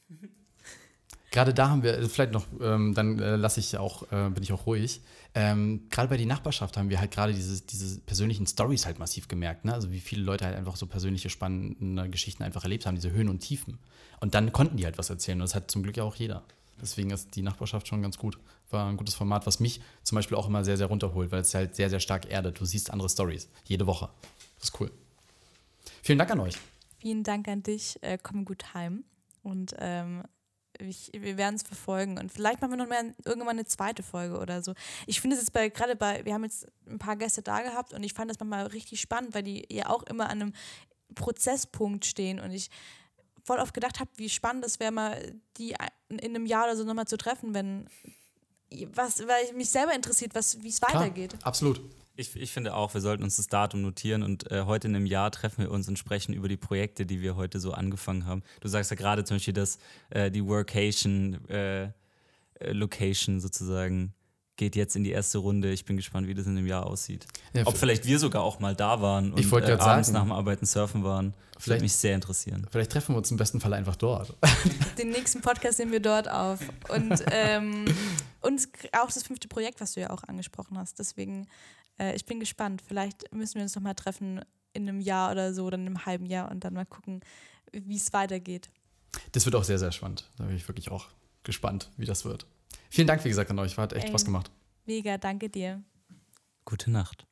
Gerade da haben wir, äh, vielleicht noch, ähm, dann äh, lasse ich auch, äh, bin ich auch ruhig. Ähm, gerade bei die Nachbarschaft haben wir halt gerade diese, diese persönlichen Stories halt massiv gemerkt, ne? Also wie viele Leute halt einfach so persönliche spannende Geschichten einfach erlebt haben, diese Höhen und Tiefen. Und dann konnten die halt was erzählen und das hat zum Glück ja auch jeder. Deswegen ist die Nachbarschaft schon ganz gut. War ein gutes Format, was mich zum Beispiel auch immer sehr, sehr runterholt, weil es halt sehr, sehr stark erdet. Du siehst andere Stories jede Woche. Das ist cool. Vielen Dank an euch. Vielen Dank an dich. Äh, komm gut heim. Und ähm, ich, wir werden es verfolgen. Und vielleicht machen wir noch mehr, irgendwann eine zweite Folge oder so. Ich finde es jetzt bei, gerade bei, wir haben jetzt ein paar Gäste da gehabt und ich fand das manchmal richtig spannend, weil die ja auch immer an einem Prozesspunkt stehen und ich voll oft gedacht habe, wie spannend es wäre, mal die in einem Jahr oder so nochmal zu treffen, wenn was, weil mich selber interessiert, was, wie es weitergeht. Absolut. Ich, ich finde auch, wir sollten uns das Datum notieren und äh, heute in einem Jahr treffen wir uns und sprechen über die Projekte, die wir heute so angefangen haben. Du sagst ja gerade zum Beispiel, dass äh, die Workation äh, äh, Location sozusagen geht jetzt in die erste Runde. Ich bin gespannt, wie das in einem Jahr aussieht. Ja, Ob vielleicht wir sogar auch mal da waren und Ich äh, abends sagen. nach dem Arbeiten surfen waren. Das würde Vielleicht- mich sehr interessieren. Vielleicht treffen wir uns im besten Fall einfach dort. Den nächsten Podcast nehmen wir dort auf. Und, ähm, und auch das fünfte Projekt, was du ja auch angesprochen hast. Deswegen, äh, ich bin gespannt. Vielleicht müssen wir uns nochmal treffen in einem Jahr oder so oder in einem halben Jahr und dann mal gucken, wie es weitergeht. Das wird auch sehr, sehr spannend. Da bin ich wirklich auch gespannt, wie das wird. Vielen Dank, wie gesagt, an euch. Hat echt Ey. Spaß gemacht. Mega, danke dir. Gute Nacht.